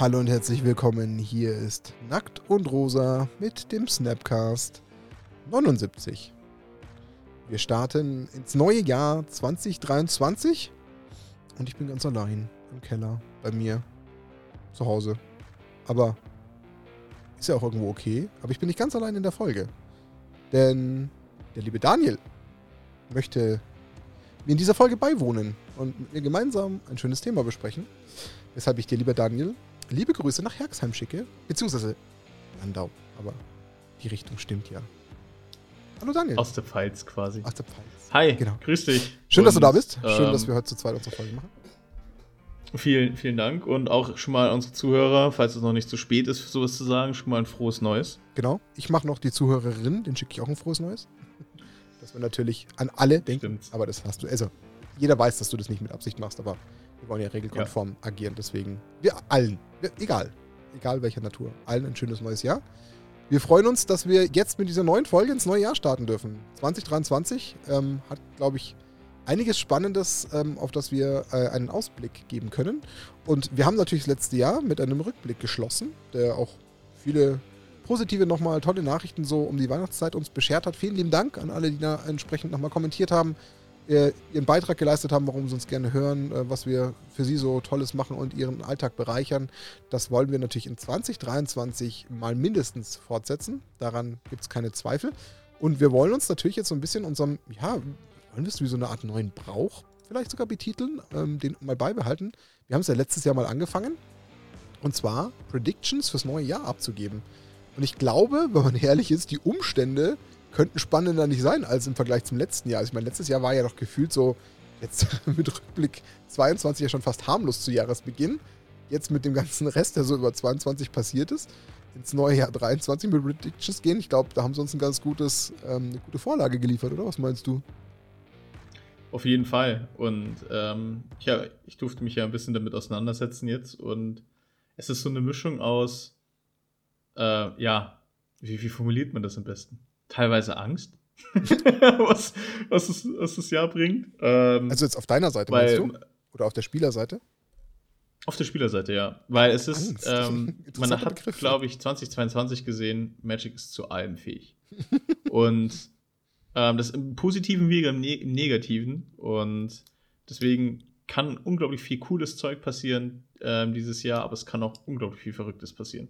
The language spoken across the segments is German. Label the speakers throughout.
Speaker 1: Hallo und herzlich willkommen. Hier ist Nackt und Rosa mit dem Snapcast 79. Wir starten ins neue Jahr 2023 und ich bin ganz allein im Keller bei mir zu Hause. Aber ist ja auch irgendwo okay. Aber ich bin nicht ganz allein in der Folge. Denn der liebe Daniel möchte mir in dieser Folge beiwohnen und mit mir gemeinsam ein schönes Thema besprechen. Weshalb ich dir, lieber Daniel, liebe Grüße nach Herxheim schicke. Beziehungsweise Landau. Aber die Richtung stimmt ja. Hallo Daniel.
Speaker 2: Aus der Pfalz quasi.
Speaker 1: Aus der Pfalz.
Speaker 2: Hi, genau. grüß dich.
Speaker 1: Schön, und, dass du da bist. Schön, ähm, dass wir heute zu zweit unsere Folge machen.
Speaker 2: Vielen, vielen Dank und auch schon mal unsere Zuhörer, falls es noch nicht zu spät ist, für sowas zu sagen, schon mal ein frohes Neues.
Speaker 1: Genau. Ich mache noch die Zuhörerin, den schicke ich auch ein frohes Neues. Dass wir natürlich an alle denken. Stimmt. Aber das hast du. Also, jeder weiß, dass du das nicht mit Absicht machst, aber wir wollen ja regelkonform ja. agieren. Deswegen, wir allen, wir, egal, egal welcher Natur, allen ein schönes neues Jahr. Wir freuen uns, dass wir jetzt mit dieser neuen Folge ins neue Jahr starten dürfen. 2023 ähm, hat, glaube ich, einiges Spannendes, ähm, auf das wir äh, einen Ausblick geben können. Und wir haben natürlich das letzte Jahr mit einem Rückblick geschlossen, der auch viele positive nochmal tolle Nachrichten so um die Weihnachtszeit uns beschert hat. Vielen lieben Dank an alle, die da entsprechend nochmal kommentiert haben, äh, ihren Beitrag geleistet haben, warum sie uns gerne hören, äh, was wir für sie so Tolles machen und ihren Alltag bereichern. Das wollen wir natürlich in 2023 mal mindestens fortsetzen. Daran gibt es keine Zweifel. Und wir wollen uns natürlich jetzt so ein bisschen unserem, ja, wollen wir es wie so eine Art neuen Brauch vielleicht sogar betiteln, ähm, den mal beibehalten. Wir haben es ja letztes Jahr mal angefangen. Und zwar Predictions fürs neue Jahr abzugeben. Und ich glaube, wenn man ehrlich ist, die Umstände könnten spannender nicht sein als im Vergleich zum letzten Jahr. Also ich meine, letztes Jahr war ja doch gefühlt so, jetzt mit Rückblick 22 ja schon fast harmlos zu Jahresbeginn. Jetzt mit dem ganzen Rest, der so über 22 passiert ist, ins neue Jahr 23 mit Predictions gehen. Ich glaube, da haben sie uns ein ganz gutes, ähm, eine gute Vorlage geliefert, oder? Was meinst du?
Speaker 2: Auf jeden Fall. Und ähm, ja, ich durfte mich ja ein bisschen damit auseinandersetzen jetzt. Und es ist so eine Mischung aus, äh, ja, wie, wie formuliert man das am besten? Teilweise Angst, was, was, es, was das Jahr bringt. Ähm,
Speaker 1: also jetzt auf deiner Seite, weil, meinst du? Oder auf der Spielerseite?
Speaker 2: Auf der Spielerseite, ja. Weil es ist, ähm, man hat, glaube ich, 2022 gesehen, Magic ist zu allem fähig. Und ähm, das im positiven wie im, ne im, negativen. Und deswegen kann unglaublich viel cooles Zeug passieren ähm, dieses Jahr, aber es kann auch unglaublich viel Verrücktes passieren.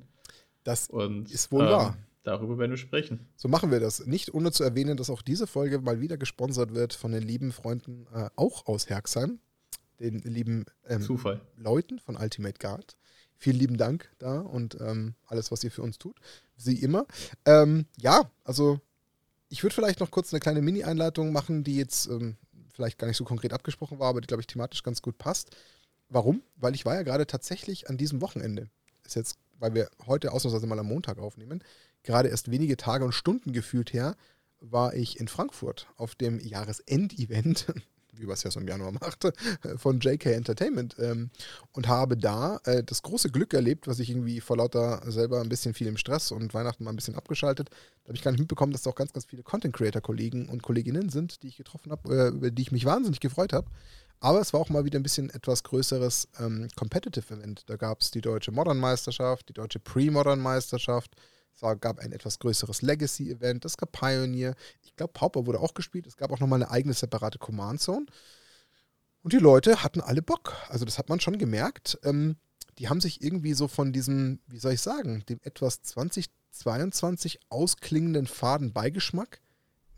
Speaker 1: Das Und, ist wohl ähm, wahr.
Speaker 2: Darüber werden wir sprechen.
Speaker 1: So machen wir das. Nicht ohne zu erwähnen, dass auch diese Folge mal wieder gesponsert wird von den lieben Freunden äh, auch aus Herxheim, den lieben ähm. Leuten von Ultimate Guard. Vielen lieben Dank da und ähm, alles, was ihr für uns tut. Sie immer. Ähm, ja, also ich würde vielleicht noch kurz eine kleine Mini-Einleitung machen, die jetzt ähm, vielleicht gar nicht so konkret abgesprochen war, aber die, glaube ich, thematisch ganz gut passt. Warum? Weil ich war ja gerade tatsächlich an diesem Wochenende. Ist jetzt, weil wir heute ausnahmsweise mal am Montag aufnehmen, gerade erst wenige Tage und Stunden gefühlt her, war ich in Frankfurt auf dem Jahresendevent wie man es ja so im Januar machte, von JK Entertainment ähm, und habe da äh, das große Glück erlebt, was ich irgendwie vor lauter selber ein bisschen viel im Stress und Weihnachten mal ein bisschen abgeschaltet. Da habe ich gar nicht mitbekommen, dass da auch ganz, ganz viele Content Creator Kollegen und Kolleginnen sind, die ich getroffen habe, äh, über die ich mich wahnsinnig gefreut habe. Aber es war auch mal wieder ein bisschen etwas größeres ähm, Competitive Event. Da gab es die deutsche Modern Meisterschaft, die deutsche Pre-Modern Meisterschaft, es gab ein etwas größeres Legacy-Event, es gab Pioneer. Ich glaube, Pauper wurde auch gespielt. Es gab auch nochmal eine eigene separate Command Zone. Und die Leute hatten alle Bock. Also, das hat man schon gemerkt. Ähm, die haben sich irgendwie so von diesem, wie soll ich sagen, dem etwas 2022 ausklingenden faden Beigeschmack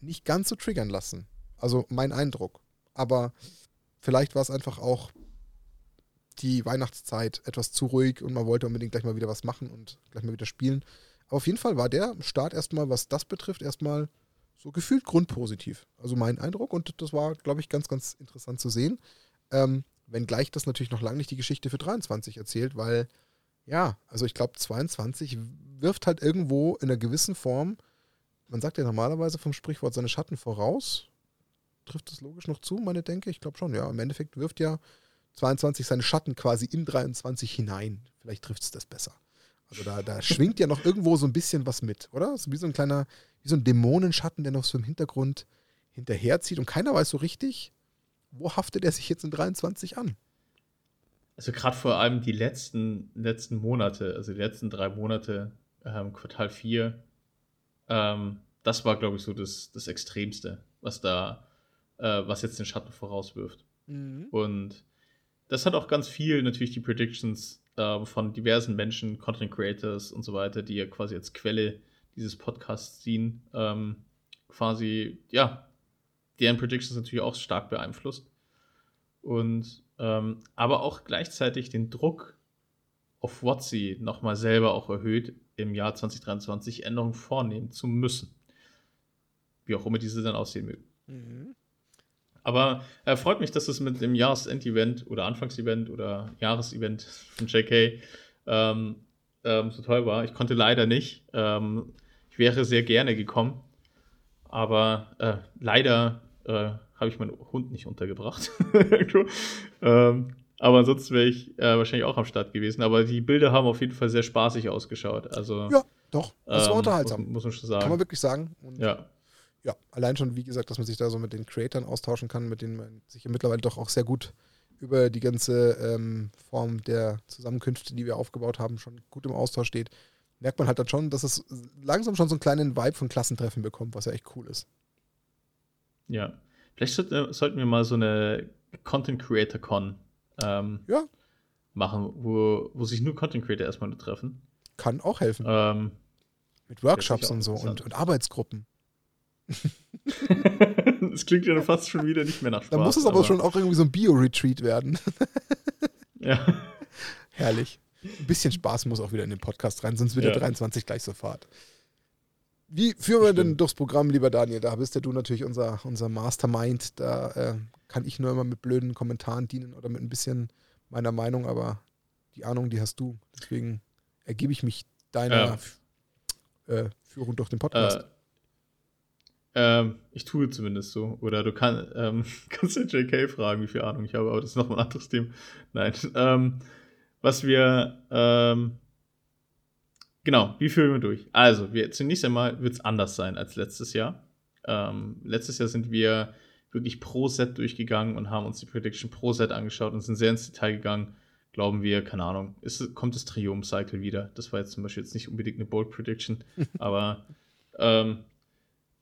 Speaker 1: nicht ganz so triggern lassen. Also, mein Eindruck. Aber vielleicht war es einfach auch die Weihnachtszeit etwas zu ruhig und man wollte unbedingt gleich mal wieder was machen und gleich mal wieder spielen. Auf jeden Fall war der Start erstmal, was das betrifft, erstmal so gefühlt grundpositiv. Also mein Eindruck und das war, glaube ich, ganz, ganz interessant zu sehen. Ähm, wenngleich das natürlich noch lange nicht die Geschichte für 23 erzählt, weil, ja, also ich glaube, 22 wirft halt irgendwo in einer gewissen Form, man sagt ja normalerweise vom Sprichwort seine Schatten voraus. Trifft das logisch noch zu, meine Denke? Ich glaube schon, ja. Im Endeffekt wirft ja 22 seine Schatten quasi in 23 hinein. Vielleicht trifft es das besser. Also da, da schwingt ja noch irgendwo so ein bisschen was mit, oder? So wie so ein kleiner, wie so ein Dämonenschatten, der noch so im Hintergrund hinterherzieht und keiner weiß so richtig, wo haftet er sich jetzt in 23 an.
Speaker 2: also gerade vor allem die letzten, letzten Monate, also die letzten drei Monate, ähm, Quartal 4, ähm, das war, glaube ich, so das, das Extremste, was da, äh, was jetzt den Schatten vorauswirft. Mhm. Und das hat auch ganz viel natürlich die Predictions äh, von diversen Menschen, Content Creators und so weiter, die ja quasi als Quelle dieses Podcasts ziehen, ähm, quasi, ja, deren Predictions natürlich auch stark beeinflusst. Und ähm, aber auch gleichzeitig den Druck auf WotC nochmal selber auch erhöht, im Jahr 2023 Änderungen vornehmen zu müssen. Wie auch immer diese dann aussehen mögen. Mhm. Aber er äh, freut mich, dass es mit dem Jahresendevent oder Anfangsevent oder Jahresevent von JK ähm, ähm, so toll war. Ich konnte leider nicht. Ähm, ich wäre sehr gerne gekommen. Aber äh, leider äh, habe ich meinen Hund nicht untergebracht. ähm, aber ansonsten wäre ich äh, wahrscheinlich auch am Start gewesen. Aber die Bilder haben auf jeden Fall sehr spaßig ausgeschaut. Also,
Speaker 1: ja, doch. Das war ähm, unterhaltsam.
Speaker 2: Muss, muss, man schon sagen.
Speaker 1: Kann man wirklich sagen.
Speaker 2: Und ja
Speaker 1: ja, allein schon, wie gesagt, dass man sich da so mit den Creatoren austauschen kann, mit denen man sich mittlerweile doch auch sehr gut über die ganze ähm, Form der Zusammenkünfte, die wir aufgebaut haben, schon gut im Austausch steht, merkt man halt dann schon, dass es langsam schon so einen kleinen Vibe von Klassentreffen bekommt, was ja echt cool ist.
Speaker 2: Ja, vielleicht sollte, sollten wir mal so eine Content Creator Con ähm,
Speaker 1: ja.
Speaker 2: machen, wo, wo sich nur Content Creator erstmal treffen.
Speaker 1: Kann auch helfen.
Speaker 2: Ähm,
Speaker 1: Mit Workshops und so und, und Arbeitsgruppen.
Speaker 2: das klingt ja fast schon wieder nicht mehr nach Spaß.
Speaker 1: Da muss es aber, aber schon auch irgendwie so ein Bio-Retreat werden.
Speaker 2: ja.
Speaker 1: Herrlich. Ein bisschen Spaß muss auch wieder in den Podcast rein, sonst wird ja. der 23 gleich sofort. Wie führen wir denn durchs Programm, lieber Daniel? Da bist ja du natürlich unser, unser Mastermind. Da äh, kann ich nur immer mit blöden Kommentaren dienen oder mit ein bisschen meiner Meinung, aber die Ahnung, die hast du. Deswegen ergebe ich mich deiner ja. äh, Führung durch den Podcast. Äh,
Speaker 2: ähm, ich tue zumindest so. Oder du kann, ähm, kannst ja JK fragen, wie viel Ahnung ich habe, aber das ist nochmal ein anderes Thema. Nein. Ähm, was wir, ähm, genau, wie führen wir durch? Also, wir, zunächst einmal wird es anders sein als letztes Jahr. Ähm, letztes Jahr sind wir wirklich pro Set durchgegangen und haben uns die Prediction pro Set angeschaut und sind sehr ins Detail gegangen. Glauben wir, keine Ahnung, ist, kommt das Triumph-Cycle wieder. Das war jetzt zum Beispiel jetzt nicht unbedingt eine Bold Prediction, aber ähm,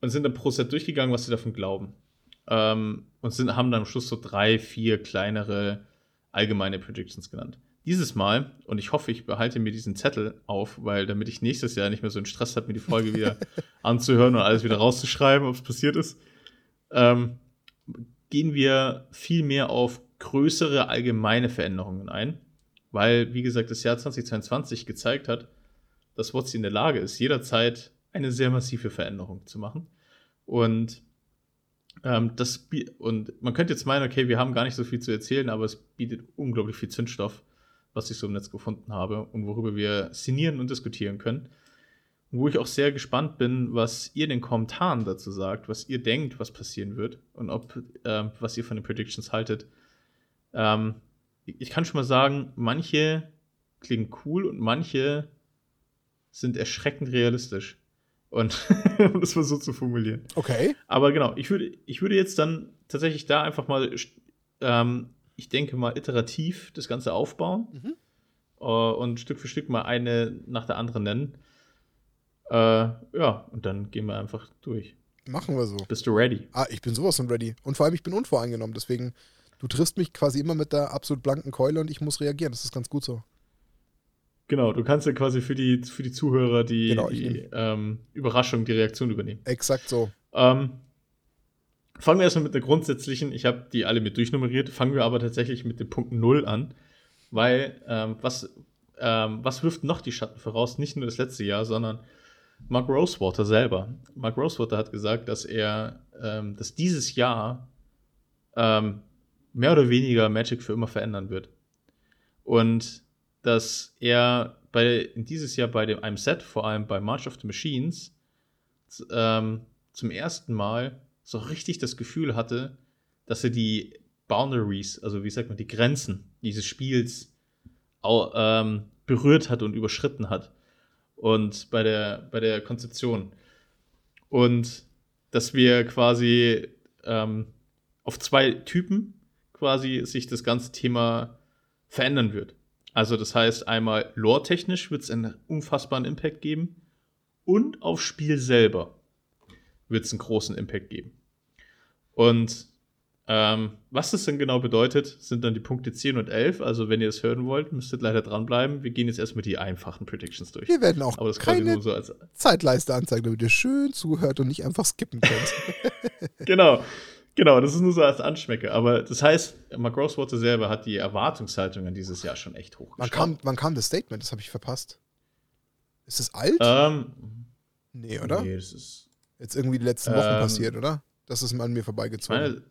Speaker 2: und sind dann pro Set durchgegangen, was sie davon glauben. Ähm, und sind, haben dann am Schluss so drei, vier kleinere allgemeine Predictions genannt. Dieses Mal, und ich hoffe, ich behalte mir diesen Zettel auf, weil damit ich nächstes Jahr nicht mehr so einen Stress habe, mir die Folge wieder anzuhören und alles wieder rauszuschreiben, ob es passiert ist, ähm, gehen wir viel mehr auf größere allgemeine Veränderungen ein, weil, wie gesagt, das Jahr 2022 gezeigt hat, dass WotC in der Lage ist, jederzeit eine sehr massive Veränderung zu machen. Und ähm, das und man könnte jetzt meinen, okay, wir haben gar nicht so viel zu erzählen, aber es bietet unglaublich viel Zündstoff, was ich so im Netz gefunden habe und worüber wir sinnieren und diskutieren können. Wo ich auch sehr gespannt bin, was ihr in den Kommentaren dazu sagt, was ihr denkt, was passieren wird und ob äh, was ihr von den Predictions haltet. Ähm, ich kann schon mal sagen, manche klingen cool und manche sind erschreckend realistisch. Und um das mal so zu formulieren.
Speaker 1: Okay.
Speaker 2: Aber genau, ich würde, ich würde jetzt dann tatsächlich da einfach mal, ähm, ich denke mal, iterativ das Ganze aufbauen mhm. äh, und Stück für Stück mal eine nach der anderen nennen. Äh, ja, und dann gehen wir einfach durch.
Speaker 1: Machen wir so.
Speaker 2: Bist du ready?
Speaker 1: Ah, ich bin sowas von ready. Und vor allem, ich bin unvoreingenommen. Deswegen, du triffst mich quasi immer mit der absolut blanken Keule und ich muss reagieren. Das ist ganz gut so.
Speaker 2: Genau, du kannst ja quasi für die, für die Zuhörer die, genau, die ähm, Überraschung, die Reaktion übernehmen.
Speaker 1: Exakt so.
Speaker 2: Ähm, fangen wir erstmal mit der grundsätzlichen, ich habe die alle mit durchnummeriert, fangen wir aber tatsächlich mit dem Punkt 0 an, weil ähm, was, ähm, was wirft noch die Schatten voraus? Nicht nur das letzte Jahr, sondern Mark Rosewater selber. Mark Rosewater hat gesagt, dass er, ähm, dass dieses Jahr ähm, mehr oder weniger Magic für immer verändern wird. Und dass er bei, dieses Jahr bei dem, einem Set, vor allem bei March of the Machines, ähm, zum ersten Mal so richtig das Gefühl hatte, dass er die Boundaries, also wie sagt man, die Grenzen dieses Spiels auch, ähm, berührt hat und überschritten hat. Und bei der, bei der Konzeption. Und dass wir quasi ähm, auf zwei Typen quasi sich das ganze Thema verändern wird. Also das heißt, einmal lore-technisch wird es einen unfassbaren Impact geben und aufs Spiel selber wird es einen großen Impact geben. Und ähm, was das denn genau bedeutet, sind dann die Punkte 10 und 11. Also, wenn ihr es hören wollt, müsstet leider dranbleiben. Wir gehen jetzt erstmal die einfachen Predictions durch.
Speaker 1: Wir werden auch Aber das keine so als Zeitleiste anzeigen, damit ihr schön zuhört und nicht einfach skippen könnt.
Speaker 2: genau. Genau, das ist nur so als Anschmecke. Aber das heißt, Mark Rosewater selber hat die Erwartungshaltung an dieses Jahr schon echt hoch.
Speaker 1: Wann kam, wann kam das Statement? Das habe ich verpasst. Ist es alt?
Speaker 2: Ähm,
Speaker 1: nee, oder?
Speaker 2: Nee, das ist.
Speaker 1: Jetzt irgendwie die letzten Wochen ähm, passiert, oder? Das ist an mir vorbeigezogen.
Speaker 2: Meine,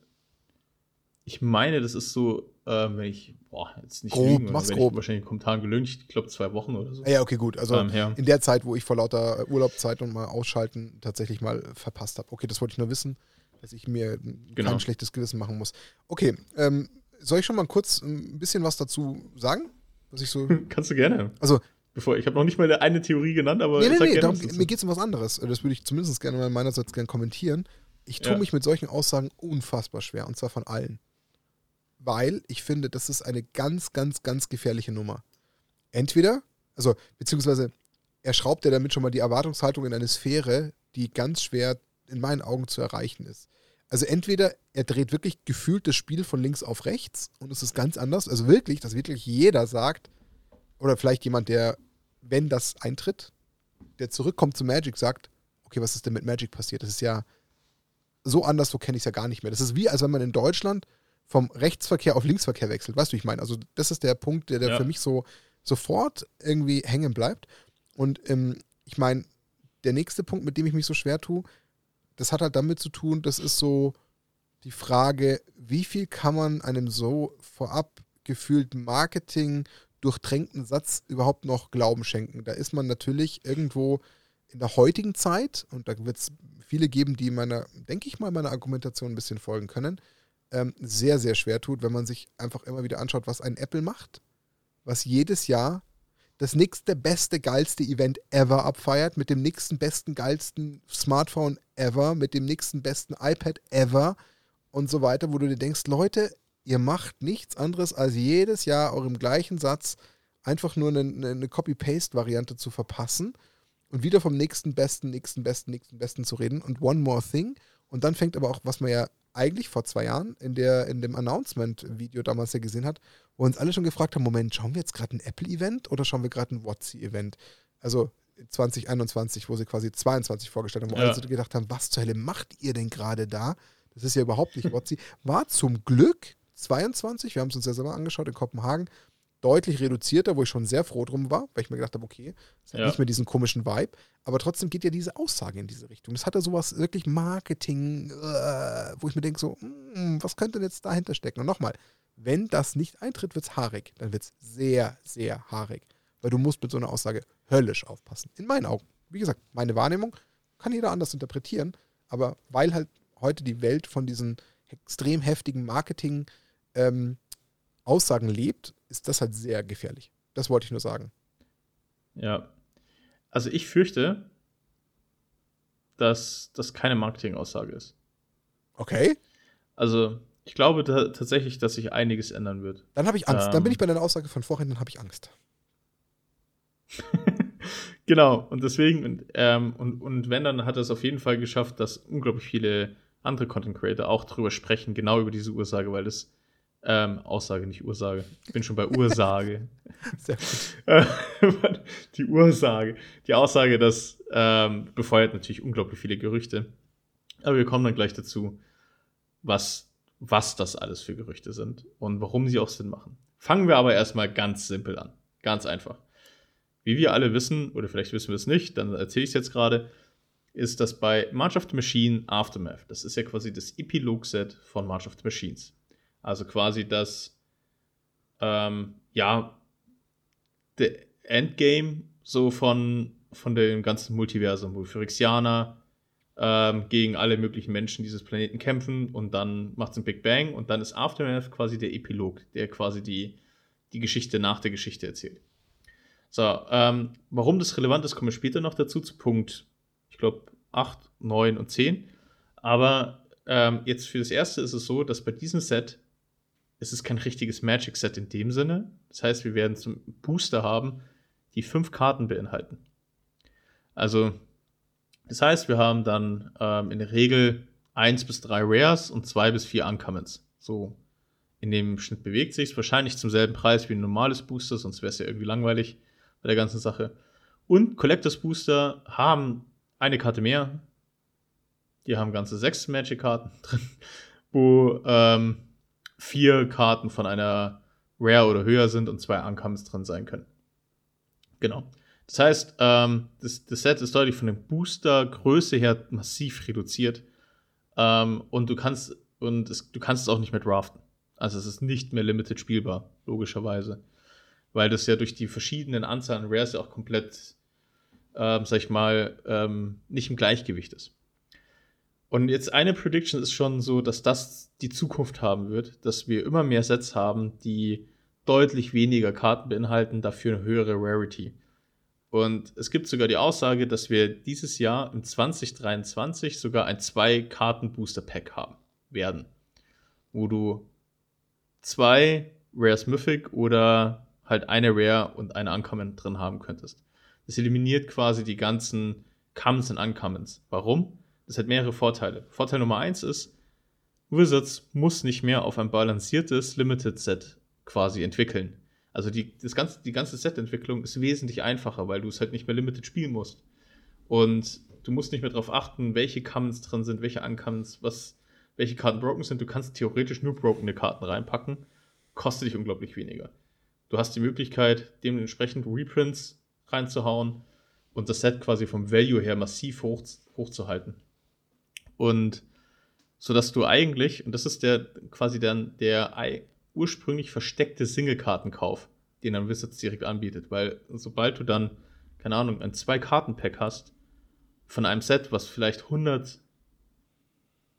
Speaker 2: ich meine, das ist so, äh, wenn ich, boah, jetzt nicht
Speaker 1: grob, lügen, mach's grob.
Speaker 2: wahrscheinlich Kommentaren gelüngt, ich glaube zwei Wochen oder so.
Speaker 1: Ja, okay, gut. Also ähm, ja. in der Zeit, wo ich vor lauter Urlaubszeit und mal ausschalten tatsächlich mal verpasst habe. Okay, das wollte ich nur wissen, dass ich mir genau. kein schlechtes Gewissen machen muss. Okay, ähm, soll ich schon mal kurz ein bisschen was dazu sagen? Was ich so.
Speaker 2: Kannst du gerne.
Speaker 1: Also.
Speaker 2: Bevor, ich habe noch nicht mal eine Theorie genannt, aber.
Speaker 1: Nee, nee, nee, darum, mir geht es um was anderes. Das würde ich zumindest gerne mal meinerseits gerne kommentieren. Ich tue ja. mich mit solchen Aussagen unfassbar schwer, und zwar von allen weil ich finde, das ist eine ganz, ganz, ganz gefährliche Nummer. Entweder, also, beziehungsweise, er schraubt ja damit schon mal die Erwartungshaltung in eine Sphäre, die ganz schwer in meinen Augen zu erreichen ist. Also entweder er dreht wirklich gefühlt das Spiel von links auf rechts und es ist ganz anders. Also wirklich, dass wirklich jeder sagt, oder vielleicht jemand, der, wenn das eintritt, der zurückkommt zu Magic, sagt, okay, was ist denn mit Magic passiert? Das ist ja so anders, so kenne ich es ja gar nicht mehr. Das ist wie, als wenn man in Deutschland vom Rechtsverkehr auf Linksverkehr wechselt. Weißt du, ich meine? Also, das ist der Punkt, der, der ja. für mich so sofort irgendwie hängen bleibt. Und ähm, ich meine, der nächste Punkt, mit dem ich mich so schwer tue, das hat halt damit zu tun, das ist so die Frage, wie viel kann man einem so vorab gefühlten Marketing durchtränkten Satz überhaupt noch Glauben schenken? Da ist man natürlich irgendwo in der heutigen Zeit, und da wird es viele geben, die meiner, denke ich mal, meiner Argumentation ein bisschen folgen können, ähm, sehr, sehr schwer tut, wenn man sich einfach immer wieder anschaut, was ein Apple macht, was jedes Jahr das nächste beste, geilste Event ever abfeiert, mit dem nächsten besten, geilsten Smartphone ever, mit dem nächsten besten iPad ever und so weiter, wo du dir denkst, Leute, ihr macht nichts anderes, als jedes Jahr eurem gleichen Satz einfach nur eine, eine Copy-Paste-Variante zu verpassen und wieder vom nächsten besten, nächsten besten, nächsten besten zu reden und one more thing. Und dann fängt aber auch, was man ja eigentlich vor zwei Jahren in, der, in dem Announcement-Video damals ja gesehen hat, wo uns alle schon gefragt haben: Moment, schauen wir jetzt gerade ein Apple-Event oder schauen wir gerade ein WhatsApp-Event? Also 2021, wo sie quasi 22 vorgestellt haben, wo ja. alle so gedacht haben: Was zur Hölle macht ihr denn gerade da? Das ist ja überhaupt nicht WhatsApp. War zum Glück 22, wir haben es uns ja selber angeschaut in Kopenhagen, deutlich reduzierter, wo ich schon sehr froh drum war, weil ich mir gedacht habe, okay, es hat ja. nicht mehr diesen komischen Vibe, aber trotzdem geht ja diese Aussage in diese Richtung. Das hat ja sowas wirklich Marketing, äh, wo ich mir denke, so, hm, was könnte denn jetzt dahinter stecken? Und nochmal, wenn das nicht eintritt, wird es haarig. Dann wird es sehr, sehr haarig. Weil du musst mit so einer Aussage höllisch aufpassen. In meinen Augen. Wie gesagt, meine Wahrnehmung kann jeder anders interpretieren, aber weil halt heute die Welt von diesen extrem heftigen Marketing ähm, Aussagen lebt, ist das halt sehr gefährlich. Das wollte ich nur sagen.
Speaker 2: Ja. Also ich fürchte, dass das keine Marketingaussage ist.
Speaker 1: Okay.
Speaker 2: Also ich glaube da, tatsächlich, dass sich einiges ändern wird.
Speaker 1: Dann habe ich Angst. Ähm, dann bin ich bei deiner Aussage von vorhin, dann habe ich Angst.
Speaker 2: genau, und deswegen, und, ähm, und, und wenn, dann hat er es auf jeden Fall geschafft, dass unglaublich viele andere Content Creator auch drüber sprechen, genau über diese Ursage, weil das ähm, Aussage, nicht Ursage. Ich bin schon bei Ursage. Sehr gut. die Ursage. Die Aussage, das ähm, befeuert natürlich unglaublich viele Gerüchte. Aber wir kommen dann gleich dazu, was, was das alles für Gerüchte sind und warum sie auch Sinn machen. Fangen wir aber erstmal ganz simpel an. Ganz einfach. Wie wir alle wissen, oder vielleicht wissen wir es nicht, dann erzähle ich es jetzt gerade, ist das bei March of the Machine Aftermath. Das ist ja quasi das Epilog-Set von March of the Machines. Also quasi das, ähm, ja, der Endgame so von, von dem ganzen Multiversum, wo Phyrexianer ähm, gegen alle möglichen Menschen dieses Planeten kämpfen und dann macht es ein Big Bang und dann ist Aftermath quasi der Epilog, der quasi die, die Geschichte nach der Geschichte erzählt. So, ähm, warum das relevant ist, kommen wir später noch dazu, zu Punkt, ich glaube, 8, 9 und 10. Aber ähm, jetzt für das erste ist es so, dass bei diesem Set es ist kein richtiges Magic-Set in dem Sinne. Das heißt, wir werden zum Booster haben, die fünf Karten beinhalten. Also, das heißt, wir haben dann ähm, in der Regel eins bis drei Rares und zwei bis vier Uncommons. So in dem Schnitt bewegt sich es wahrscheinlich zum selben Preis wie ein normales Booster, sonst wäre es ja irgendwie langweilig bei der ganzen Sache. Und Collectors Booster haben eine Karte mehr. Die haben ganze sechs Magic-Karten drin, wo ähm, vier Karten von einer Rare oder höher sind und zwei Uncommons drin sein können. Genau. Das heißt, ähm, das, das, Set ist deutlich von der Booster-Größe her massiv reduziert. Ähm, und du kannst und es, du kannst es auch nicht mehr draften. Also es ist nicht mehr limited spielbar, logischerweise. Weil das ja durch die verschiedenen Anzahl an Rares ja auch komplett, ähm, sag ich mal, ähm, nicht im Gleichgewicht ist. Und jetzt eine Prediction ist schon so, dass das die Zukunft haben wird, dass wir immer mehr Sets haben, die deutlich weniger Karten beinhalten, dafür eine höhere Rarity. Und es gibt sogar die Aussage, dass wir dieses Jahr im 2023 sogar ein Zwei-Karten-Booster-Pack haben werden, wo du zwei Rares Mythic oder halt eine Rare und eine Uncommon drin haben könntest. Das eliminiert quasi die ganzen Commons und Uncommons. Warum? Das hat mehrere Vorteile. Vorteil Nummer eins ist, Wizards muss nicht mehr auf ein balanciertes Limited Set quasi entwickeln. Also die, das ganze, die ganze Set-Entwicklung ist wesentlich einfacher, weil du es halt nicht mehr Limited spielen musst. Und du musst nicht mehr darauf achten, welche Commons drin sind, welche Uncommons, was, welche Karten broken sind. Du kannst theoretisch nur brokene Karten reinpacken. Kostet dich unglaublich weniger. Du hast die Möglichkeit, dementsprechend Reprints reinzuhauen und das Set quasi vom Value her massiv hoch, hochzuhalten. Und so dass du eigentlich, und das ist der quasi dann der ursprünglich versteckte Single-Kartenkauf, den dann Wizards direkt anbietet, weil sobald du dann, keine Ahnung, ein Zwei-Karten-Pack hast von einem Set, was vielleicht 100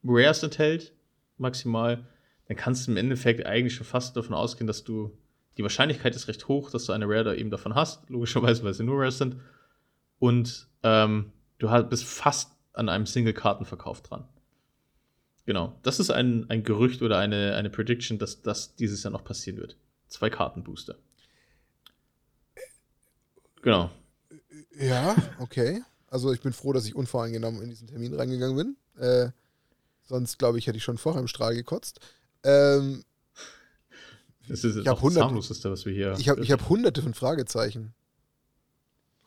Speaker 2: Rares enthält, maximal, dann kannst du im Endeffekt eigentlich schon fast davon ausgehen, dass du, die Wahrscheinlichkeit ist recht hoch, dass du eine Rare da eben davon hast, logischerweise, weil sie nur Rares sind, und ähm, du bist fast an einem Single-Kartenverkauf dran. Genau, das ist ein, ein Gerücht oder eine, eine Prediction, dass das dieses Jahr noch passieren wird. Zwei Kartenbooster. Genau.
Speaker 1: Ja, okay. Also ich bin froh, dass ich unvoreingenommen in diesen Termin reingegangen bin. Äh, sonst, glaube ich, hätte ich schon vorher im Strahl gekotzt. Ähm,
Speaker 2: das ist ich auch das harmloseste, was wir hier.
Speaker 1: Ich habe hab hunderte von Fragezeichen.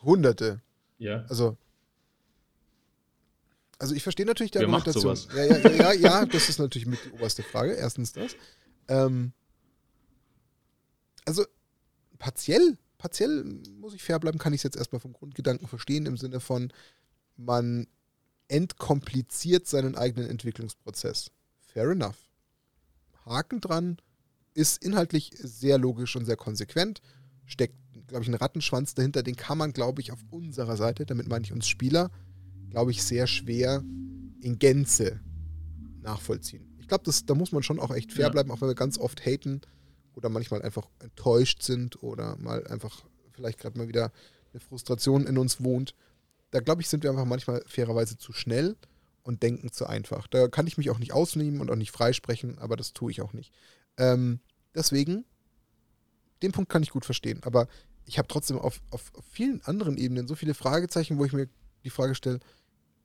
Speaker 1: Hunderte.
Speaker 2: Ja.
Speaker 1: Also also ich verstehe natürlich die
Speaker 2: Wer Argumentation.
Speaker 1: Ja, ja, ja, ja, ja, das ist natürlich mit die oberste Frage. Erstens das. Ähm, also partiell, partiell muss ich fair bleiben, kann ich es jetzt erstmal vom Grundgedanken verstehen, im Sinne von, man entkompliziert seinen eigenen Entwicklungsprozess. Fair enough. Haken dran, ist inhaltlich sehr logisch und sehr konsequent, steckt, glaube ich, ein Rattenschwanz dahinter, den kann man, glaube ich, auf unserer Seite, damit meine ich uns Spieler, glaube ich, sehr schwer in Gänze nachvollziehen. Ich glaube, da muss man schon auch echt fair ja. bleiben, auch wenn wir ganz oft haten oder manchmal einfach enttäuscht sind oder mal einfach vielleicht gerade mal wieder eine Frustration in uns wohnt. Da glaube ich, sind wir einfach manchmal fairerweise zu schnell und denken zu einfach. Da kann ich mich auch nicht ausnehmen und auch nicht freisprechen, aber das tue ich auch nicht. Ähm, deswegen, den Punkt kann ich gut verstehen, aber ich habe trotzdem auf, auf, auf vielen anderen Ebenen so viele Fragezeichen, wo ich mir die Frage stelle,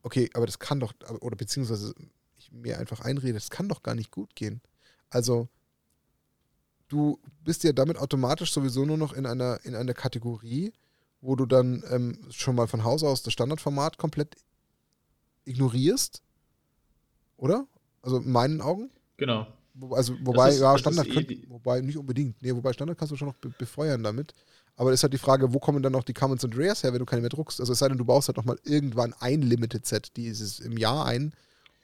Speaker 1: okay, aber das kann doch, oder beziehungsweise ich mir einfach einrede, das kann doch gar nicht gut gehen. Also, du bist ja damit automatisch sowieso nur noch in einer, in einer Kategorie, wo du dann ähm, schon mal von Haus aus das Standardformat komplett ignorierst. Oder? Also in meinen Augen.
Speaker 2: Genau.
Speaker 1: Also, wobei, ist, ja, Standard, eh könnt, wobei nicht unbedingt. Nee, wobei Standard kannst du schon noch be befeuern damit. Aber ist halt die Frage, wo kommen dann noch die Commons und Rares her, wenn du keine mehr druckst? Also es sei denn, du baust halt nochmal irgendwann ein Limited-Set, dieses im Jahr ein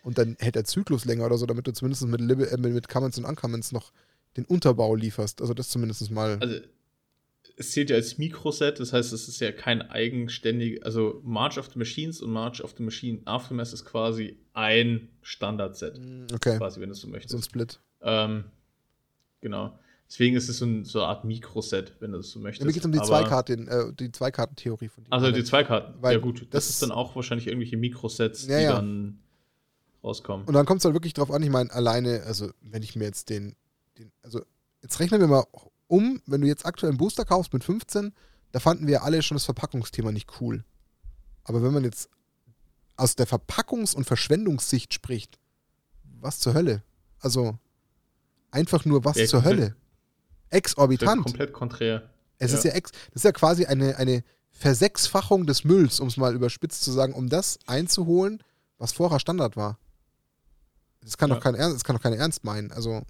Speaker 1: und dann hält der Zyklus länger oder so, damit du zumindest mit, äh, mit Commons und Uncommons noch den Unterbau lieferst. Also das zumindest mal.
Speaker 2: Also es zählt ja als Mikroset, das heißt, es ist ja kein eigenständig, also March of the Machines und March of the Machine Aftermath ist quasi ein Standardset.
Speaker 1: Mm, okay.
Speaker 2: Quasi, wenn du so möchtest.
Speaker 1: So ein Split.
Speaker 2: Ähm, genau. Deswegen ist es so, ein, so eine Art Mikroset, wenn du das so möchtest. Ja,
Speaker 1: mir geht es um die Zweikarten, äh, die Zweikartentheorie von
Speaker 2: dir. Also die Zweikarten. ja gut, das, das, ist dann auch wahrscheinlich irgendwelche Mikrosets, ja, die ja. dann rauskommen.
Speaker 1: Und dann kommt es halt wirklich drauf an, ich meine, alleine, also wenn ich mir jetzt den, den, also jetzt rechnen wir mal um, wenn du jetzt aktuell einen Booster kaufst mit 15, da fanden wir alle schon das Verpackungsthema nicht cool. Aber wenn man jetzt aus der Verpackungs- und Verschwendungssicht spricht, was zur Hölle? Also einfach nur was ja, zur Hölle? Exorbitant.
Speaker 2: Komplett konträr.
Speaker 1: Es ja. ist ja ex, das ist ja quasi eine, eine Versechsfachung des Mülls, um es mal überspitzt zu sagen, um das einzuholen, was vorher Standard war. Das kann, ja. doch, kein, das kann doch keiner ernst meinen. Also.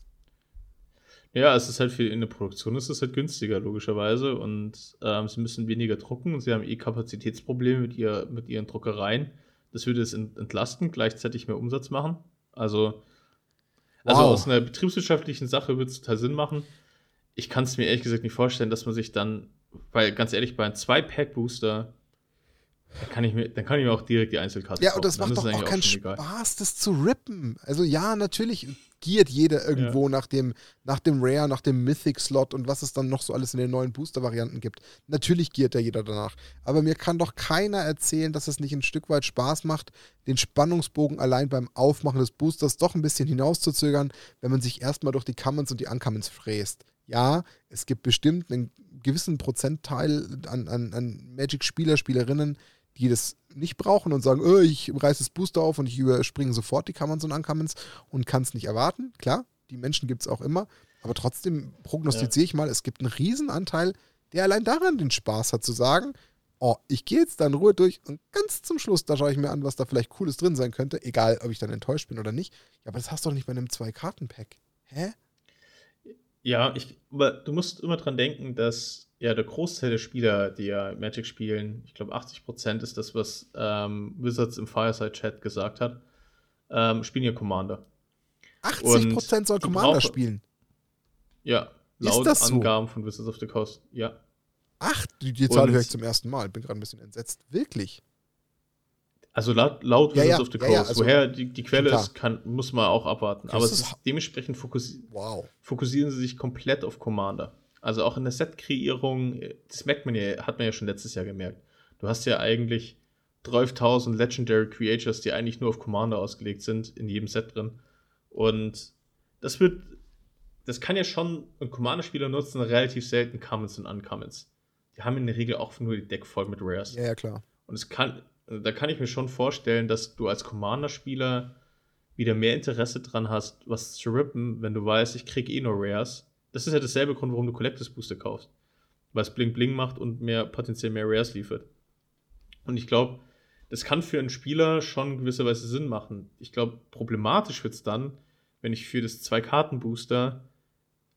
Speaker 2: Ja, es ist halt für in der Produktion ist es halt günstiger, logischerweise. Und ähm, sie müssen weniger drucken und sie haben eh Kapazitätsprobleme mit, ihr, mit ihren Druckereien. Das würde es entlasten, gleichzeitig mehr Umsatz machen. Also, also wow. aus einer betriebswirtschaftlichen Sache würde es total Sinn machen. Ich kann es mir ehrlich gesagt nicht vorstellen, dass man sich dann, weil ganz ehrlich, bei einem 2-Pack-Booster dann kann, ich mir, dann kann ich mir auch direkt die Einzelkarte
Speaker 1: Ja, und das macht doch auch keinen Spaß, das zu rippen. Also ja, natürlich giert jeder irgendwo ja. nach, dem, nach dem Rare, nach dem Mythic-Slot und was es dann noch so alles in den neuen Booster-Varianten gibt. Natürlich giert da jeder danach. Aber mir kann doch keiner erzählen, dass es nicht ein Stück weit Spaß macht, den Spannungsbogen allein beim Aufmachen des Boosters doch ein bisschen hinauszuzögern, wenn man sich erstmal durch die Commons und die Uncommons fräst. Ja, es gibt bestimmt einen gewissen Prozentteil an, an, an Magic-Spieler, Spielerinnen, die das nicht brauchen und sagen, oh, ich reiße das Booster auf und ich überspringe sofort die Commons und Uncommons und kann es nicht erwarten. Klar, die Menschen gibt es auch immer. Aber trotzdem prognostiziere ja. ich mal, es gibt einen Riesenanteil, der allein daran den Spaß hat, zu sagen, oh, ich gehe jetzt da in Ruhe durch und ganz zum Schluss, da schaue ich mir an, was da vielleicht Cooles drin sein könnte, egal ob ich dann enttäuscht bin oder nicht. Ja, aber das hast du doch nicht bei einem Zwei-Karten-Pack. Hä?
Speaker 2: Ja, ich, aber du musst immer dran denken, dass ja der Großteil der Spieler, die ja Magic spielen, ich glaube 80% ist das, was ähm, Wizards im Fireside-Chat gesagt hat, ähm, spielen ja Commander.
Speaker 1: 80% Und soll Commander spielen?
Speaker 2: Ja, laut Angaben so? von Wizards of the Coast, ja.
Speaker 1: Ach, die, die Zahl höre ich zum ersten Mal. Bin gerade ein bisschen entsetzt. Wirklich?
Speaker 2: Also laut, laut Wizards ja, of the Coast. Ja, also Woher die, die Quelle ist, kann, muss man auch abwarten. Okay, Aber ist dementsprechend fokussi wow. fokussieren sie sich komplett auf Commander. Also auch in der Set-Kreierung, das merkt man ja, hat man ja schon letztes Jahr gemerkt. Du hast ja eigentlich 12.000 Legendary Creatures, die eigentlich nur auf Commander ausgelegt sind, in jedem Set drin. Und das wird, das kann ja schon ein Commander-Spieler nutzen, relativ selten Commons und Uncommons. Die haben in der Regel auch nur die Deck voll mit Rares.
Speaker 1: Ja, ja, klar.
Speaker 2: Und es kann, da kann ich mir schon vorstellen, dass du als Commander-Spieler wieder mehr Interesse dran hast, was zu rippen, wenn du weißt, ich krieg eh nur Rares. Das ist ja dasselbe Grund, warum du Collectors Booster kaufst. Weil es Bling Bling macht und mehr potenziell mehr Rares liefert. Und ich glaube, das kann für einen Spieler schon gewisserweise Sinn machen. Ich glaube, problematisch wird es dann, wenn ich für das Zwei-Karten-Booster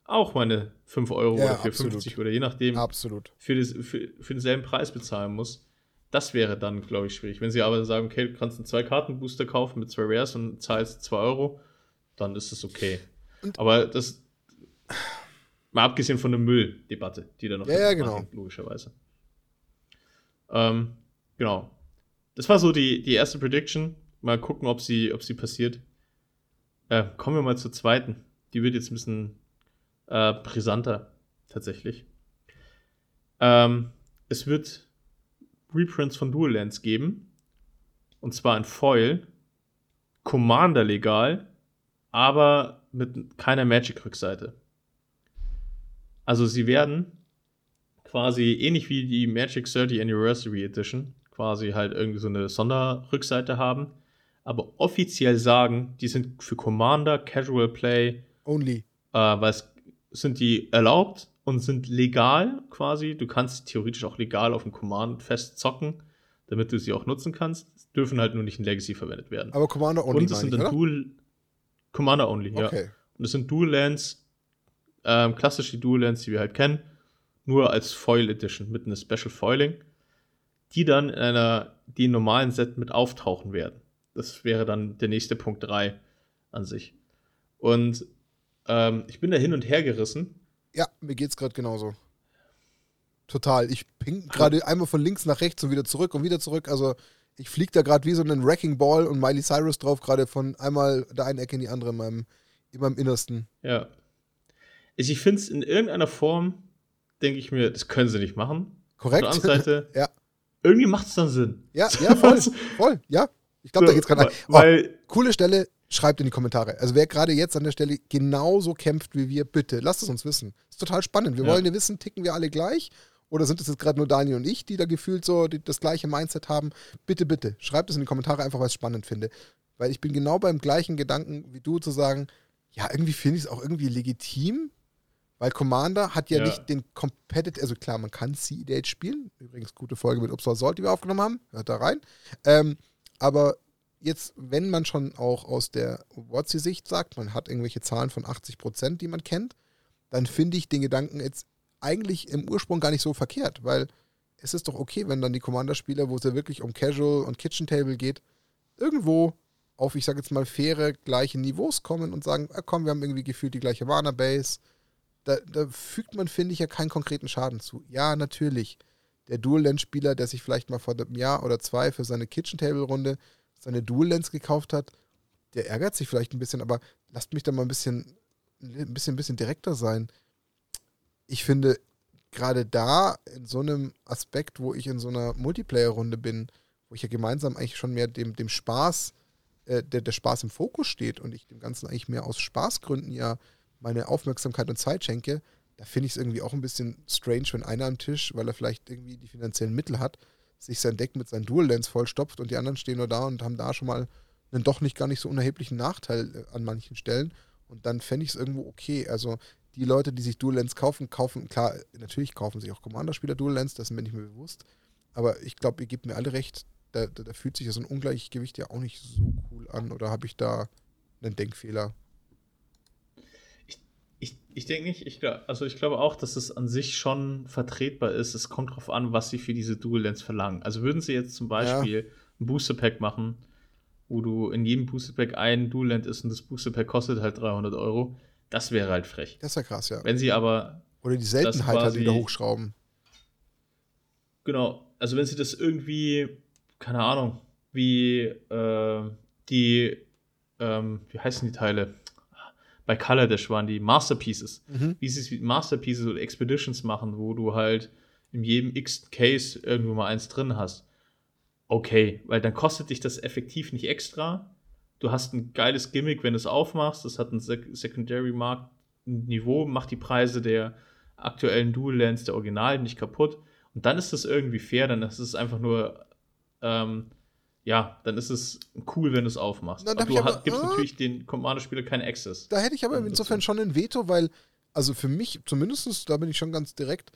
Speaker 2: auch meine 5 Euro ja, oder 4,50 oder je nachdem
Speaker 1: absolut.
Speaker 2: Für, das, für, für denselben Preis bezahlen muss. Das wäre dann, glaube ich, schwierig. Wenn sie aber sagen, okay, du kannst einen Zwei-Karten-Booster kaufen mit zwei Rares und zahlst 2 Euro, dann ist es okay. Und aber das, mal abgesehen von der Mülldebatte, die da noch
Speaker 1: ja, ja, genau.
Speaker 2: Macht, logischerweise. Ähm, genau. Das war so die, die erste Prediction. Mal gucken, ob sie, ob sie passiert. Äh, kommen wir mal zur zweiten. Die wird jetzt ein bisschen äh, brisanter, tatsächlich. Ähm, es wird Reprints von Dual Lands geben. Und zwar in Foil. Commander legal, aber mit keiner Magic-Rückseite. Also sie werden quasi ähnlich wie die Magic 30 Anniversary Edition quasi halt irgendwie so eine Sonderrückseite haben, aber offiziell sagen, die sind für Commander, Casual Play.
Speaker 1: Only.
Speaker 2: Äh, weil es sind die erlaubt und sind legal quasi. Du kannst theoretisch auch legal auf dem Command fest zocken, damit du sie auch nutzen kannst. Es dürfen halt nur nicht in Legacy verwendet werden.
Speaker 1: Aber Commander Only.
Speaker 2: Und es sind dann Dual. Commander Only, okay. ja. Und es sind Dual Lands, ähm, klassische Dual Lands, die wir halt kennen, nur als Foil Edition mit einem Special Foiling, die dann in einer, die in normalen Set mit auftauchen werden. Das wäre dann der nächste Punkt 3 an sich. Und ähm, ich bin da hin und her gerissen,
Speaker 1: ja, mir geht's gerade genauso. Total. Ich ping gerade einmal von links nach rechts und wieder zurück und wieder zurück. Also ich fliege da gerade wie so einen Wrecking Ball und Miley Cyrus drauf, gerade von einmal der einen Ecke in die andere in meinem, in meinem Innersten.
Speaker 2: Ja. Also ich finde es in irgendeiner Form, denke ich mir, das können sie nicht machen.
Speaker 1: Korrekt.
Speaker 2: Auf der anderen Seite,
Speaker 1: ja.
Speaker 2: irgendwie macht es dann Sinn.
Speaker 1: Ja, ja, voll, voll, ja. Ich glaube, so, da geht's gerade. Oh,
Speaker 2: weil,
Speaker 1: coole Stelle. Schreibt in die Kommentare. Also wer gerade jetzt an der Stelle genauso kämpft wie wir, bitte, lasst es uns wissen. Ist total spannend. Wir ja. wollen ja wissen, ticken wir alle gleich? Oder sind es jetzt gerade nur Daniel und ich, die da gefühlt so die, das gleiche Mindset haben? Bitte, bitte, schreibt es in die Kommentare einfach, weil ich es spannend finde. Weil ich bin genau beim gleichen Gedanken wie du, zu sagen, ja, irgendwie finde ich es auch irgendwie legitim, weil Commander hat ja, ja. nicht den Competitive, also klar, man kann C-Date spielen. Übrigens, gute Folge mit Upsal Salt, die wir aufgenommen haben. Hört da rein. Ähm, aber jetzt, wenn man schon auch aus der WotC-Sicht sagt, man hat irgendwelche Zahlen von 80 Prozent, die man kennt, dann finde ich den Gedanken jetzt eigentlich im Ursprung gar nicht so verkehrt, weil es ist doch okay, wenn dann die Commander-Spieler, wo es ja wirklich um Casual und Kitchen Table geht, irgendwo auf, ich sage jetzt mal, faire, gleiche Niveaus kommen und sagen, ah, komm, wir haben irgendwie gefühlt die gleiche Warner-Base, da, da fügt man, finde ich, ja keinen konkreten Schaden zu. Ja, natürlich. Der Dual-Lens-Spieler, der sich vielleicht mal vor einem Jahr oder zwei für seine Kitchen-Table-Runde seine Dual-Lens gekauft hat, der ärgert sich vielleicht ein bisschen, aber lasst mich da mal ein bisschen, ein bisschen, ein bisschen direkter sein. Ich finde, gerade da, in so einem Aspekt, wo ich in so einer Multiplayer-Runde bin, wo ich ja gemeinsam eigentlich schon mehr dem, dem Spaß, äh, der, der Spaß im Fokus steht und ich dem Ganzen eigentlich mehr aus Spaßgründen ja meine Aufmerksamkeit und Zeit schenke, da finde ich es irgendwie auch ein bisschen strange, wenn einer am Tisch, weil er vielleicht irgendwie die finanziellen Mittel hat, sich sein Deck mit seinen Dual-Lens vollstopft und die anderen stehen nur da und haben da schon mal einen doch nicht gar nicht so unerheblichen Nachteil äh, an manchen Stellen. Und dann fände ich es irgendwo okay. Also die Leute, die sich Dual-Lens kaufen, kaufen, klar, natürlich kaufen sich auch Commander-Spieler Dual-Lens, das bin ich mir bewusst. Aber ich glaube, ihr gebt mir alle recht, da, da, da fühlt sich so ein Ungleichgewicht ja auch nicht so cool an. Oder habe ich da einen Denkfehler?
Speaker 2: Ich, denke nicht, ich, also ich glaube auch, dass es an sich schon vertretbar ist. Es kommt darauf an, was sie für diese Dual Lens verlangen. Also würden sie jetzt zum Beispiel ja. ein Booster Pack machen, wo du in jedem Booster Pack ein Dual Lens ist und das Booster Pack kostet halt 300 Euro, das wäre halt frech.
Speaker 1: Das ist ja krass, ja.
Speaker 2: Wenn sie aber.
Speaker 1: Oder die Seltenheit halt wieder hochschrauben.
Speaker 2: Genau, also wenn sie das irgendwie, keine Ahnung, wie äh, die, ähm, wie heißen die Teile? Bei Color waren die Masterpieces. Mhm. Wie sie Masterpieces oder Expeditions machen, wo du halt in jedem x Case irgendwo mal eins drin hast. Okay, weil dann kostet dich das effektiv nicht extra. Du hast ein geiles Gimmick, wenn du es aufmachst. Das hat ein Sek Secondary Markt Niveau, macht die Preise der aktuellen Dual Lens der Originalen nicht kaputt. Und dann ist das irgendwie fair, dann ist es einfach nur ähm, ja, dann ist es cool, wenn du es aufmachst. Na, du aber, gibst äh, natürlich den Commander-Spieler keinen Access.
Speaker 1: Da hätte ich aber insofern schon ein Veto, weil, also für mich, zumindest, da bin ich schon ganz direkt,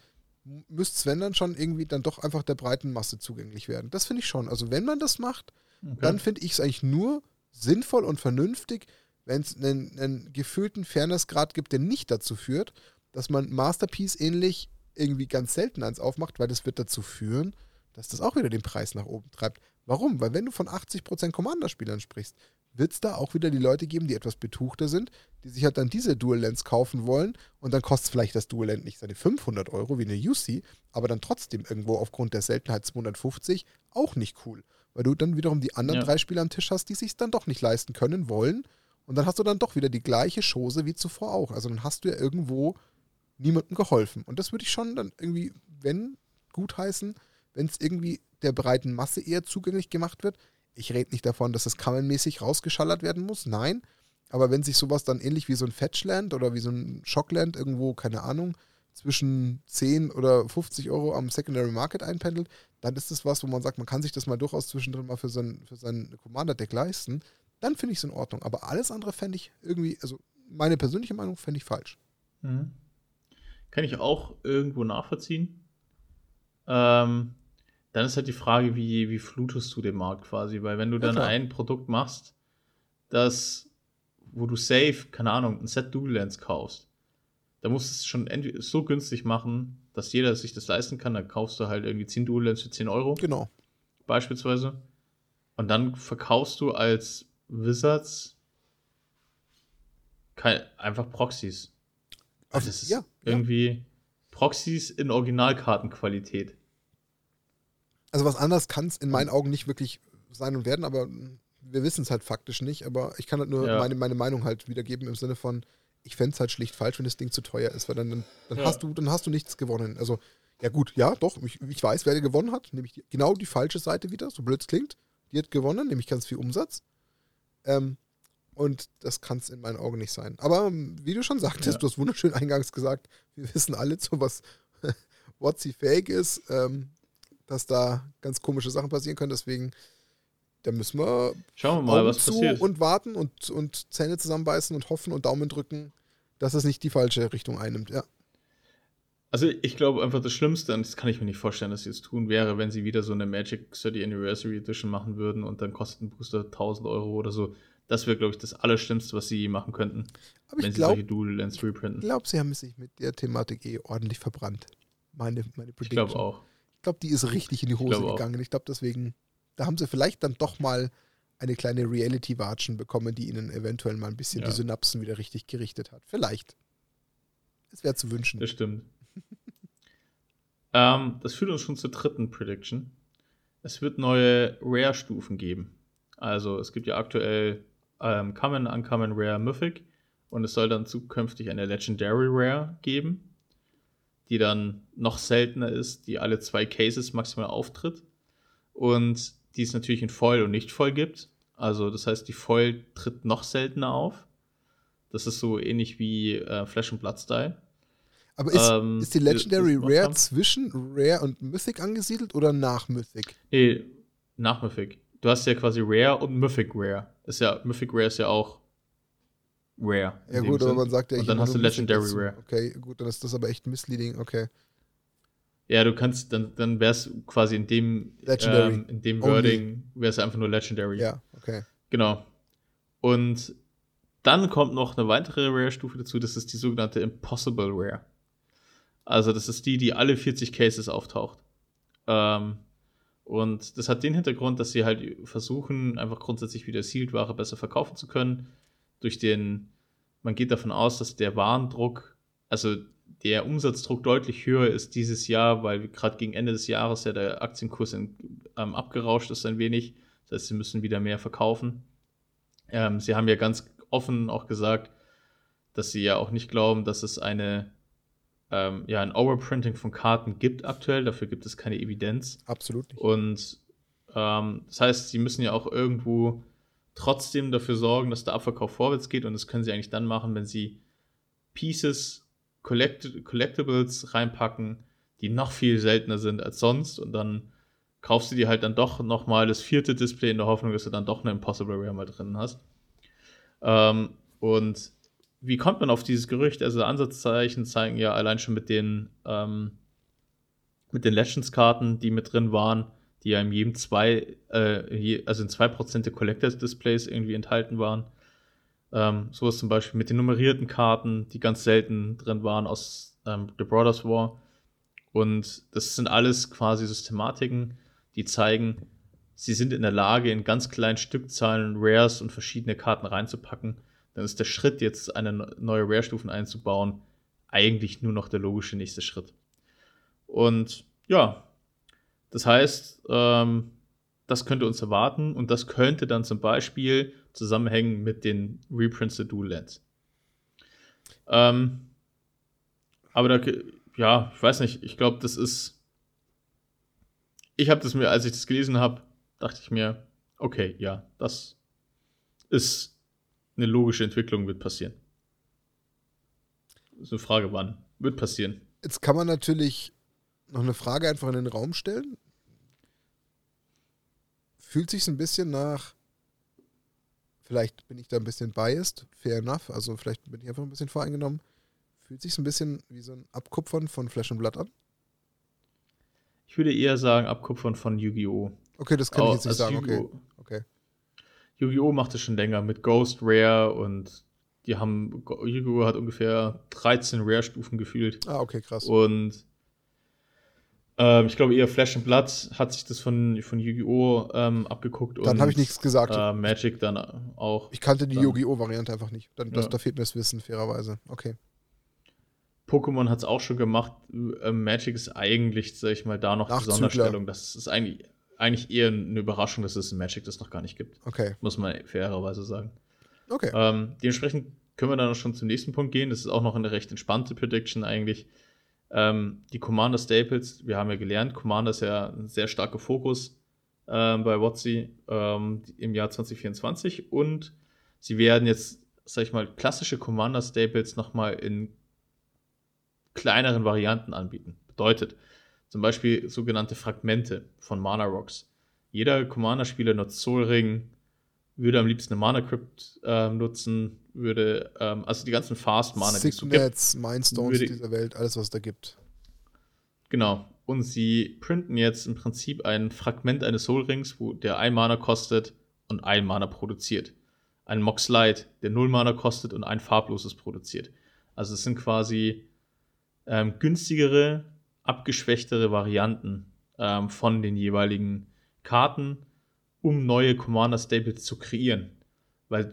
Speaker 1: müsste Sven dann schon irgendwie dann doch einfach der breiten Masse zugänglich werden. Das finde ich schon. Also wenn man das macht, okay. dann finde ich es eigentlich nur sinnvoll und vernünftig, wenn es einen, einen gefühlten Fairnessgrad gibt, der nicht dazu führt, dass man Masterpiece ähnlich irgendwie ganz selten eins aufmacht, weil das wird dazu führen, dass das auch wieder den Preis nach oben treibt. Warum? Weil wenn du von 80% Commander-Spielern sprichst, wird es da auch wieder die Leute geben, die etwas betuchter sind, die sich halt dann diese Dual-Lens kaufen wollen und dann kostet vielleicht das Dual-Lens nicht seine 500 Euro wie eine UC, aber dann trotzdem irgendwo aufgrund der Seltenheit 250 auch nicht cool. Weil du dann wiederum die anderen ja. drei Spieler am Tisch hast, die sich dann doch nicht leisten können, wollen und dann hast du dann doch wieder die gleiche Chose wie zuvor auch. Also dann hast du ja irgendwo niemandem geholfen. Und das würde ich schon dann irgendwie, wenn, gutheißen, wenn es irgendwie der breiten Masse eher zugänglich gemacht wird. Ich rede nicht davon, dass das kammermäßig rausgeschallert werden muss, nein. Aber wenn sich sowas dann ähnlich wie so ein Fetchland oder wie so ein Shockland irgendwo, keine Ahnung, zwischen 10 oder 50 Euro am Secondary Market einpendelt, dann ist das was, wo man sagt, man kann sich das mal durchaus zwischendrin mal für sein, für sein Commander-Deck leisten. Dann finde ich es in Ordnung. Aber alles andere fände ich irgendwie, also meine persönliche Meinung fände ich falsch. Mhm.
Speaker 2: Kann ich auch irgendwo nachvollziehen. Ähm, dann ist halt die Frage, wie, wie flutest du den Markt quasi? Weil wenn du dann ja, ein Produkt machst, das, wo du safe, keine Ahnung, ein Set Dual Lens kaufst, da musst du es schon so günstig machen, dass jeder sich das leisten kann. Dann kaufst du halt irgendwie 10 Dual Lens für 10 Euro.
Speaker 1: Genau.
Speaker 2: Beispielsweise. Und dann verkaufst du als Wizards kein, einfach Proxys. Also das ist ja, irgendwie ja. Proxys in Originalkartenqualität.
Speaker 1: Also was anderes kann es in meinen Augen nicht wirklich sein und werden, aber wir wissen es halt faktisch nicht. Aber ich kann halt nur ja. meine, meine Meinung halt wiedergeben im Sinne von, ich fände es halt schlicht falsch, wenn das Ding zu teuer ist, weil dann, dann, dann ja. hast du, dann hast du nichts gewonnen. Also, ja gut, ja, doch, ich, ich weiß, wer gewonnen hat, nämlich die, genau die falsche Seite wieder, so blöd es klingt. Die hat gewonnen, nämlich ganz viel Umsatz. Ähm, Und das kann es in meinen Augen nicht sein. Aber ähm, wie du schon sagtest, ja. du hast wunderschön eingangs gesagt, wir wissen alle zu, was What's fake ist, ähm, dass da ganz komische Sachen passieren können. Deswegen, da müssen wir
Speaker 2: schauen wir mal, Augen was
Speaker 1: zu
Speaker 2: passiert.
Speaker 1: und warten und, und Zähne zusammenbeißen und hoffen und Daumen drücken, dass es nicht die falsche Richtung einnimmt. Ja.
Speaker 2: Also ich glaube einfach das Schlimmste, und das kann ich mir nicht vorstellen, dass sie es tun, wäre, wenn sie wieder so eine Magic 30 Anniversary Edition machen würden und dann kostet ein Booster 1000 Euro oder so. Das wäre, glaube ich, das Allerschlimmste, was sie machen könnten.
Speaker 1: Aber wenn sie glaub, solche Dual Lens reprinten. Ich glaube, sie haben sich mit der Thematik eh ordentlich verbrannt. Meine, meine
Speaker 2: Prediction. Ich glaube auch.
Speaker 1: Ich glaube, die ist richtig in die Hose ich gegangen. Auch. Ich glaube, deswegen, da haben sie vielleicht dann doch mal eine kleine Reality-Watschen bekommen, die ihnen eventuell mal ein bisschen ja. die Synapsen wieder richtig gerichtet hat. Vielleicht. Es wäre zu wünschen.
Speaker 2: Das stimmt. ähm, das führt uns schon zur dritten Prediction. Es wird neue Rare-Stufen geben. Also es gibt ja aktuell ähm, Common, Uncommon, Rare, Mythic und es soll dann zukünftig eine Legendary Rare geben, die dann noch seltener ist, die alle zwei Cases maximal auftritt und die es natürlich in Foil und nicht Foil gibt. Also das heißt, die Foil tritt noch seltener auf. Das ist so ähnlich wie äh, Flash und Blood Style.
Speaker 1: Aber ist, ähm, ist die Legendary Rare zwischen Rare und Mythic angesiedelt oder nach Mythic?
Speaker 2: Nee, nach Mythic. Du hast ja quasi Rare und Mythic Rare. Ist ja, Mythic Rare ist ja auch Rare.
Speaker 1: Ja, gut, aber man sagt ja
Speaker 2: Und dann hast du Legendary Rare.
Speaker 1: Okay, gut, dann ist das aber echt misleading, okay.
Speaker 2: Ja, du kannst, dann, dann wäre es quasi in dem, ähm, in dem Wording, wäre es einfach nur Legendary.
Speaker 1: Ja, okay.
Speaker 2: Genau. Und dann kommt noch eine weitere Rare-Stufe dazu, das ist die sogenannte Impossible Rare. Also das ist die, die alle 40 Cases auftaucht. Ähm, und das hat den Hintergrund, dass sie halt versuchen, einfach grundsätzlich wieder Sealed-Ware besser verkaufen zu können. Durch den, man geht davon aus, dass der Warendruck, also der Umsatzdruck deutlich höher ist dieses Jahr, weil gerade gegen Ende des Jahres ja der Aktienkurs in, ähm, abgerauscht ist ein wenig. Das heißt, sie müssen wieder mehr verkaufen. Ähm, sie haben ja ganz offen auch gesagt, dass sie ja auch nicht glauben, dass es eine ähm, ja, ein Overprinting von Karten gibt aktuell. Dafür gibt es keine Evidenz.
Speaker 1: Absolut nicht.
Speaker 2: Und ähm, das heißt, sie müssen ja auch irgendwo trotzdem dafür sorgen, dass der Abverkauf vorwärts geht. Und das können sie eigentlich dann machen, wenn sie Pieces, Collect Collectibles reinpacken, die noch viel seltener sind als sonst. Und dann kaufst du dir halt dann doch nochmal das vierte Display in der Hoffnung, dass du dann doch eine Impossible Rare mal drin hast. Ähm, und wie kommt man auf dieses Gerücht? Also Ansatzzeichen zeigen ja allein schon mit den, ähm, mit den Legends-Karten, die mit drin waren, die ja in jedem zwei, äh, je, also in zwei Prozent der Collectors-Displays irgendwie enthalten waren. Ähm, so ist zum Beispiel mit den nummerierten Karten, die ganz selten drin waren aus ähm, The Brothers War. Und das sind alles quasi Systematiken, die zeigen, sie sind in der Lage, in ganz kleinen Stückzahlen Rares und verschiedene Karten reinzupacken dann ist der Schritt, jetzt eine neue Rare-Stufen einzubauen, eigentlich nur noch der logische nächste Schritt. Und ja, das heißt, ähm, das könnte uns erwarten und das könnte dann zum Beispiel zusammenhängen mit den Reprints der Dual Lens. Ähm, aber da, ja, ich weiß nicht, ich glaube, das ist. Ich habe das mir, als ich das gelesen habe, dachte ich mir, okay, ja, das ist eine logische Entwicklung wird passieren. Das ist eine Frage, wann. Wird passieren.
Speaker 1: Jetzt kann man natürlich noch eine Frage einfach in den Raum stellen. Fühlt sich ein bisschen nach, vielleicht bin ich da ein bisschen biased, fair enough, also vielleicht bin ich einfach ein bisschen voreingenommen. Fühlt sich ein bisschen wie so ein Abkupfern von Flash und Blood an?
Speaker 2: Ich würde eher sagen Abkupfern von Yu-Gi-Oh!
Speaker 1: Okay, das kann oh, ich jetzt nicht sagen, okay. okay.
Speaker 2: Yu-Gi-Oh! macht es schon länger mit Ghost Rare und die haben, Yu-Gi-Oh! hat ungefähr 13 Rare-Stufen gefühlt.
Speaker 1: Ah, okay, krass.
Speaker 2: Und ähm, ich glaube eher Flash and Blood hat sich das von, von Yu-Gi-Oh! Ähm, abgeguckt.
Speaker 1: Dann habe ich nichts gesagt.
Speaker 2: Äh, Magic dann auch.
Speaker 1: Ich kannte die Yu-Gi-Oh! Variante einfach nicht. Dann, das, ja. Da fehlt mir das Wissen, fairerweise. Okay.
Speaker 2: Pokémon hat es auch schon gemacht. Äh, Magic ist eigentlich, sag ich mal, da noch die Sonderstellung. Das ist eigentlich eigentlich eher eine Überraschung, dass es in Magic das noch gar nicht gibt.
Speaker 1: Okay.
Speaker 2: Muss man fairerweise sagen.
Speaker 1: Okay.
Speaker 2: Ähm, dementsprechend können wir dann auch schon zum nächsten Punkt gehen. Das ist auch noch eine recht entspannte Prediction eigentlich. Ähm, die Commander Staples, wir haben ja gelernt, Commander ist ja ein sehr starker Fokus ähm, bei WotC ähm, im Jahr 2024 und sie werden jetzt, sag ich mal, klassische Commander-Staples nochmal in kleineren Varianten anbieten. Bedeutet, zum Beispiel sogenannte Fragmente von Mana Rocks. Jeder Commander-Spieler nutzt Soul Ring, würde am liebsten eine Mana Crypt äh, nutzen, würde, ähm, also die ganzen Fast Mana,
Speaker 1: die es so gibt, Mindstones würde, dieser Welt, alles, was es da gibt.
Speaker 2: Genau. Und sie printen jetzt im Prinzip ein Fragment eines Soul Rings, wo der ein Mana kostet und ein Mana produziert. Ein Mox Light, der null Mana kostet und ein farbloses produziert. Also es sind quasi ähm, günstigere, abgeschwächtere Varianten ähm, von den jeweiligen Karten, um neue Commander-Staples zu kreieren. Weil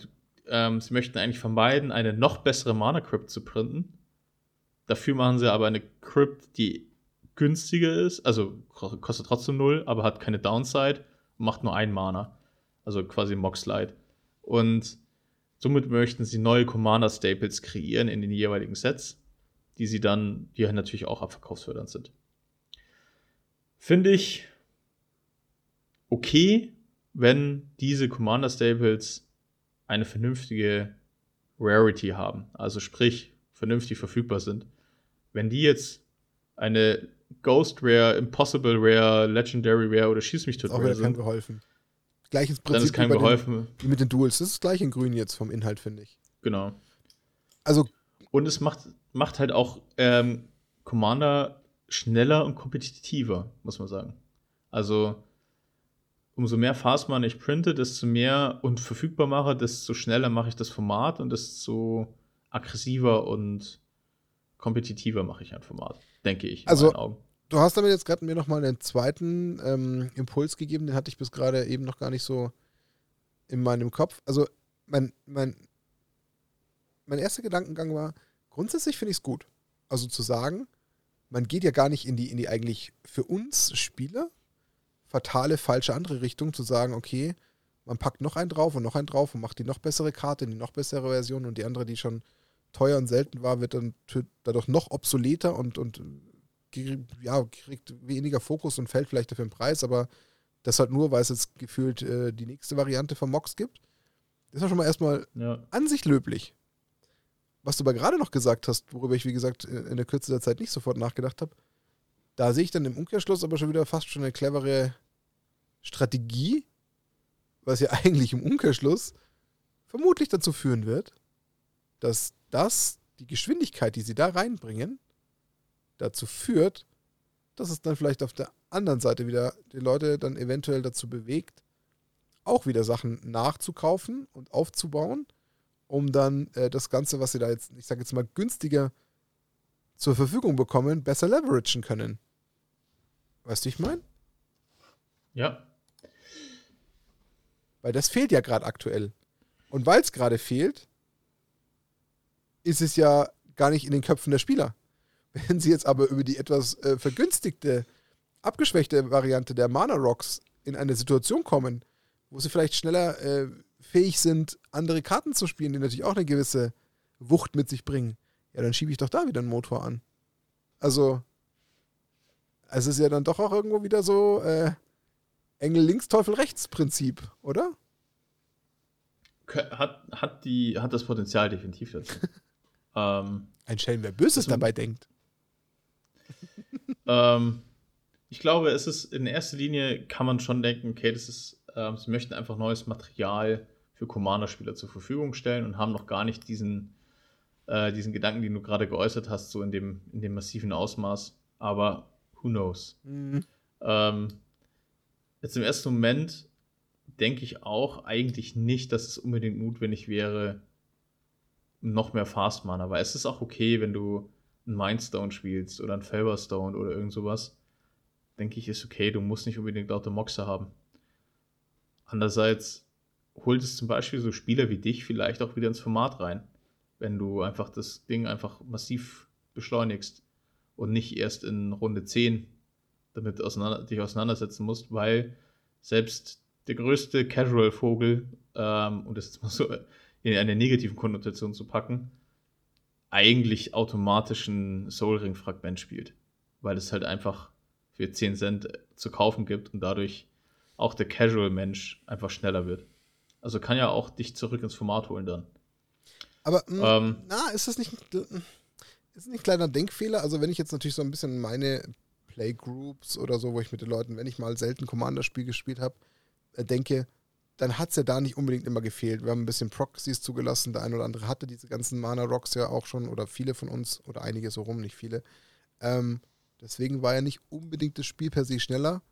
Speaker 2: ähm, sie möchten eigentlich vermeiden, eine noch bessere Mana-Crypt zu printen. Dafür machen sie aber eine Crypt, die günstiger ist, also kostet trotzdem null, aber hat keine Downside und macht nur ein Mana. Also quasi Mox Light. Und somit möchten sie neue Commander-Staples kreieren in den jeweiligen Sets die sie dann, die natürlich auch abverkaufsfördernd sind. Finde ich okay, wenn diese Commander Staples eine vernünftige Rarity haben, also sprich vernünftig verfügbar sind. Wenn die jetzt eine Ghost Rare, Impossible Rare, Legendary Rare oder Schieß mich tot
Speaker 1: Rare sind, geholfen. Gleiches
Speaker 2: Prinzip dann ist kein geholfen.
Speaker 1: Den, wie mit den Duels. Das ist gleich in grün jetzt vom Inhalt, finde ich.
Speaker 2: Genau.
Speaker 1: Also
Speaker 2: und es macht, macht halt auch ähm, Commander schneller und kompetitiver, muss man sagen. Also, umso mehr Fastman ich printe, desto mehr und verfügbar mache, desto schneller mache ich das Format und desto aggressiver und kompetitiver mache ich ein Format, denke ich.
Speaker 1: also, du hast damit jetzt gerade mir nochmal einen zweiten ähm, Impuls gegeben, den hatte ich bis gerade eben noch gar nicht so in meinem Kopf. Also, mein, mein mein erster Gedankengang war, grundsätzlich finde ich es gut. Also zu sagen, man geht ja gar nicht in die, in die eigentlich für uns Spieler fatale, falsche andere Richtung, zu sagen, okay, man packt noch einen drauf und noch einen drauf und macht die noch bessere Karte, die noch bessere Version und die andere, die schon teuer und selten war, wird dann dadurch noch obsoleter und, und ja, kriegt weniger Fokus und fällt vielleicht dafür im Preis, aber das halt nur, weil es jetzt gefühlt äh, die nächste Variante von Mox gibt. Das ist ja schon mal erstmal ja. an sich löblich. Was du aber gerade noch gesagt hast, worüber ich, wie gesagt, in der Kürze der Zeit nicht sofort nachgedacht habe, da sehe ich dann im Umkehrschluss aber schon wieder fast schon eine clevere Strategie, was ja eigentlich im Umkehrschluss vermutlich dazu führen wird, dass das, die Geschwindigkeit, die sie da reinbringen, dazu führt, dass es dann vielleicht auf der anderen Seite wieder die Leute dann eventuell dazu bewegt, auch wieder Sachen nachzukaufen und aufzubauen um dann äh, das Ganze, was sie da jetzt, ich sage jetzt mal, günstiger zur Verfügung bekommen, besser leveragen können. Weißt du, ich meine?
Speaker 2: Ja.
Speaker 1: Weil das fehlt ja gerade aktuell. Und weil es gerade fehlt, ist es ja gar nicht in den Köpfen der Spieler. Wenn sie jetzt aber über die etwas äh, vergünstigte, abgeschwächte Variante der Mana Rocks in eine Situation kommen, wo sie vielleicht schneller äh, fähig sind, andere Karten zu spielen, die natürlich auch eine gewisse Wucht mit sich bringen, ja, dann schiebe ich doch da wieder einen Motor an. Also, es ist ja dann doch auch irgendwo wieder so äh, Engel links, Teufel rechts Prinzip, oder?
Speaker 2: Hat, hat, die, hat das Potenzial definitiv dazu.
Speaker 1: ähm, Ein Schelm, wer Böses dabei denkt.
Speaker 2: ähm, ich glaube, es ist in erster Linie kann man schon denken, okay, das ist, ähm, sie möchten einfach neues Material für Commander-Spieler zur Verfügung stellen und haben noch gar nicht diesen, äh, diesen Gedanken, den du gerade geäußert hast, so in dem, in dem massiven Ausmaß. Aber who knows? Mhm. Ähm, jetzt im ersten Moment denke ich auch eigentlich nicht, dass es unbedingt notwendig wäre, noch mehr Fast Mana, weil es ist auch okay, wenn du einen Mindstone spielst oder einen Felberstone oder irgend sowas. Denke ich, ist okay, du musst nicht unbedingt laute Moxe haben. Andererseits holt es zum Beispiel so Spieler wie dich vielleicht auch wieder ins Format rein, wenn du einfach das Ding einfach massiv beschleunigst und nicht erst in Runde 10 damit auseinander, dich auseinandersetzen musst, weil selbst der größte Casual-Vogel, ähm, um das jetzt mal so in eine negative Konnotation zu packen, eigentlich automatisch ein Soul Ring-Fragment spielt, weil es halt einfach für 10 Cent zu kaufen gibt und dadurch auch der Casual-Mensch einfach schneller wird. Also kann ja auch dich zurück ins Format holen dann.
Speaker 1: Aber, mh, ähm, na, ist das nicht, ist ein kleiner Denkfehler? Also, wenn ich jetzt natürlich so ein bisschen meine Playgroups oder so, wo ich mit den Leuten, wenn ich mal selten Commander-Spiel gespielt habe, äh, denke, dann hat es ja da nicht unbedingt immer gefehlt. Wir haben ein bisschen Proxies zugelassen. Der eine oder andere hatte diese ganzen Mana-Rocks ja auch schon oder viele von uns oder einige so rum, nicht viele. Ähm, deswegen war ja nicht unbedingt das Spiel per se schneller,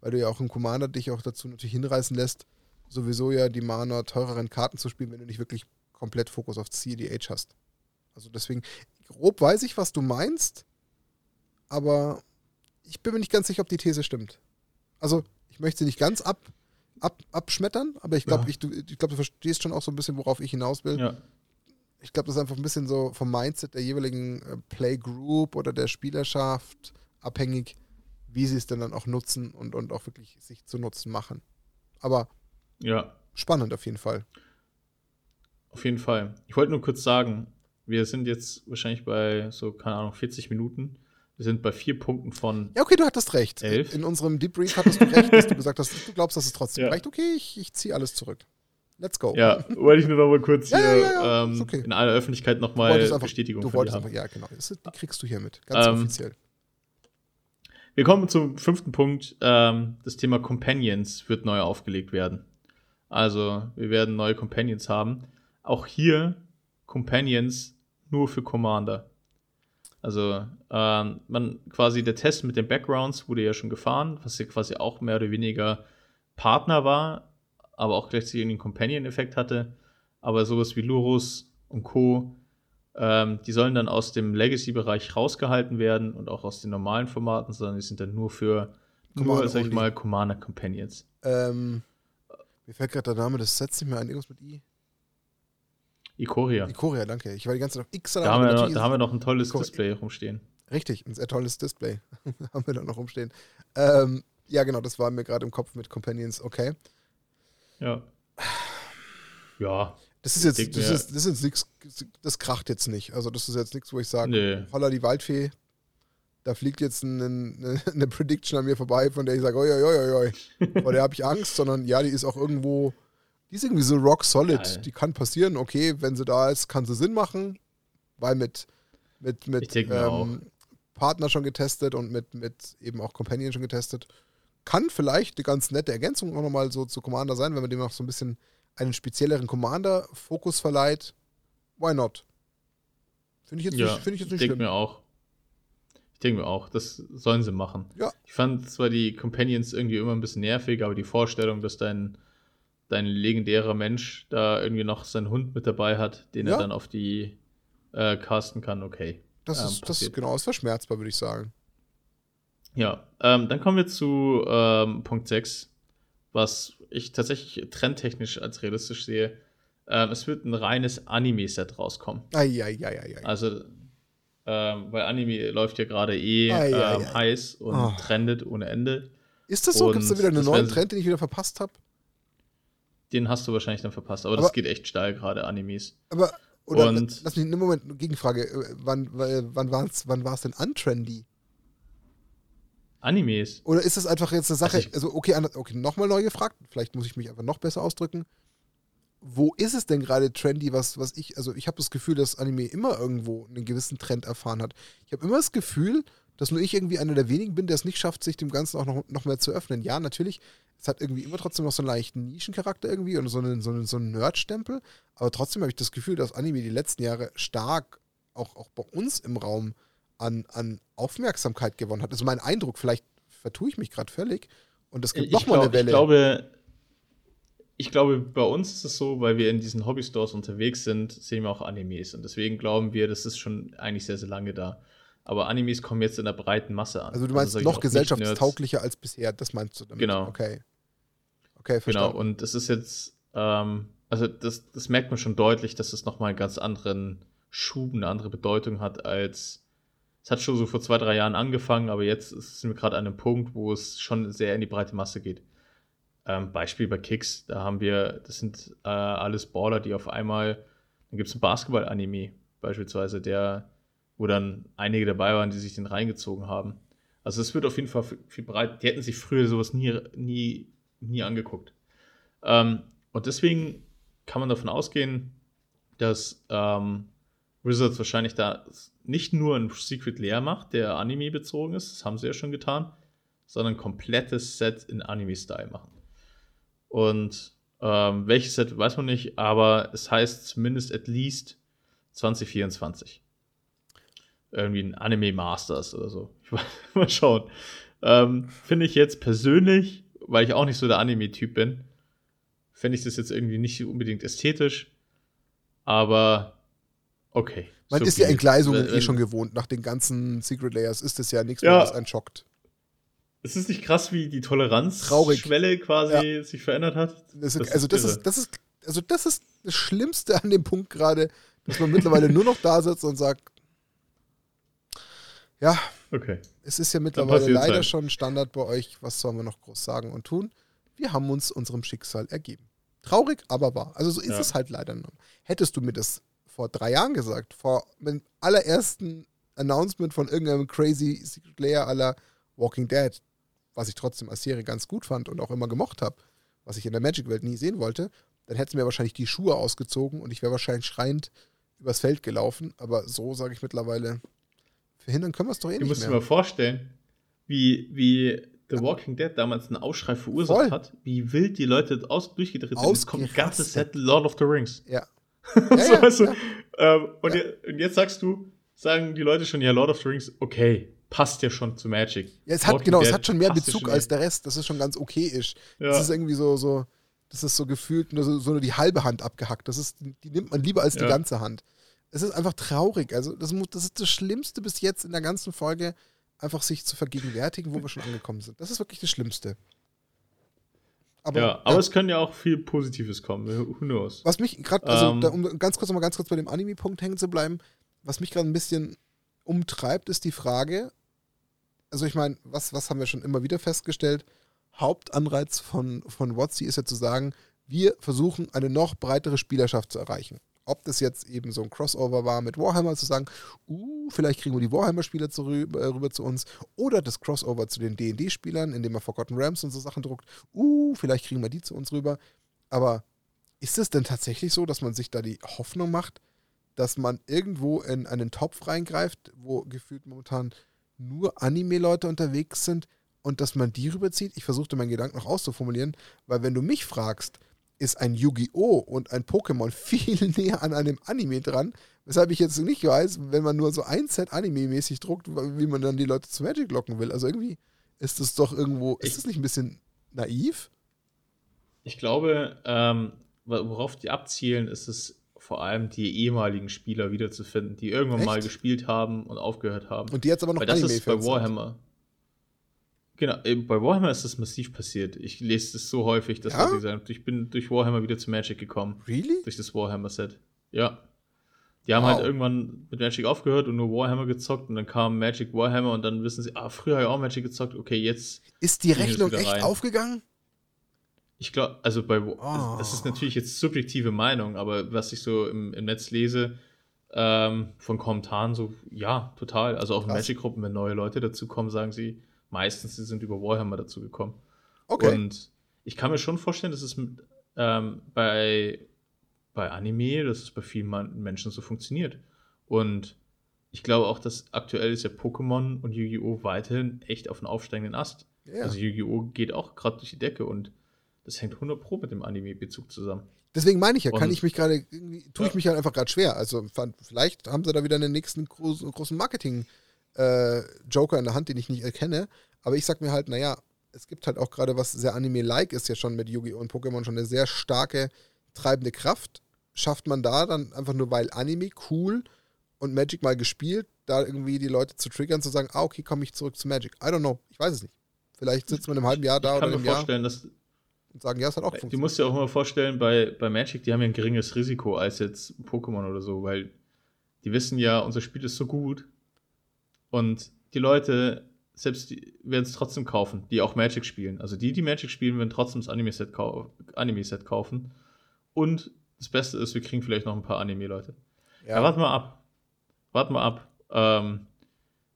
Speaker 1: weil du ja auch im Commander dich auch dazu natürlich hinreißen lässt, sowieso ja die Mana teureren Karten zu spielen, wenn du nicht wirklich komplett Fokus auf CDH hast. Also deswegen, grob weiß ich, was du meinst, aber ich bin mir nicht ganz sicher, ob die These stimmt. Also, ich möchte sie nicht ganz ab, ab, abschmettern, aber ich glaube, ja. ich, du, ich glaub, du verstehst schon auch so ein bisschen, worauf ich hinaus will. Ja. Ich glaube, das ist einfach ein bisschen so vom Mindset der jeweiligen äh, Playgroup oder der Spielerschaft abhängig, wie sie es denn dann auch nutzen und, und auch wirklich sich zu nutzen machen. Aber
Speaker 2: ja.
Speaker 1: spannend auf jeden Fall.
Speaker 2: Auf jeden Fall. Ich wollte nur kurz sagen, wir sind jetzt wahrscheinlich bei so, keine Ahnung, 40 Minuten. Wir sind bei vier Punkten von.
Speaker 1: Ja, okay, du hattest recht. Elf. In unserem Debrief hattest du recht, dass du gesagt hast, du glaubst, dass es trotzdem ja. reicht. Okay, ich, ich ziehe alles zurück. Let's go.
Speaker 2: Ja, wollte ich nur noch mal kurz ja, hier ja, ähm, okay. in aller Öffentlichkeit noch mal einfach, Bestätigung
Speaker 1: Du wolltest einfach, ja, genau. Das, die kriegst du hiermit. Ganz ähm, offiziell.
Speaker 2: Wir kommen zum fünften Punkt. Ähm, das Thema Companions wird neu aufgelegt werden. Also, wir werden neue Companions haben. Auch hier Companions nur für Commander. Also ähm, man quasi der Test mit den Backgrounds wurde ja schon gefahren, was ja quasi auch mehr oder weniger Partner war, aber auch gleichzeitig einen Companion-Effekt hatte. Aber sowas wie Lurus und Co., ähm, die sollen dann aus dem Legacy-Bereich rausgehalten werden und auch aus den normalen Formaten, sondern die sind dann nur für, nur, sag ich mal, Commander Companions.
Speaker 1: Ähm, mir fällt gerade der Name des Sets nicht mehr ein, irgendwas mit I.
Speaker 2: Ikoria.
Speaker 1: Ikoria, danke. Ich war die ganze Zeit auf X.
Speaker 2: Da, haben wir, noch, da haben wir noch ein tolles Ikoria. Display rumstehen.
Speaker 1: Richtig, ein sehr tolles Display haben wir da noch rumstehen. Ähm, ja, genau, das war mir gerade im Kopf mit Companions. Okay.
Speaker 2: Ja. Ja.
Speaker 1: Das ist jetzt, das ist, das ist nichts, das kracht jetzt nicht. Also, das ist jetzt nichts, wo ich sage, nee. holla die Waldfee, da fliegt jetzt eine, eine, eine, Prediction an mir vorbei, von der ich sage, oi, oi, oi, oi. Vor der habe ich Angst, sondern ja, die ist auch irgendwo die ist irgendwie so rock solid. Geil. Die kann passieren, okay, wenn sie da ist, kann sie Sinn machen, weil mit, mit, mit ähm, Partner schon getestet und mit, mit eben auch Companion schon getestet. Kann vielleicht eine ganz nette Ergänzung auch nochmal so zu Commander sein, wenn man dem auch so ein bisschen einen spezielleren Commander-Fokus verleiht. Why not? Finde ich jetzt
Speaker 2: ja, nicht, find ich jetzt nicht ich denke mir auch. Ich denke mir auch, das sollen sie machen.
Speaker 1: Ja.
Speaker 2: Ich fand zwar die Companions irgendwie immer ein bisschen nervig, aber die Vorstellung, dass dein dein legendärer Mensch da irgendwie noch seinen Hund mit dabei hat, den ja. er dann auf die äh, casten kann, okay.
Speaker 1: Das ähm, ist, das ist genau, ist verschmerzbar, würde ich sagen.
Speaker 2: Ja, ähm, dann kommen wir zu ähm, Punkt 6, was ich tatsächlich trendtechnisch als realistisch sehe. Ähm, es wird ein reines Anime-Set rauskommen.
Speaker 1: Eieieiei.
Speaker 2: Also, ähm, weil Anime läuft ja gerade eh ähm, heiß und oh. trendet ohne Ende.
Speaker 1: Ist das so? Gibt es da wieder einen neuen Trend, den ich wieder verpasst habe?
Speaker 2: Den hast du wahrscheinlich dann verpasst, aber, aber das geht echt steil, gerade Animes.
Speaker 1: Aber, oder, und, lass mich einen Moment, Gegenfrage. Äh, wann, wann war es wann denn untrendy?
Speaker 2: Animes.
Speaker 1: Oder ist das einfach jetzt eine Sache, also, also okay, okay nochmal neu gefragt, vielleicht muss ich mich einfach noch besser ausdrücken. Wo ist es denn gerade trendy, was, was ich, also ich habe das Gefühl, dass Anime immer irgendwo einen gewissen Trend erfahren hat. Ich habe immer das Gefühl, dass nur ich irgendwie einer der wenigen bin, der es nicht schafft, sich dem Ganzen auch noch, noch mehr zu öffnen. Ja, natürlich, es hat irgendwie immer trotzdem noch so einen leichten Nischencharakter irgendwie und so einen, so einen, so einen Nerd-Stempel. Aber trotzdem habe ich das Gefühl, dass Anime die letzten Jahre stark auch, auch bei uns im Raum an, an Aufmerksamkeit gewonnen hat. Also mein Eindruck, vielleicht vertue ich mich gerade völlig und es gibt nochmal eine Welle.
Speaker 2: Ich glaube, ich glaube, bei uns ist es so, weil wir in diesen Hobby-Stores unterwegs sind, sehen wir auch Animes. Und deswegen glauben wir, das ist schon eigentlich sehr, sehr lange da. Aber Animes kommen jetzt in der breiten Masse an.
Speaker 1: Also du meinst also, noch gesellschaftstauglicher als bisher, das meinst du damit?
Speaker 2: Genau.
Speaker 1: Okay.
Speaker 2: Okay, verstanden. Genau, und es ist jetzt, ähm, also das, das merkt man schon deutlich, dass es nochmal einen ganz anderen Schub, eine andere Bedeutung hat als, es hat schon so vor zwei, drei Jahren angefangen, aber jetzt sind wir gerade an einem Punkt, wo es schon sehr in die breite Masse geht. Ähm, Beispiel bei Kicks, da haben wir, das sind äh, alles Baller, die auf einmal, dann gibt es ein Basketball-Anime beispielsweise, der wo dann einige dabei waren, die sich den reingezogen haben. Also es wird auf jeden Fall viel breit. Die hätten sich früher sowas nie, nie, nie angeguckt. Ähm, und deswegen kann man davon ausgehen, dass ähm, Wizards wahrscheinlich da nicht nur ein Secret Lair macht, der Anime bezogen ist, das haben sie ja schon getan, sondern ein komplettes Set in Anime-Style machen. Und ähm, welches Set weiß man nicht, aber es heißt zumindest at least 2024. Irgendwie ein Anime Masters oder so. Mal schauen. Ähm, Finde ich jetzt persönlich, weil ich auch nicht so der Anime-Typ bin, fände ich das jetzt irgendwie nicht unbedingt ästhetisch. Aber okay.
Speaker 1: Man so ist ja Entgleisungen eh schon gewohnt. Nach den ganzen Secret Layers ist es ja nichts mehr, was einen schockt.
Speaker 2: Es ist nicht krass, wie die Toleranzschwelle quasi ja. sich verändert hat.
Speaker 1: Das ist, also, das ist, das ist, also das ist das Schlimmste an dem Punkt gerade, dass man mittlerweile nur noch da sitzt und sagt, ja, okay. es ist ja mittlerweile leider sein. schon Standard bei euch. Was sollen wir noch groß sagen und tun? Wir haben uns unserem Schicksal ergeben. Traurig, aber wahr. Also so ist ja. es halt leider noch. Hättest du mir das vor drei Jahren gesagt, vor dem allerersten Announcement von irgendeinem crazy Secret Layer aller Walking Dead, was ich trotzdem als Serie ganz gut fand und auch immer gemocht habe, was ich in der Magic-Welt nie sehen wollte, dann hätte es mir wahrscheinlich die Schuhe ausgezogen und ich wäre wahrscheinlich schreiend übers Feld gelaufen. Aber so sage ich mittlerweile, verhindern können wir es doch eh
Speaker 2: du
Speaker 1: nicht.
Speaker 2: Du musst dir mal vorstellen, wie, wie The Walking Dead damals einen Ausschrei verursacht Voll. hat, wie wild die Leute aus, durchgedreht sind. Es kommt ein ganzes Set Lord of the Rings.
Speaker 1: Ja.
Speaker 2: ja, so, ja, weißt du, ja. Ähm, und, ja. Jetzt, und, jetzt sagst du, sagen die Leute schon, ja, Lord of the Rings, okay, passt ja schon zu Magic.
Speaker 1: Ja, es hat, genau, es hat schon mehr Bezug schon als der Rest. Das ist schon ganz okay ist. Ja. Das ist irgendwie so, so, das ist so gefühlt nur so, so nur die halbe Hand abgehackt. Das ist, die nimmt man lieber als ja. die ganze Hand. Es ist einfach traurig. Also, das, das ist das Schlimmste bis jetzt in der ganzen Folge, einfach sich zu vergegenwärtigen, wo wir schon angekommen sind. Das ist wirklich das Schlimmste.
Speaker 2: Aber, ja, aber ja. es können ja auch viel Positives kommen. Who knows?
Speaker 1: Was mich gerade, also um, da, um ganz kurz mal ganz kurz bei dem Anime-Punkt hängen zu bleiben, was mich gerade ein bisschen umtreibt, ist die Frage, also ich meine, was, was haben wir schon immer wieder festgestellt? Hauptanreiz von, von WotC ist ja zu sagen, wir versuchen eine noch breitere Spielerschaft zu erreichen. Ob das jetzt eben so ein Crossover war mit Warhammer, zu sagen, uh, vielleicht kriegen wir die Warhammer-Spieler rüber, äh, rüber zu uns, oder das Crossover zu den DD-Spielern, indem man Forgotten Rams und so Sachen druckt, uh, vielleicht kriegen wir die zu uns rüber. Aber ist es denn tatsächlich so, dass man sich da die Hoffnung macht, dass man irgendwo in einen Topf reingreift, wo gefühlt momentan nur Anime-Leute unterwegs sind und dass man die rüberzieht? Ich versuchte meinen Gedanken noch auszuformulieren, weil wenn du mich fragst, ist ein Yu-Gi-Oh! und ein Pokémon viel näher an einem Anime dran, weshalb ich jetzt nicht weiß, wenn man nur so ein Set Anime-mäßig druckt, wie man dann die Leute zu Magic locken will. Also irgendwie ist es doch irgendwo, ist das nicht ein bisschen naiv?
Speaker 2: Ich glaube, ähm, worauf die abzielen, ist es vor allem die ehemaligen Spieler wiederzufinden, die irgendwann Echt? mal gespielt haben und aufgehört haben.
Speaker 1: Und die jetzt aber noch Weil das
Speaker 2: ist bei Warhammer. Sind. Genau, bei Warhammer ist das massiv passiert. Ich lese das so häufig, dass ja? Sagen, ich bin durch Warhammer wieder zu Magic gekommen.
Speaker 1: Really?
Speaker 2: Durch das Warhammer-Set. Ja. Die haben halt wow. halt irgendwann mit Magic aufgehört und nur Warhammer gezockt und dann kam Magic Warhammer und dann wissen sie, ah, früher habe ich auch Magic gezockt, okay, jetzt.
Speaker 1: Ist die Rechnung echt rein. aufgegangen?
Speaker 2: Ich glaube, also bei, oh. das ist natürlich jetzt subjektive Meinung, aber was ich so im, im Netz lese, ähm, von Kommentaren so, ja, total. Also auch in Magic-Gruppen, wenn neue Leute dazu kommen, sagen sie meistens, sie sind über Warhammer dazu gekommen. Okay. Und ich kann mir schon vorstellen, dass es ähm, bei, bei Anime, dass es bei vielen Menschen so funktioniert. Und ich glaube auch, dass aktuell ist ja Pokémon und Yu-Gi-Oh! weiterhin echt auf einem aufsteigenden Ast. Ja. Also Yu-Gi-Oh! geht auch gerade durch die Decke und das hängt 100 Pro mit dem Anime-Bezug zusammen.
Speaker 1: Deswegen meine ich ja, kann ich mich gerade, tue ich mich halt einfach gerade schwer. Also vielleicht haben sie da wieder einen nächsten großen, großen Äh, in der Hand, den ich nicht erkenne. Aber ich sag mir halt, naja, es gibt halt auch gerade was sehr Anime-like ist ja schon mit Yu-Gi-Oh! und Pokémon schon eine sehr starke treibende Kraft. Schafft man da dann einfach nur, weil Anime cool und Magic mal gespielt, da irgendwie die Leute zu triggern, zu sagen, ah, okay, komme ich zurück zu Magic. I don't know. Ich weiß es nicht. Vielleicht sitzt man in einem halben Jahr da
Speaker 2: ich kann
Speaker 1: oder
Speaker 2: mir vorstellen, Jahr. Dass
Speaker 1: und sagen, ja, es hat auch
Speaker 2: funktioniert. Du musst dir auch immer vorstellen, bei, bei Magic, die haben ja ein geringes Risiko als jetzt Pokémon oder so, weil die wissen ja, unser Spiel ist so gut und die Leute, selbst die werden es trotzdem kaufen, die auch Magic spielen. Also die, die Magic spielen, werden trotzdem das Anime-Set kau Anime kaufen. Und das Beste ist, wir kriegen vielleicht noch ein paar Anime-Leute. Ja. ja, warte mal ab. Warte mal ab. Ähm,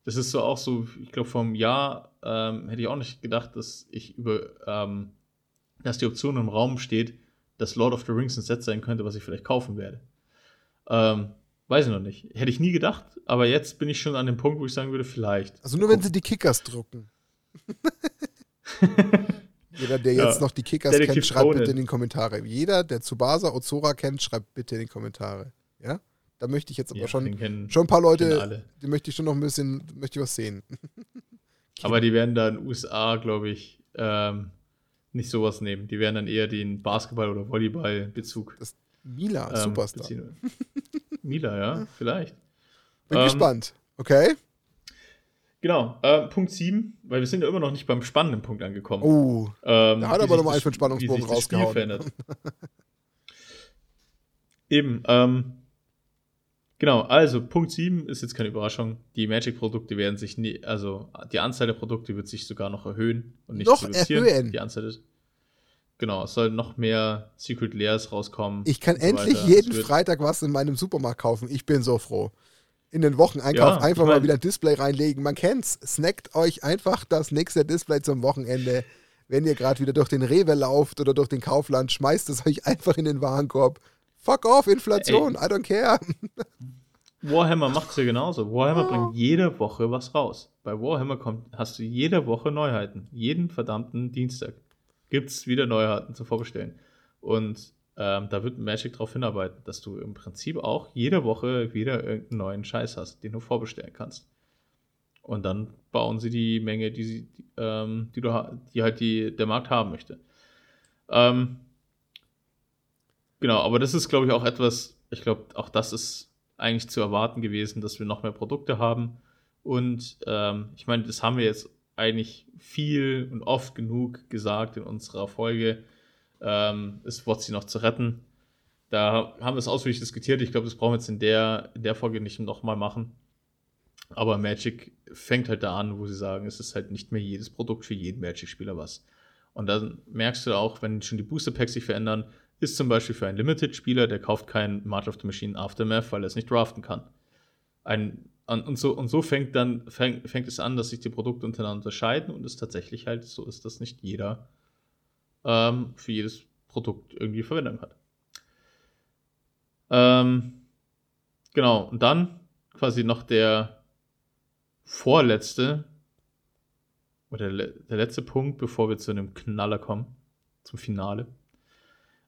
Speaker 2: das ist so auch so, ich glaube, vor einem Jahr ähm, hätte ich auch nicht gedacht, dass ich über ähm, dass die Option im Raum steht, dass Lord of the Rings ein Set sein könnte, was ich vielleicht kaufen werde. Ähm, weiß ich noch nicht. Hätte ich nie gedacht, aber jetzt bin ich schon an dem Punkt, wo ich sagen würde, vielleicht.
Speaker 1: Also nur wenn sie die Kickers drucken. Jeder, der jetzt ja. noch die Kickers Detektiv kennt, schreibt Conan. bitte in die Kommentare. Jeder, der Tsubasa Ozora kennt, schreibt bitte in die Kommentare. Ja? Da möchte ich jetzt aber ja, schon, schon ein paar Leute, die möchte ich schon noch ein bisschen, möchte ich was sehen.
Speaker 2: aber die werden da in den USA, glaube ich, ähm, nicht sowas nehmen. Die werden dann eher den Basketball- oder Volleyball-Bezug.
Speaker 1: Mila, ähm, Superstar.
Speaker 2: Mila, ja, vielleicht.
Speaker 1: Bin ähm, gespannt. Okay.
Speaker 2: Genau, äh, Punkt 7, weil wir sind ja immer noch nicht beim spannenden Punkt angekommen.
Speaker 1: Oh, ähm, da hat aber nochmal einen für Spannungsbogen rausgehauen.
Speaker 2: Eben, ähm, Genau, also Punkt 7 ist jetzt keine Überraschung. Die Magic-Produkte werden sich nie, also die Anzahl der Produkte wird sich sogar noch erhöhen und nicht
Speaker 1: noch reduzieren. Erhöhen.
Speaker 2: Die Anzahl des, genau, es sollen noch mehr Secret Layers rauskommen.
Speaker 1: Ich kann endlich so jeden Freitag was in meinem Supermarkt kaufen. Ich bin so froh. In den Wocheneinkauf ja, einfach ich mein, mal wieder ein Display reinlegen. Man kennt's. Snackt euch einfach das nächste Display zum Wochenende. Wenn ihr gerade wieder durch den Rewe lauft oder durch den Kaufland, schmeißt es euch einfach in den Warenkorb Fuck off, Inflation, Ey. I don't care.
Speaker 2: Warhammer macht es ja genauso. Warhammer oh. bringt jede Woche was raus. Bei Warhammer kommt, hast du jede Woche Neuheiten. Jeden verdammten Dienstag gibt es wieder Neuheiten zu vorbestellen. Und ähm, da wird Magic darauf hinarbeiten, dass du im Prinzip auch jede Woche wieder irgendeinen neuen Scheiß hast, den du vorbestellen kannst. Und dann bauen sie die Menge, die, sie, die, ähm, die, du, die halt die, der Markt haben möchte. Ähm, Genau, aber das ist, glaube ich, auch etwas, ich glaube, auch das ist eigentlich zu erwarten gewesen, dass wir noch mehr Produkte haben. Und ähm, ich meine, das haben wir jetzt eigentlich viel und oft genug gesagt in unserer Folge. Ähm, ist WotC noch zu retten? Da haben wir es ausführlich diskutiert. Ich glaube, das brauchen wir jetzt in der, in der Folge nicht nochmal machen. Aber Magic fängt halt da an, wo sie sagen, es ist halt nicht mehr jedes Produkt für jeden Magic-Spieler was. Und dann merkst du auch, wenn schon die Booster Packs sich verändern, ist zum Beispiel für einen Limited-Spieler, der kauft kein March of the Machine Aftermath, weil er es nicht draften kann. Ein, und, so, und so fängt dann fängt, fängt es an, dass sich die Produkte untereinander unterscheiden und es tatsächlich halt so ist, dass nicht jeder ähm, für jedes Produkt irgendwie Verwendung hat. Ähm, genau, und dann quasi noch der vorletzte oder der letzte Punkt, bevor wir zu einem Knaller kommen, zum Finale.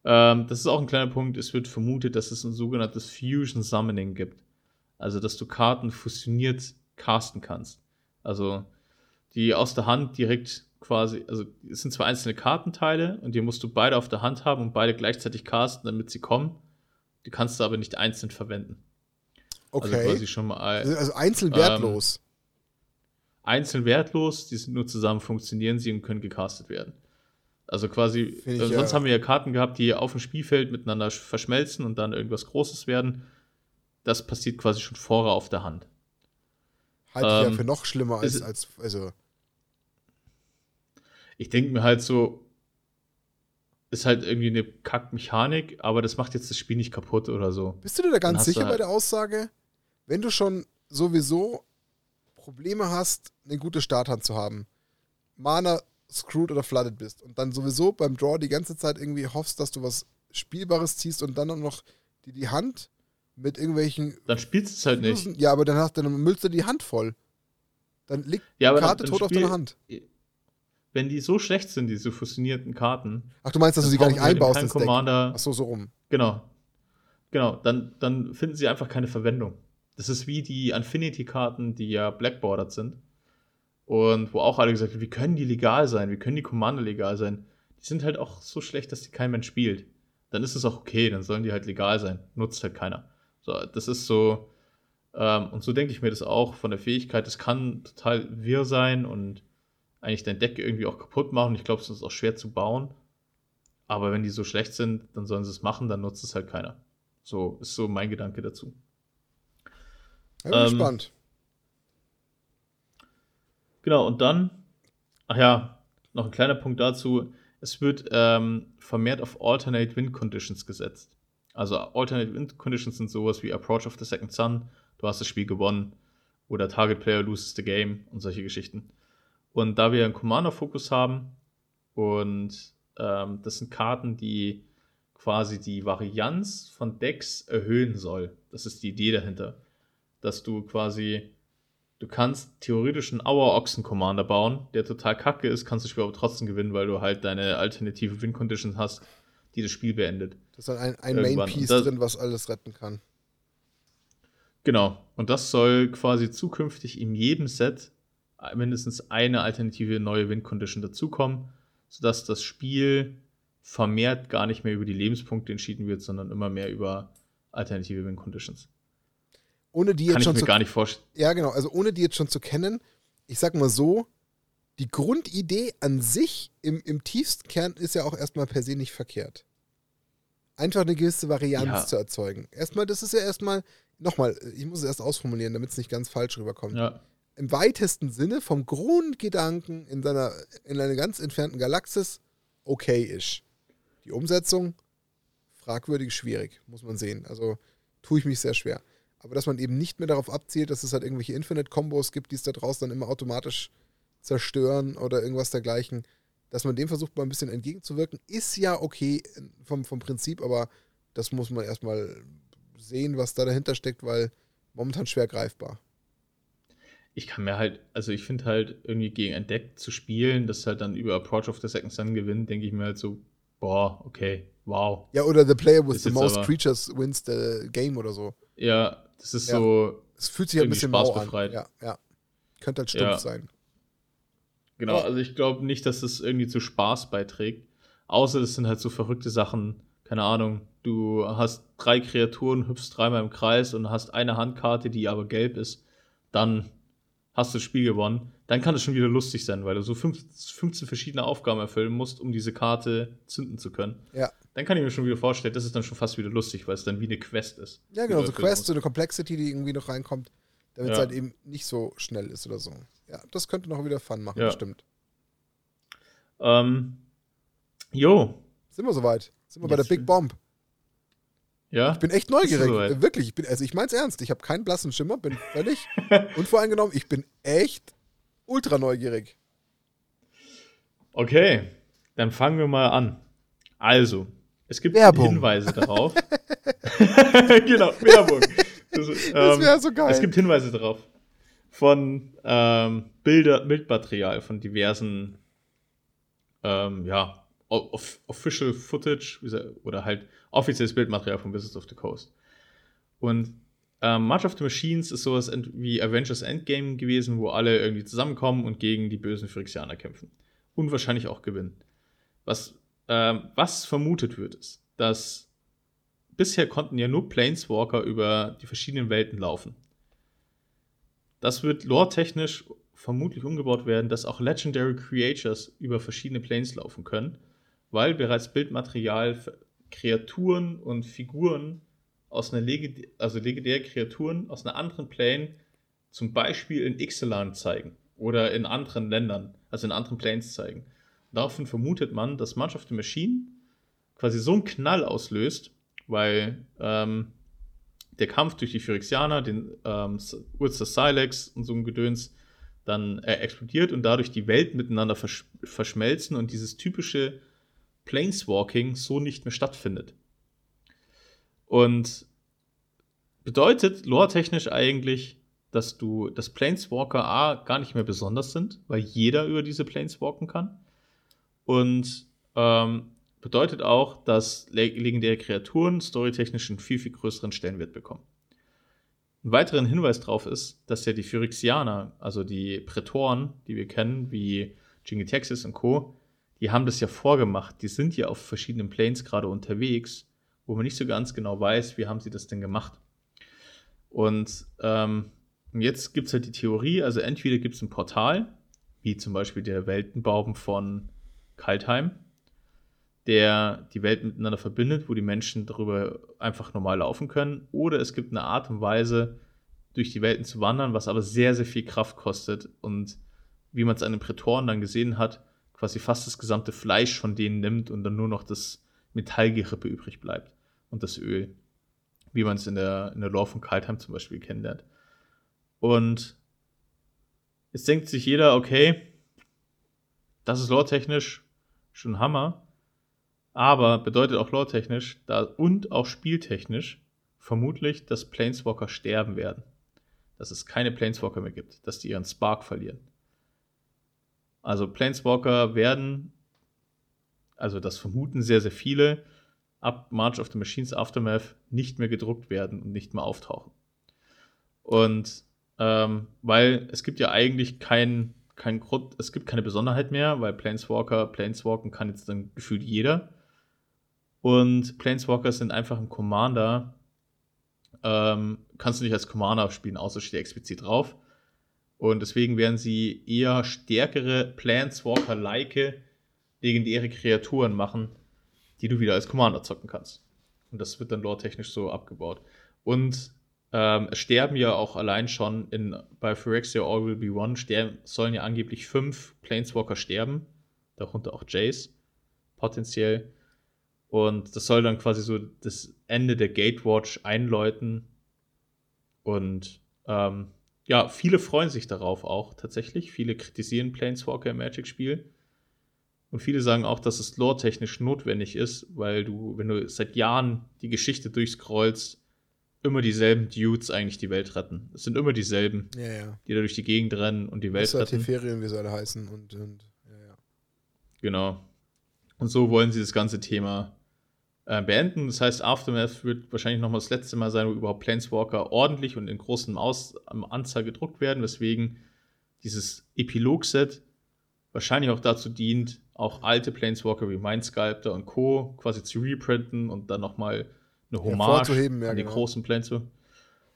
Speaker 2: Ähm, das ist auch ein kleiner Punkt. Es wird vermutet, dass es ein sogenanntes Fusion Summoning gibt. Also, dass du Karten fusioniert casten kannst. Also, die aus der Hand direkt quasi, also es sind zwei einzelne Kartenteile und die musst du beide auf der Hand haben und beide gleichzeitig casten, damit sie kommen. Die kannst du aber nicht einzeln verwenden.
Speaker 1: Also okay. Also quasi schon mal. Also einzeln wertlos. Ähm,
Speaker 2: einzeln wertlos, die sind nur zusammen funktionieren sie und können gecastet werden. Also quasi, ich, äh, sonst ja. haben wir ja Karten gehabt, die auf dem Spielfeld miteinander verschmelzen und dann irgendwas Großes werden. Das passiert quasi schon vorher auf der Hand.
Speaker 1: Halte ähm, ich ja ähm, für noch schlimmer als, als also.
Speaker 2: Ich denke mir halt so, ist halt irgendwie eine Kackmechanik, aber das macht jetzt das Spiel nicht kaputt oder so.
Speaker 1: Bist du dir da ganz sicher halt bei der Aussage? Wenn du schon sowieso Probleme hast, eine gute Starthand zu haben, Mana screwed oder flooded bist und dann sowieso beim Draw die ganze Zeit irgendwie hoffst, dass du was Spielbares ziehst und dann noch die, die Hand mit irgendwelchen.
Speaker 2: Dann spielst du es halt nicht.
Speaker 1: Ja, aber dann, hast, dann müllst du die Hand voll. Dann liegt
Speaker 2: ja,
Speaker 1: die Karte dann, dann tot Spiel, auf deiner Hand.
Speaker 2: Wenn die so schlecht sind, diese fusionierten Karten.
Speaker 1: Ach, du meinst, dass du sie gar nicht einbaust ins
Speaker 2: Commander,
Speaker 1: Deck? Ach so, so rum.
Speaker 2: Genau. Genau, dann, dann finden sie einfach keine Verwendung. Das ist wie die Infinity-Karten, die ja blackboarded sind und wo auch alle gesagt haben, wie können die legal sein? Wie können die Commander legal sein? Die sind halt auch so schlecht, dass die kein Mensch spielt. Dann ist es auch okay, dann sollen die halt legal sein. Nutzt halt keiner. So, das ist so, ähm, und so denke ich mir das auch von der Fähigkeit. Das kann total wirr sein und eigentlich dein Deck irgendwie auch kaputt machen. Ich glaube, es ist auch schwer zu bauen. Aber wenn die so schlecht sind, dann sollen sie es machen, dann nutzt es halt keiner. So ist so mein Gedanke dazu.
Speaker 1: Ja, bin ähm, gespannt.
Speaker 2: Genau, und dann, ach ja, noch ein kleiner Punkt dazu. Es wird ähm, vermehrt auf Alternate Wind Conditions gesetzt. Also Alternate Wind Conditions sind sowas wie Approach of the Second Sun, du hast das Spiel gewonnen, oder Target Player loses the game und solche Geschichten. Und da wir einen Commander-Fokus haben und ähm, das sind Karten, die quasi die Varianz von Decks erhöhen soll. Das ist die Idee dahinter. Dass du quasi, du kannst theoretisch einen Auer Ochsen Commander bauen, der total kacke ist, kannst du aber trotzdem gewinnen, weil du halt deine alternative Win Conditions hast, die das Spiel beendet.
Speaker 1: Das ist dann ein, ein Main Piece drin, was alles retten kann.
Speaker 2: Genau. Und das soll quasi zukünftig in jedem Set mindestens eine alternative neue Win Condition dazukommen, sodass das Spiel vermehrt gar nicht mehr über die Lebenspunkte entschieden wird, sondern immer mehr über alternative Win Conditions.
Speaker 1: Ohne die jetzt
Speaker 2: Kann
Speaker 1: schon
Speaker 2: ich mir
Speaker 1: zu,
Speaker 2: gar nicht vorstellen.
Speaker 1: Ja, genau. Also ohne die jetzt schon zu kennen, ich sag mal so, die Grundidee an sich im, im tiefsten Kern ist ja auch erstmal per se nicht verkehrt. Einfach eine gewisse Varianz ja. zu erzeugen. Erstmal, das ist ja erstmal, nochmal, ich muss es erst ausformulieren, damit es nicht ganz falsch rüberkommt. Ja. Im weitesten Sinne vom Grundgedanken in, seiner, in einer ganz entfernten Galaxis okay ist. Die Umsetzung fragwürdig schwierig, muss man sehen. Also tue ich mich sehr schwer. Aber dass man eben nicht mehr darauf abzielt, dass es halt irgendwelche Infinite-Kombos gibt, die es da draußen dann immer automatisch zerstören oder irgendwas dergleichen, dass man dem versucht, mal ein bisschen entgegenzuwirken, ist ja okay vom, vom Prinzip, aber das muss man erstmal sehen, was da dahinter steckt, weil momentan schwer greifbar.
Speaker 2: Ich kann mir halt, also ich finde halt irgendwie gegen ein Deck zu spielen, das halt dann über Approach of the Second Sun gewinnt, denke ich mir halt so, boah, okay, wow.
Speaker 1: Ja, oder The Player with the Most aber, Creatures wins the game oder so.
Speaker 2: Ja, das ist ja. so.
Speaker 1: Es fühlt sich ein bisschen mau an. Ja, ja. Könnte halt stumpf ja. sein.
Speaker 2: Genau, also ich glaube nicht, dass das irgendwie zu Spaß beiträgt. Außer das sind halt so verrückte Sachen. Keine Ahnung, du hast drei Kreaturen, hüpfst dreimal im Kreis und hast eine Handkarte, die aber gelb ist. Dann hast du das Spiel gewonnen. Dann kann es schon wieder lustig sein, weil du so 15 verschiedene Aufgaben erfüllen musst, um diese Karte zünden zu können.
Speaker 1: Ja.
Speaker 2: Dann kann ich mir schon wieder vorstellen, das ist dann schon fast wieder lustig, weil es dann wie eine Quest ist.
Speaker 1: Ja, genau, so Quest, so eine Complexity, die irgendwie noch reinkommt, damit ja. es halt eben nicht so schnell ist oder so. Ja, das könnte noch wieder Fun machen, ja. bestimmt.
Speaker 2: Ähm, jo.
Speaker 1: Sind wir soweit? Sind wir Jetzt bei der Big Bomb?
Speaker 2: Ja.
Speaker 1: Ich bin echt neugierig. Wirklich, ich bin, also ich mein's ernst. Ich habe keinen blassen Schimmer, bin völlig unvoreingenommen. Ich bin echt ultra neugierig.
Speaker 2: Okay, dann fangen wir mal an. Also, es gibt Werbung. Hinweise darauf. genau, Werbung. Das, ähm, das wäre so geil. Es gibt Hinweise darauf von ähm, Bilder, Bildmaterial von diversen, ähm, ja, off Official Footage oder halt offizielles Bildmaterial von Wizards of the Coast. Und ähm, March of the Machines ist sowas wie Avengers Endgame gewesen, wo alle irgendwie zusammenkommen und gegen die bösen Phyrexianer kämpfen. Und wahrscheinlich auch gewinnen. Was, ähm, was vermutet wird, ist, dass bisher konnten ja nur Planeswalker über die verschiedenen Welten laufen. Das wird lore-technisch vermutlich umgebaut werden, dass auch Legendary Creatures über verschiedene Planes laufen können, weil bereits Bildmaterial Kreaturen und Figuren aus einer Legend also legendäre Kreaturen aus einer anderen Plane zum Beispiel in Ixalan zeigen oder in anderen Ländern, also in anderen Planes zeigen. Daraufhin vermutet man, dass March of the Machine quasi so einen Knall auslöst, weil ähm, der Kampf durch die Phyrexianer, den ähm, Urza Silex und so ein Gedöns, dann äh, explodiert und dadurch die Welt miteinander versch verschmelzen und dieses typische Planeswalking so nicht mehr stattfindet. Und bedeutet lore-technisch eigentlich, dass du, dass Planeswalker A gar nicht mehr besonders sind, weil jeder über diese Planeswalken kann. Und ähm, bedeutet auch, dass legendäre Kreaturen storytechnisch einen viel, viel größeren Stellenwert bekommen. Ein weiterer Hinweis darauf ist, dass ja die Phyrexianer, also die Prätoren, die wir kennen, wie Jingitexis und Co., die haben das ja vorgemacht. Die sind ja auf verschiedenen Planes gerade unterwegs, wo man nicht so ganz genau weiß, wie haben sie das denn gemacht. Und ähm, jetzt gibt es halt die Theorie, also entweder gibt es ein Portal, wie zum Beispiel der Weltenbaum von Kaltheim, der die Welt miteinander verbindet, wo die Menschen darüber einfach normal laufen können. Oder es gibt eine Art und Weise, durch die Welten zu wandern, was aber sehr, sehr viel Kraft kostet und wie man es an den Prätoren dann gesehen hat, quasi fast das gesamte Fleisch von denen nimmt und dann nur noch das Metallgerippe übrig bleibt und das Öl, wie man es in der, in der Lore von Kaltheim zum Beispiel kennenlernt. Und jetzt denkt sich jeder, okay, das ist lore-technisch schon Hammer, Aber bedeutet auch lore-technisch und auch spieltechnisch vermutlich, dass Planeswalker sterben werden. Dass es keine Planeswalker mehr gibt, dass die ihren Spark verlieren. Also Planeswalker werden, also das vermuten sehr, sehr viele, ab March of the Machines Aftermath nicht mehr gedruckt werden und nicht mehr auftauchen. Und ähm, weil es gibt ja eigentlich keinen kein Grund, es gibt keine Besonderheit mehr, weil Planeswalker, Planeswalken kann jetzt dann gefühlt jeder. Und Planeswalker sind einfach ein Commander. Ähm, kannst du nicht als Commander spielen, außer steht explizit drauf. Und deswegen werden sie eher stärkere Planeswalker-like legendäre Kreaturen machen, die du wieder als Commander zocken kannst. Und das wird dann lore-technisch so abgebaut. Und ähm, es sterben ja auch allein schon in, bei Phyrexia All Will Be One sterben, sollen ja angeblich fünf Planeswalker sterben, darunter auch Jace, potenziell. Und das soll dann quasi so das Ende der Gatewatch einläuten. Und ähm, ja, viele freuen sich darauf auch tatsächlich. Viele kritisieren Planeswalker im Magic-Spiel. Und viele sagen auch, dass es lore-technisch notwendig ist, weil du, wenn du seit Jahren die Geschichte durchscrollst, immer dieselben Dudes eigentlich die Welt retten. Es sind immer dieselben,
Speaker 1: ja, ja.
Speaker 2: die da durch die Gegend rennen und die Welt
Speaker 1: das retten. Teferien, wie sie alle heißen. Und, und ja, ja.
Speaker 2: Genau. Und so wollen sie das ganze Thema äh, beenden. Das heißt, Aftermath wird wahrscheinlich nochmal das letzte Mal sein, wo überhaupt Planeswalker ordentlich und in großem Aus Anzahl gedruckt werden, weswegen dieses Epilog-Set wahrscheinlich auch dazu dient, auch alte Planeswalker wie Mindsculptor und Co. quasi zu reprinten und dann nochmal eine Hommage ja, an die genau. großen Planeswalker.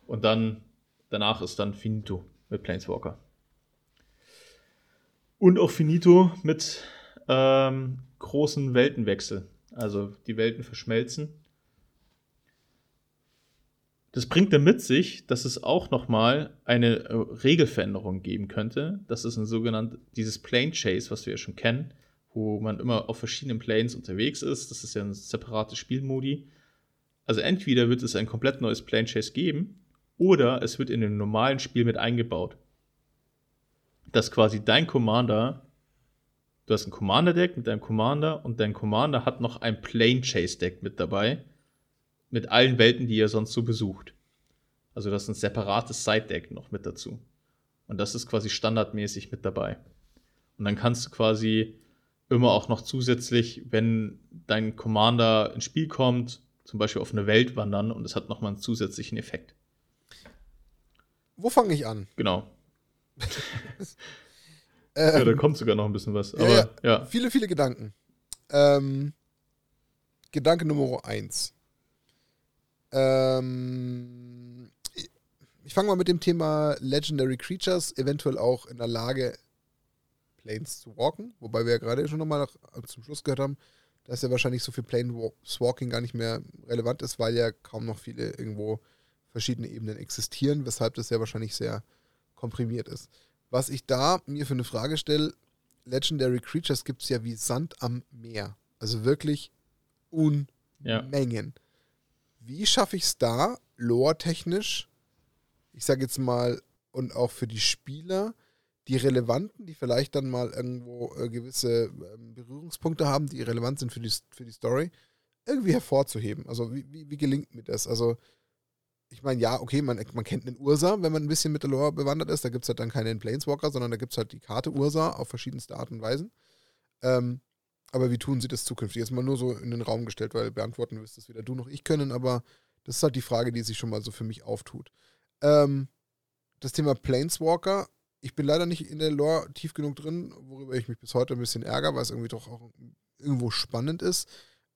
Speaker 2: Und dann, danach ist dann Finito mit Planeswalker. Und auch Finito mit ähm, großen Weltenwechsel. Also die Welten verschmelzen. Das bringt dann mit sich, dass es auch nochmal eine äh, Regelveränderung geben könnte. Das ist ein sogenanntes, dieses Plane Chase, was wir ja schon kennen, wo man immer auf verschiedenen Planes unterwegs ist. Das ist ja ein separates Spielmodi. Also entweder wird es ein komplett neues Plane Chase geben oder es wird in dem normalen Spiel mit eingebaut. Dass quasi dein Commander, du hast ein Commander-Deck mit deinem Commander und dein Commander hat noch ein Plane Chase-Deck mit dabei. Mit allen Welten, die er sonst so besucht. Also das ist ein separates Side-Deck noch mit dazu. Und das ist quasi standardmäßig mit dabei. Und dann kannst du quasi immer auch noch zusätzlich, wenn dein Commander ins Spiel kommt, zum Beispiel auf eine Welt wandern und es hat nochmal einen zusätzlichen Effekt.
Speaker 1: Wo fange ich an?
Speaker 2: Genau. ähm, ja, da kommt sogar noch ein bisschen was. Aber, ja, ja.
Speaker 1: Viele, viele Gedanken. Ähm, Gedanke Nummer eins. Ähm, ich fange mal mit dem Thema Legendary Creatures, eventuell auch in der Lage, Planes zu walken. Wobei wir ja gerade schon nochmal zum Schluss gehört haben, dass ja wahrscheinlich so viel Planeswalking gar nicht mehr relevant ist, weil ja kaum noch viele irgendwo verschiedene Ebenen existieren, weshalb das ja wahrscheinlich sehr komprimiert ist. Was ich da mir für eine Frage stelle, Legendary Creatures gibt es ja wie Sand am Meer. Also wirklich Unmengen. Ja. Wie schaffe ich es da, lore-technisch, ich sage jetzt mal, und auch für die Spieler, die relevanten, die vielleicht dann mal irgendwo äh, gewisse äh, Berührungspunkte haben, die relevant sind für die, für die Story, irgendwie hervorzuheben. Also wie, wie, wie gelingt mir das? Also ich meine, ja, okay, man, man kennt einen Ursa, wenn man ein bisschen mit der Lore bewandert ist. Da gibt es halt dann keinen Planeswalker, sondern da gibt es halt die Karte Ursa auf verschiedenste Art und Weisen. Ähm, aber wie tun sie das zukünftig? Jetzt mal nur so in den Raum gestellt, weil beantworten wirst es weder du noch ich können, aber das ist halt die Frage, die sich schon mal so für mich auftut. Ähm, das Thema Planeswalker ich bin leider nicht in der Lore tief genug drin, worüber ich mich bis heute ein bisschen ärgere, weil es irgendwie doch auch irgendwo spannend ist.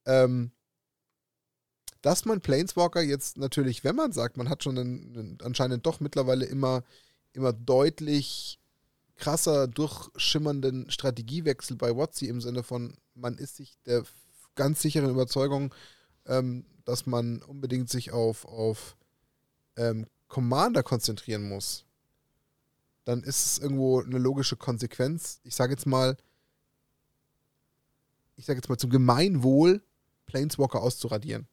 Speaker 1: Ähm, dass man Planeswalker jetzt natürlich, wenn man sagt, man hat schon einen, einen anscheinend doch mittlerweile immer, immer deutlich krasser durchschimmernden Strategiewechsel bei Watsi im Sinne von, man ist sich der ganz sicheren Überzeugung, ähm, dass man unbedingt sich auf, auf ähm, Commander konzentrieren muss dann ist es irgendwo eine logische Konsequenz. Ich sage jetzt mal, ich sage jetzt mal zum Gemeinwohl Planeswalker auszuradieren.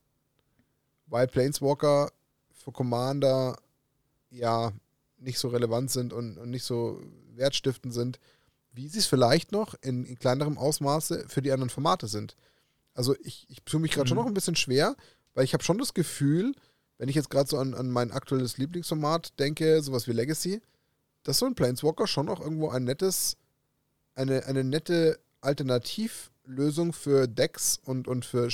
Speaker 1: Weil Planeswalker für Commander ja nicht so relevant sind und, und nicht so wertstiftend sind, wie sie es vielleicht noch in, in kleinerem Ausmaße für die anderen Formate sind. Also ich, ich tue mich gerade mhm. schon noch ein bisschen schwer, weil ich habe schon das Gefühl, wenn ich jetzt gerade so an, an mein aktuelles Lieblingsformat denke, sowas wie Legacy, dass so ein Planeswalker schon auch irgendwo ein nettes, eine, eine nette Alternativlösung für Decks und, und für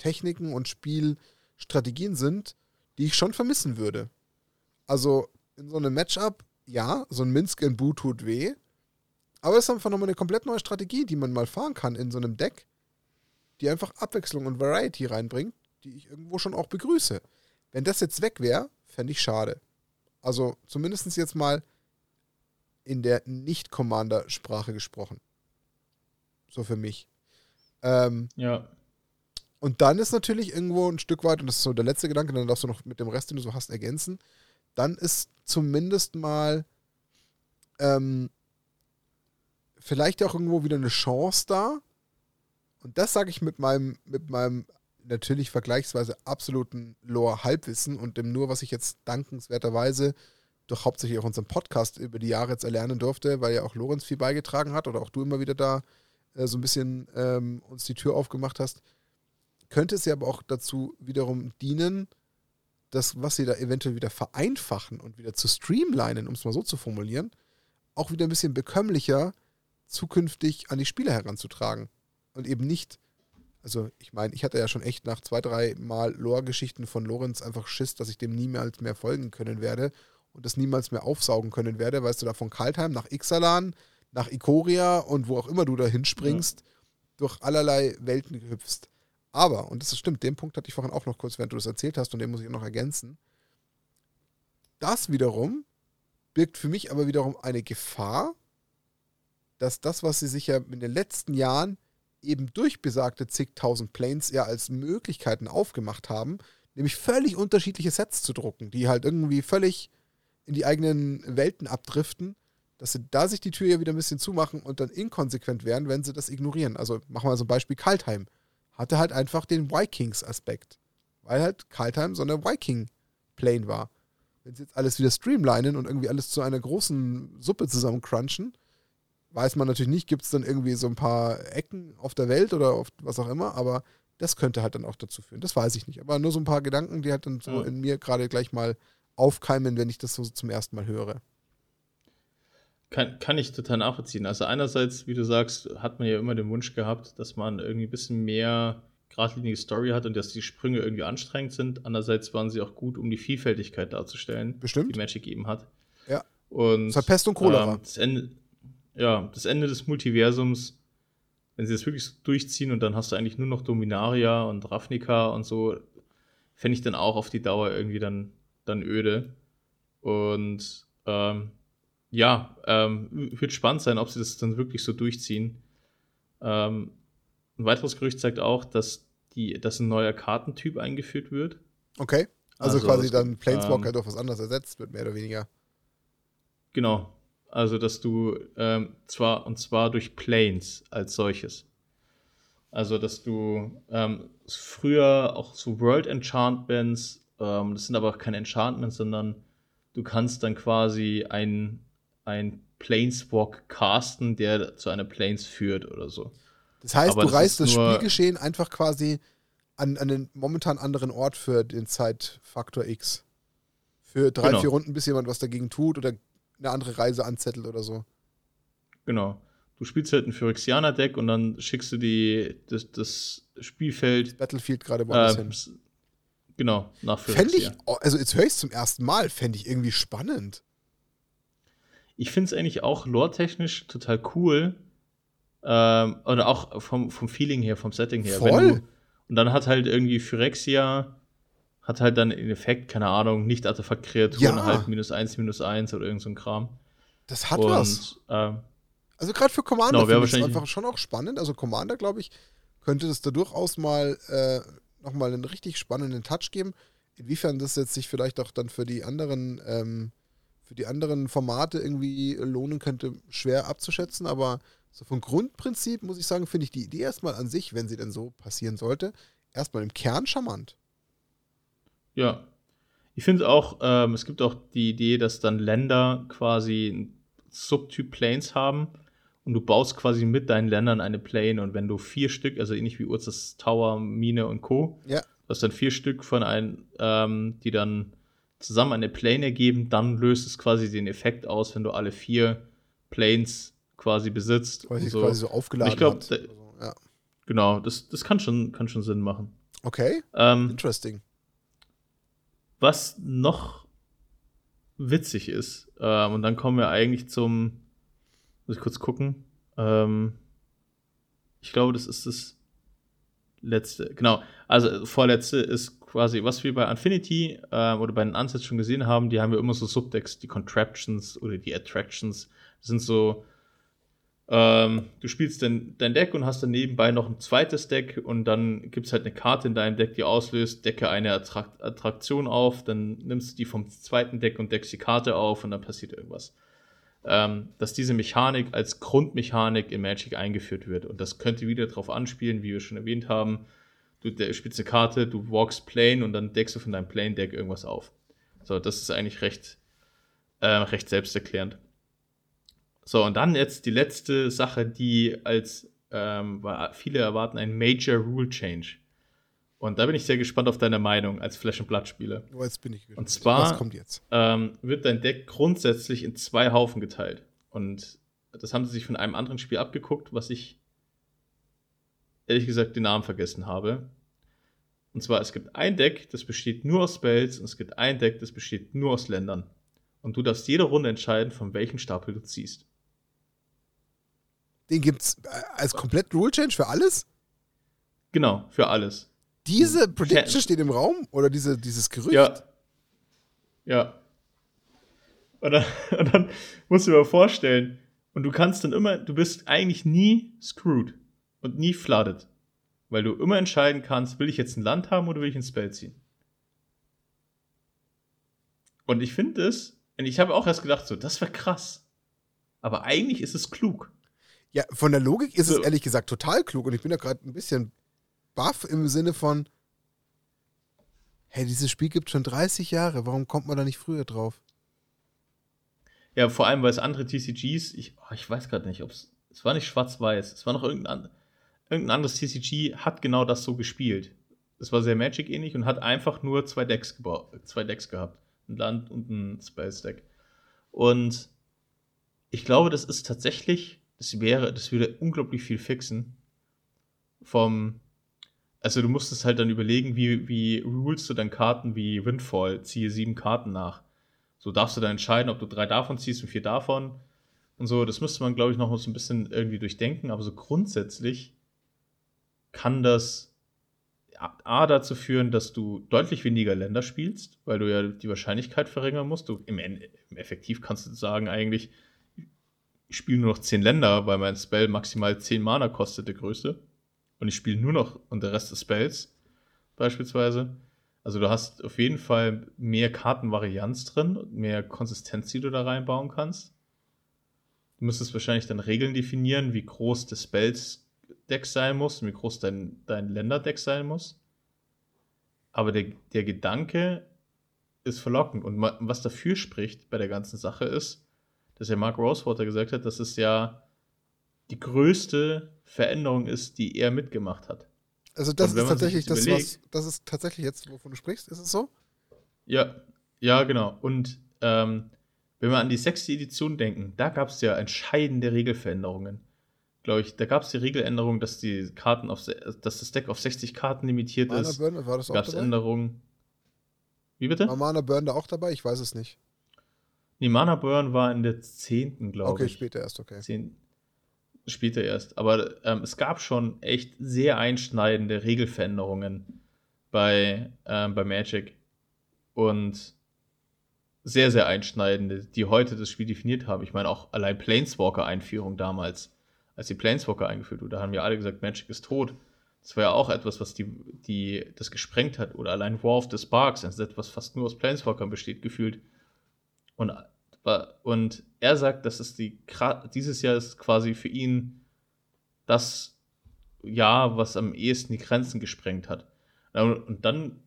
Speaker 1: Spieltechniken und Spielstrategien sind, die ich schon vermissen würde. Also in so einem Matchup, ja, so ein Minsk in Boo tut weh, aber es ist einfach nochmal eine komplett neue Strategie, die man mal fahren kann in so einem Deck, die einfach Abwechslung und Variety reinbringt, die ich irgendwo schon auch begrüße. Wenn das jetzt weg wäre, fände ich schade. Also zumindest jetzt mal in der Nicht-Commander-Sprache gesprochen. So für mich. Ähm,
Speaker 2: ja.
Speaker 1: Und dann ist natürlich irgendwo ein Stück weit, und das ist so der letzte Gedanke, dann darfst du noch mit dem Rest, den du so hast, ergänzen. Dann ist zumindest mal ähm, vielleicht auch irgendwo wieder eine Chance da. Und das sage ich mit meinem, mit meinem natürlich vergleichsweise absoluten Lore-Halbwissen und dem nur, was ich jetzt dankenswerterweise durch hauptsächlich auch unseren Podcast über die Jahre jetzt erlernen durfte, weil ja auch Lorenz viel beigetragen hat oder auch du immer wieder da äh, so ein bisschen ähm, uns die Tür aufgemacht hast, könnte es ja aber auch dazu wiederum dienen, das, was sie da eventuell wieder vereinfachen und wieder zu streamlinen, um es mal so zu formulieren, auch wieder ein bisschen bekömmlicher zukünftig an die Spieler heranzutragen. Und eben nicht also ich meine, ich hatte ja schon echt nach zwei, drei Mal Lore-Geschichten von Lorenz einfach Schiss, dass ich dem niemals mehr folgen können werde und das niemals mehr aufsaugen können werde. Weißt du, da von Kaltheim nach Ixalan, nach Ikoria und wo auch immer du da hinspringst, ja. durch allerlei Welten hüpfst. Aber, und das stimmt, den Punkt hatte ich vorhin auch noch kurz, während du das erzählt hast, und den muss ich noch ergänzen. Das wiederum birgt für mich aber wiederum eine Gefahr, dass das, was sie sich ja in den letzten Jahren eben durch besagte zigtausend Planes ja als Möglichkeiten aufgemacht haben, nämlich völlig unterschiedliche Sets zu drucken, die halt irgendwie völlig in die eigenen Welten abdriften, dass sie da sich die Tür ja wieder ein bisschen zumachen und dann inkonsequent werden, wenn sie das ignorieren. Also machen wir so ein Beispiel Kaltheim. Hatte halt einfach den Vikings-Aspekt, weil halt Kaltheim so eine Viking-Plane war. Wenn sie jetzt alles wieder streamlinen und irgendwie alles zu einer großen Suppe zusammencrunchen, weiß man natürlich nicht, gibt es dann irgendwie so ein paar Ecken auf der Welt oder auf was auch immer, aber das könnte halt dann auch dazu führen. Das weiß ich nicht. Aber nur so ein paar Gedanken, die halt dann so ja. in mir gerade gleich mal aufkeimen, wenn ich das so zum ersten Mal höre.
Speaker 2: Kann, kann ich total nachvollziehen. Also einerseits, wie du sagst, hat man ja immer den Wunsch gehabt, dass man irgendwie ein bisschen mehr geradlinige Story hat und dass die Sprünge irgendwie anstrengend sind. Andererseits waren sie auch gut, um die Vielfältigkeit darzustellen,
Speaker 1: Bestimmt.
Speaker 2: die Magic eben hat.
Speaker 1: Ja.
Speaker 2: Und
Speaker 1: das hat Pest und Cholera.
Speaker 2: Ähm, das Ende, ja, das Ende des Multiversums, wenn sie das wirklich so durchziehen und dann hast du eigentlich nur noch Dominaria und Ravnica und so, fände ich dann auch auf die Dauer irgendwie dann, dann öde. Und ähm, ja, ähm, wird spannend sein, ob sie das dann wirklich so durchziehen. Ähm, ein weiteres Gerücht zeigt auch, dass, die, dass ein neuer Kartentyp eingeführt wird.
Speaker 1: Okay. Also, also quasi dann Planeswalker ähm, durch was anderes ersetzt wird, mehr oder weniger.
Speaker 2: Genau. Also, dass du ähm, zwar, und zwar durch Planes als solches. Also, dass du ähm, früher auch so World Enchantments, ähm, das sind aber auch keine Enchantments, sondern du kannst dann quasi ein, ein Planeswalk casten, der zu einer Planes führt oder so.
Speaker 1: Das heißt, aber du reißt das Spielgeschehen einfach quasi an, an den momentan anderen Ort für den Zeitfaktor X. Für drei, genau. vier Runden, bis jemand was dagegen tut oder eine andere Reise anzettelt oder so.
Speaker 2: Genau. Du spielst halt ein Phyrexianer-Deck und dann schickst du die, das, das Spielfeld. Das
Speaker 1: Battlefield gerade woanders äh, hin.
Speaker 2: Genau,
Speaker 1: nach Phyrexia. ich, also jetzt höre ich es zum ersten Mal, fände ich irgendwie spannend.
Speaker 2: Ich finde es eigentlich auch lore-technisch total cool. Ähm, oder auch vom, vom Feeling her, vom Setting her.
Speaker 1: Voll. Du,
Speaker 2: und dann hat halt irgendwie Phyrexia hat halt dann in Effekt, keine Ahnung, nicht Artefakt-Kreaturen, ja. halt minus eins, minus eins oder irgend so ein Kram.
Speaker 1: Das hat und, was.
Speaker 2: Ähm,
Speaker 1: also gerade für Commander genau, finde ich einfach schon auch spannend. Also Commander, glaube ich, könnte das da durchaus mal äh, nochmal einen richtig spannenden Touch geben. Inwiefern das jetzt sich vielleicht auch dann für die anderen, ähm, für die anderen Formate irgendwie lohnen könnte, schwer abzuschätzen, aber so vom Grundprinzip muss ich sagen, finde ich die Idee erstmal an sich, wenn sie denn so passieren sollte, erstmal im Kern charmant.
Speaker 2: Ja. Ich finde auch, ähm, es gibt auch die Idee, dass dann Länder quasi einen Subtyp Planes haben und du baust quasi mit deinen Ländern eine Plane und wenn du vier Stück, also ähnlich wie Urzes Tower, Mine und Co.,
Speaker 1: ja.
Speaker 2: du hast dann vier Stück von einem, ähm, die dann zusammen eine Plane ergeben, dann löst es quasi den Effekt aus, wenn du alle vier Planes quasi besitzt.
Speaker 1: Weil sie so. quasi so aufgeladen
Speaker 2: ich glaub, hat. Also, ja. Genau, das, das kann, schon, kann schon Sinn machen.
Speaker 1: Okay.
Speaker 2: Ähm,
Speaker 1: Interesting.
Speaker 2: Was noch witzig ist, ähm, und dann kommen wir eigentlich zum, muss ich kurz gucken, ähm, ich glaube, das ist das letzte, genau, also vorletzte ist quasi, was wir bei Infinity äh, oder bei den Ansatz schon gesehen haben, die haben wir immer so Subdecks, die Contraptions oder die Attractions, das sind so ähm, du spielst dein, dein Deck und hast dann nebenbei noch ein zweites Deck und dann gibt es halt eine Karte in deinem Deck, die auslöst, decke eine Attrakt Attraktion auf, dann nimmst du die vom zweiten Deck und deckst die Karte auf und dann passiert irgendwas. Ähm, dass diese Mechanik als Grundmechanik in Magic eingeführt wird. Und das könnte wieder darauf anspielen, wie wir schon erwähnt haben. Du spielst eine Karte, du walkst Plane und dann deckst du von deinem Plane-Deck irgendwas auf. So, das ist eigentlich recht, äh, recht selbsterklärend. So, und dann jetzt die letzte Sache, die als ähm, viele erwarten, ein Major Rule Change. Und da bin ich sehr gespannt auf deine Meinung als Flash- and Blood-Spieler.
Speaker 1: Oh, jetzt bin ich gespannt.
Speaker 2: Und zwar
Speaker 1: Was kommt jetzt?
Speaker 2: Ähm, wird dein Deck grundsätzlich in zwei Haufen geteilt. Und das haben sie sich von einem anderen Spiel abgeguckt, was ich ehrlich gesagt den Namen vergessen habe. Und zwar, es gibt ein Deck, das besteht nur aus Spells und es gibt ein Deck, das besteht nur aus Ländern. Und du darfst jede Runde entscheiden, von welchem Stapel du ziehst.
Speaker 1: Den gibt es äh, als komplett Rule Change für alles?
Speaker 2: Genau, für alles.
Speaker 1: Diese Prediction steht im Raum? Oder diese, dieses Gerücht?
Speaker 2: Ja. Ja. Und dann, und dann musst du dir mal vorstellen, und du kannst dann immer, du bist eigentlich nie screwed und nie flooded. Weil du immer entscheiden kannst, will ich jetzt ein Land haben oder will ich ein Spell ziehen? Und ich finde es, und ich habe auch erst gedacht, so, das wäre krass. Aber eigentlich ist es klug.
Speaker 1: Ja, von der Logik ist so. es ehrlich gesagt total klug und ich bin da gerade ein bisschen baff im Sinne von, hey, dieses Spiel gibt schon 30 Jahre, warum kommt man da nicht früher drauf?
Speaker 2: Ja, vor allem, weil es andere TCGs, ich, oh, ich weiß gerade nicht, ob es, es war nicht schwarz-weiß, es war noch irgendein, irgendein anderes TCG, hat genau das so gespielt. Es war sehr Magic-ähnlich und hat einfach nur zwei Decks, zwei Decks gehabt. Ein Land und ein Space Deck. Und ich glaube, das ist tatsächlich das wäre, das würde unglaublich viel fixen. Vom, also du musstest halt dann überlegen, wie, wie rulest du dann Karten wie Windfall, ziehe sieben Karten nach. So darfst du dann entscheiden, ob du drei davon ziehst und vier davon. Und so, das müsste man, glaube ich, noch so ein bisschen irgendwie durchdenken. Aber so grundsätzlich kann das A dazu führen, dass du deutlich weniger Länder spielst, weil du ja die Wahrscheinlichkeit verringern musst. Du, im, im Effektiv kannst du sagen, eigentlich, ich spiele nur noch 10 Länder, weil mein Spell maximal 10 Mana kostet, der größte. Und ich spiele nur noch und der Rest des Spells, beispielsweise. Also du hast auf jeden Fall mehr Kartenvarianz drin und mehr Konsistenz, die du da reinbauen kannst. Du müsstest wahrscheinlich dann Regeln definieren, wie groß das Spells-Deck sein muss und wie groß dein, dein Länderdeck sein muss. Aber der, der Gedanke ist verlockend. Und was dafür spricht bei der ganzen Sache ist, dass ja Mark Rosewater gesagt hat, dass es ja die größte Veränderung ist, die er mitgemacht hat.
Speaker 1: Also das ist tatsächlich das, was, das ist tatsächlich jetzt, wovon du sprichst, ist es so?
Speaker 2: Ja, ja, genau. Und ähm, wenn wir an die sechste Edition denken, da gab es ja entscheidende Regelveränderungen. Glaube ich, da gab es die Regeländerung, dass die Karten auf, dass das Deck auf 60 Karten limitiert Mana ist.
Speaker 1: Burn, war das auch
Speaker 2: Gab es Änderungen? Wie bitte?
Speaker 1: War Mana Burn da auch dabei? Ich weiß es nicht.
Speaker 2: Nee, Mana Burn war in der 10., glaube
Speaker 1: okay,
Speaker 2: ich.
Speaker 1: Okay, später erst, okay.
Speaker 2: 10, später erst. Aber ähm, es gab schon echt sehr einschneidende Regelveränderungen bei, ähm, bei Magic. Und sehr, sehr einschneidende, die heute das Spiel definiert haben. Ich meine, auch allein Planeswalker-Einführung damals, als die Planeswalker eingeführt wurde, da haben ja alle gesagt, Magic ist tot. Das war ja auch etwas, was die, die das gesprengt hat. Oder allein War of the Sparks, das ist etwas fast nur aus Planeswalkern besteht, gefühlt. Und, und er sagt, dass es die, dieses Jahr ist quasi für ihn das Jahr, was am ehesten die Grenzen gesprengt hat. Und dann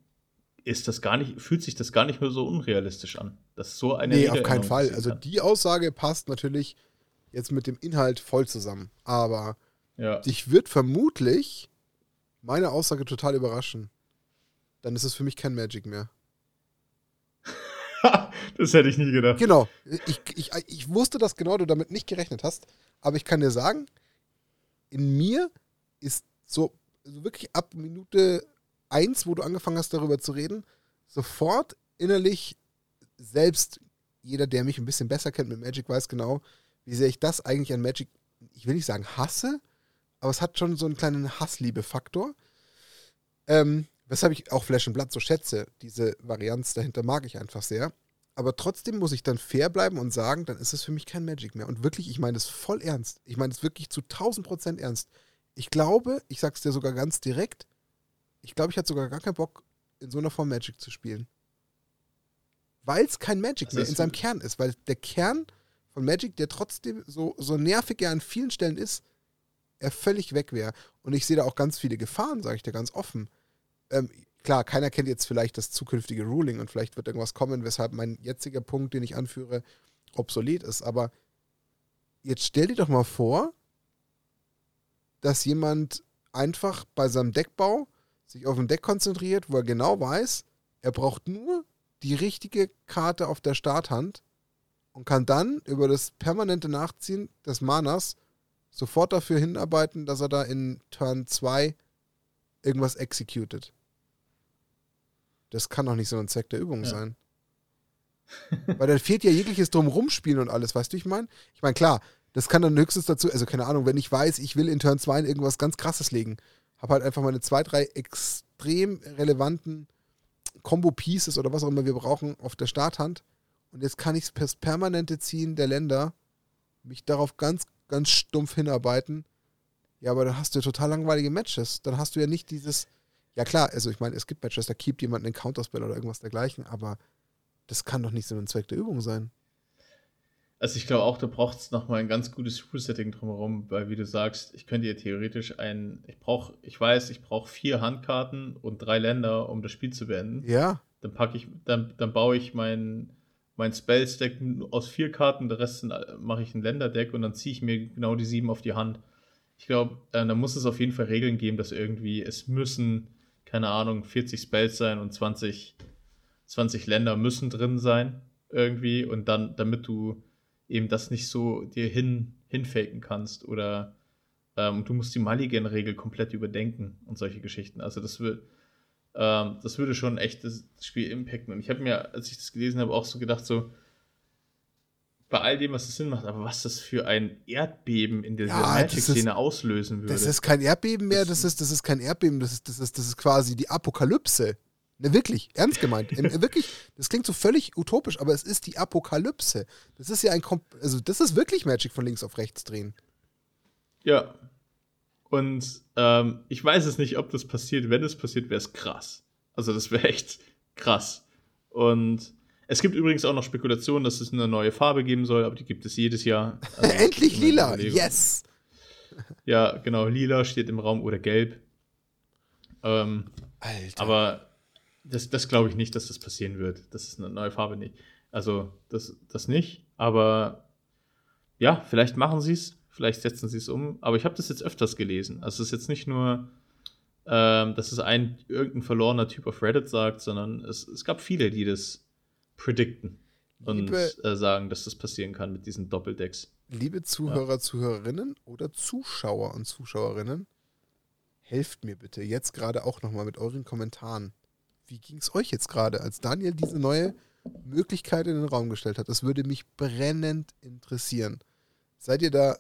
Speaker 2: ist das gar nicht, fühlt sich das gar nicht mehr so unrealistisch an. Das ist so eine
Speaker 1: Nee, auf keinen Fall. Also die Aussage passt natürlich jetzt mit dem Inhalt voll zusammen. Aber
Speaker 2: ja.
Speaker 1: dich wird vermutlich meine Aussage total überraschen. Dann ist es für mich kein Magic mehr.
Speaker 2: das hätte ich nie gedacht.
Speaker 1: Genau. Ich, ich, ich wusste, dass genau du damit nicht gerechnet hast. Aber ich kann dir sagen, in mir ist so, so wirklich ab Minute 1, wo du angefangen hast, darüber zu reden, sofort innerlich selbst jeder, der mich ein bisschen besser kennt mit Magic, weiß genau, wie sehr ich das eigentlich an Magic, ich will nicht sagen hasse, aber es hat schon so einen kleinen Hassliebe-Faktor. Ähm, weshalb ich auch Flash and Blood so schätze. Diese Varianz dahinter mag ich einfach sehr. Aber trotzdem muss ich dann fair bleiben und sagen, dann ist es für mich kein Magic mehr. Und wirklich, ich meine das voll ernst. Ich meine es wirklich zu 1000 Prozent ernst. Ich glaube, ich sag's dir sogar ganz direkt, ich glaube, ich hatte sogar gar keinen Bock, in so einer Form Magic zu spielen. Weil es kein Magic also mehr in seinem Kern ist. Weil der Kern von Magic, der trotzdem so, so nervig er an vielen Stellen ist, er völlig weg wäre. Und ich sehe da auch ganz viele Gefahren, sage ich dir ganz offen. Ähm, klar, keiner kennt jetzt vielleicht das zukünftige Ruling und vielleicht wird irgendwas kommen, weshalb mein jetziger Punkt, den ich anführe, obsolet ist. Aber jetzt stell dir doch mal vor, dass jemand einfach bei seinem Deckbau sich auf ein Deck konzentriert, wo er genau weiß, er braucht nur die richtige Karte auf der Starthand und kann dann über das permanente Nachziehen des Manas sofort dafür hinarbeiten, dass er da in Turn 2 irgendwas executed. Das kann doch nicht so ein Zweck der Übung ja. sein. Weil dann fehlt ja jegliches Drumrumspielen und alles, weißt du, ich meine? Ich meine, klar, das kann dann höchstens dazu, also keine Ahnung, wenn ich weiß, ich will in Turn 2 irgendwas ganz krasses legen, habe halt einfach meine zwei, drei extrem relevanten Combo-Pieces oder was auch immer wir brauchen auf der Starthand. Und jetzt kann ich das permanente Ziehen der Länder mich darauf ganz, ganz stumpf hinarbeiten. Ja, aber dann hast du ja total langweilige Matches. Dann hast du ja nicht dieses. Ja, klar, also ich meine, es gibt Matches, da keept jemand einen Counterspell oder irgendwas dergleichen, aber das kann doch nicht so ein Zweck der Übung sein.
Speaker 2: Also ich glaube auch, da braucht es nochmal ein ganz gutes Rule-Setting drumherum, weil wie du sagst, ich könnte ja theoretisch ein, ich brauche, ich weiß, ich brauche vier Handkarten und drei Länder, um das Spiel zu beenden.
Speaker 1: Ja.
Speaker 2: Dann packe ich, dann, dann baue ich mein, mein Spell-Stack aus vier Karten, der Rest mache ich ein Länderdeck und dann ziehe ich mir genau die sieben auf die Hand. Ich glaube, äh, da muss es auf jeden Fall Regeln geben, dass irgendwie, es müssen, keine Ahnung, 40 Spells sein und 20, 20 Länder müssen drin sein, irgendwie. Und dann, damit du eben das nicht so dir hin, hinfaken kannst oder ähm, du musst die Mulligan-Regel komplett überdenken und solche Geschichten. Also das wird, ähm, das würde schon echt das, Spiel impacten. Und ich habe mir, als ich das gelesen habe, auch so gedacht, so, bei all dem, was es Sinn macht, aber was das für ein Erdbeben in der ja, Magic-Szene auslösen würde.
Speaker 1: Das ist kein Erdbeben mehr, das ist, das ist kein Erdbeben, das ist, das ist, das ist quasi die Apokalypse. Ne, wirklich, ernst gemeint. wirklich, das klingt so völlig utopisch, aber es ist die Apokalypse. Das ist ja ein, also das ist wirklich Magic von links auf rechts drehen.
Speaker 2: Ja. Und ähm, ich weiß es nicht, ob das passiert. Wenn es passiert, wäre es krass. Also das wäre echt krass. Und es gibt übrigens auch noch Spekulationen, dass es eine neue Farbe geben soll, aber die gibt es jedes Jahr.
Speaker 1: Also Endlich lila, yes!
Speaker 2: Ja, genau, lila steht im Raum oder gelb. Ähm, Alter. Aber das, das glaube ich nicht, dass das passieren wird. Das ist eine neue Farbe nicht. Also, das, das nicht. Aber ja, vielleicht machen sie es, vielleicht setzen sie es um. Aber ich habe das jetzt öfters gelesen. Also, es ist jetzt nicht nur, ähm, dass es ein irgendein verlorener Typ auf Reddit sagt, sondern es, es gab viele, die das predikten und äh, sagen, dass das passieren kann mit diesen Doppeldecks.
Speaker 1: Liebe Zuhörer, ja. Zuhörerinnen oder Zuschauer und Zuschauerinnen, helft mir bitte jetzt gerade auch nochmal mit euren Kommentaren wie ging es euch jetzt gerade, als Daniel diese neue Möglichkeit in den Raum gestellt hat? Das würde mich brennend interessieren. Seid ihr da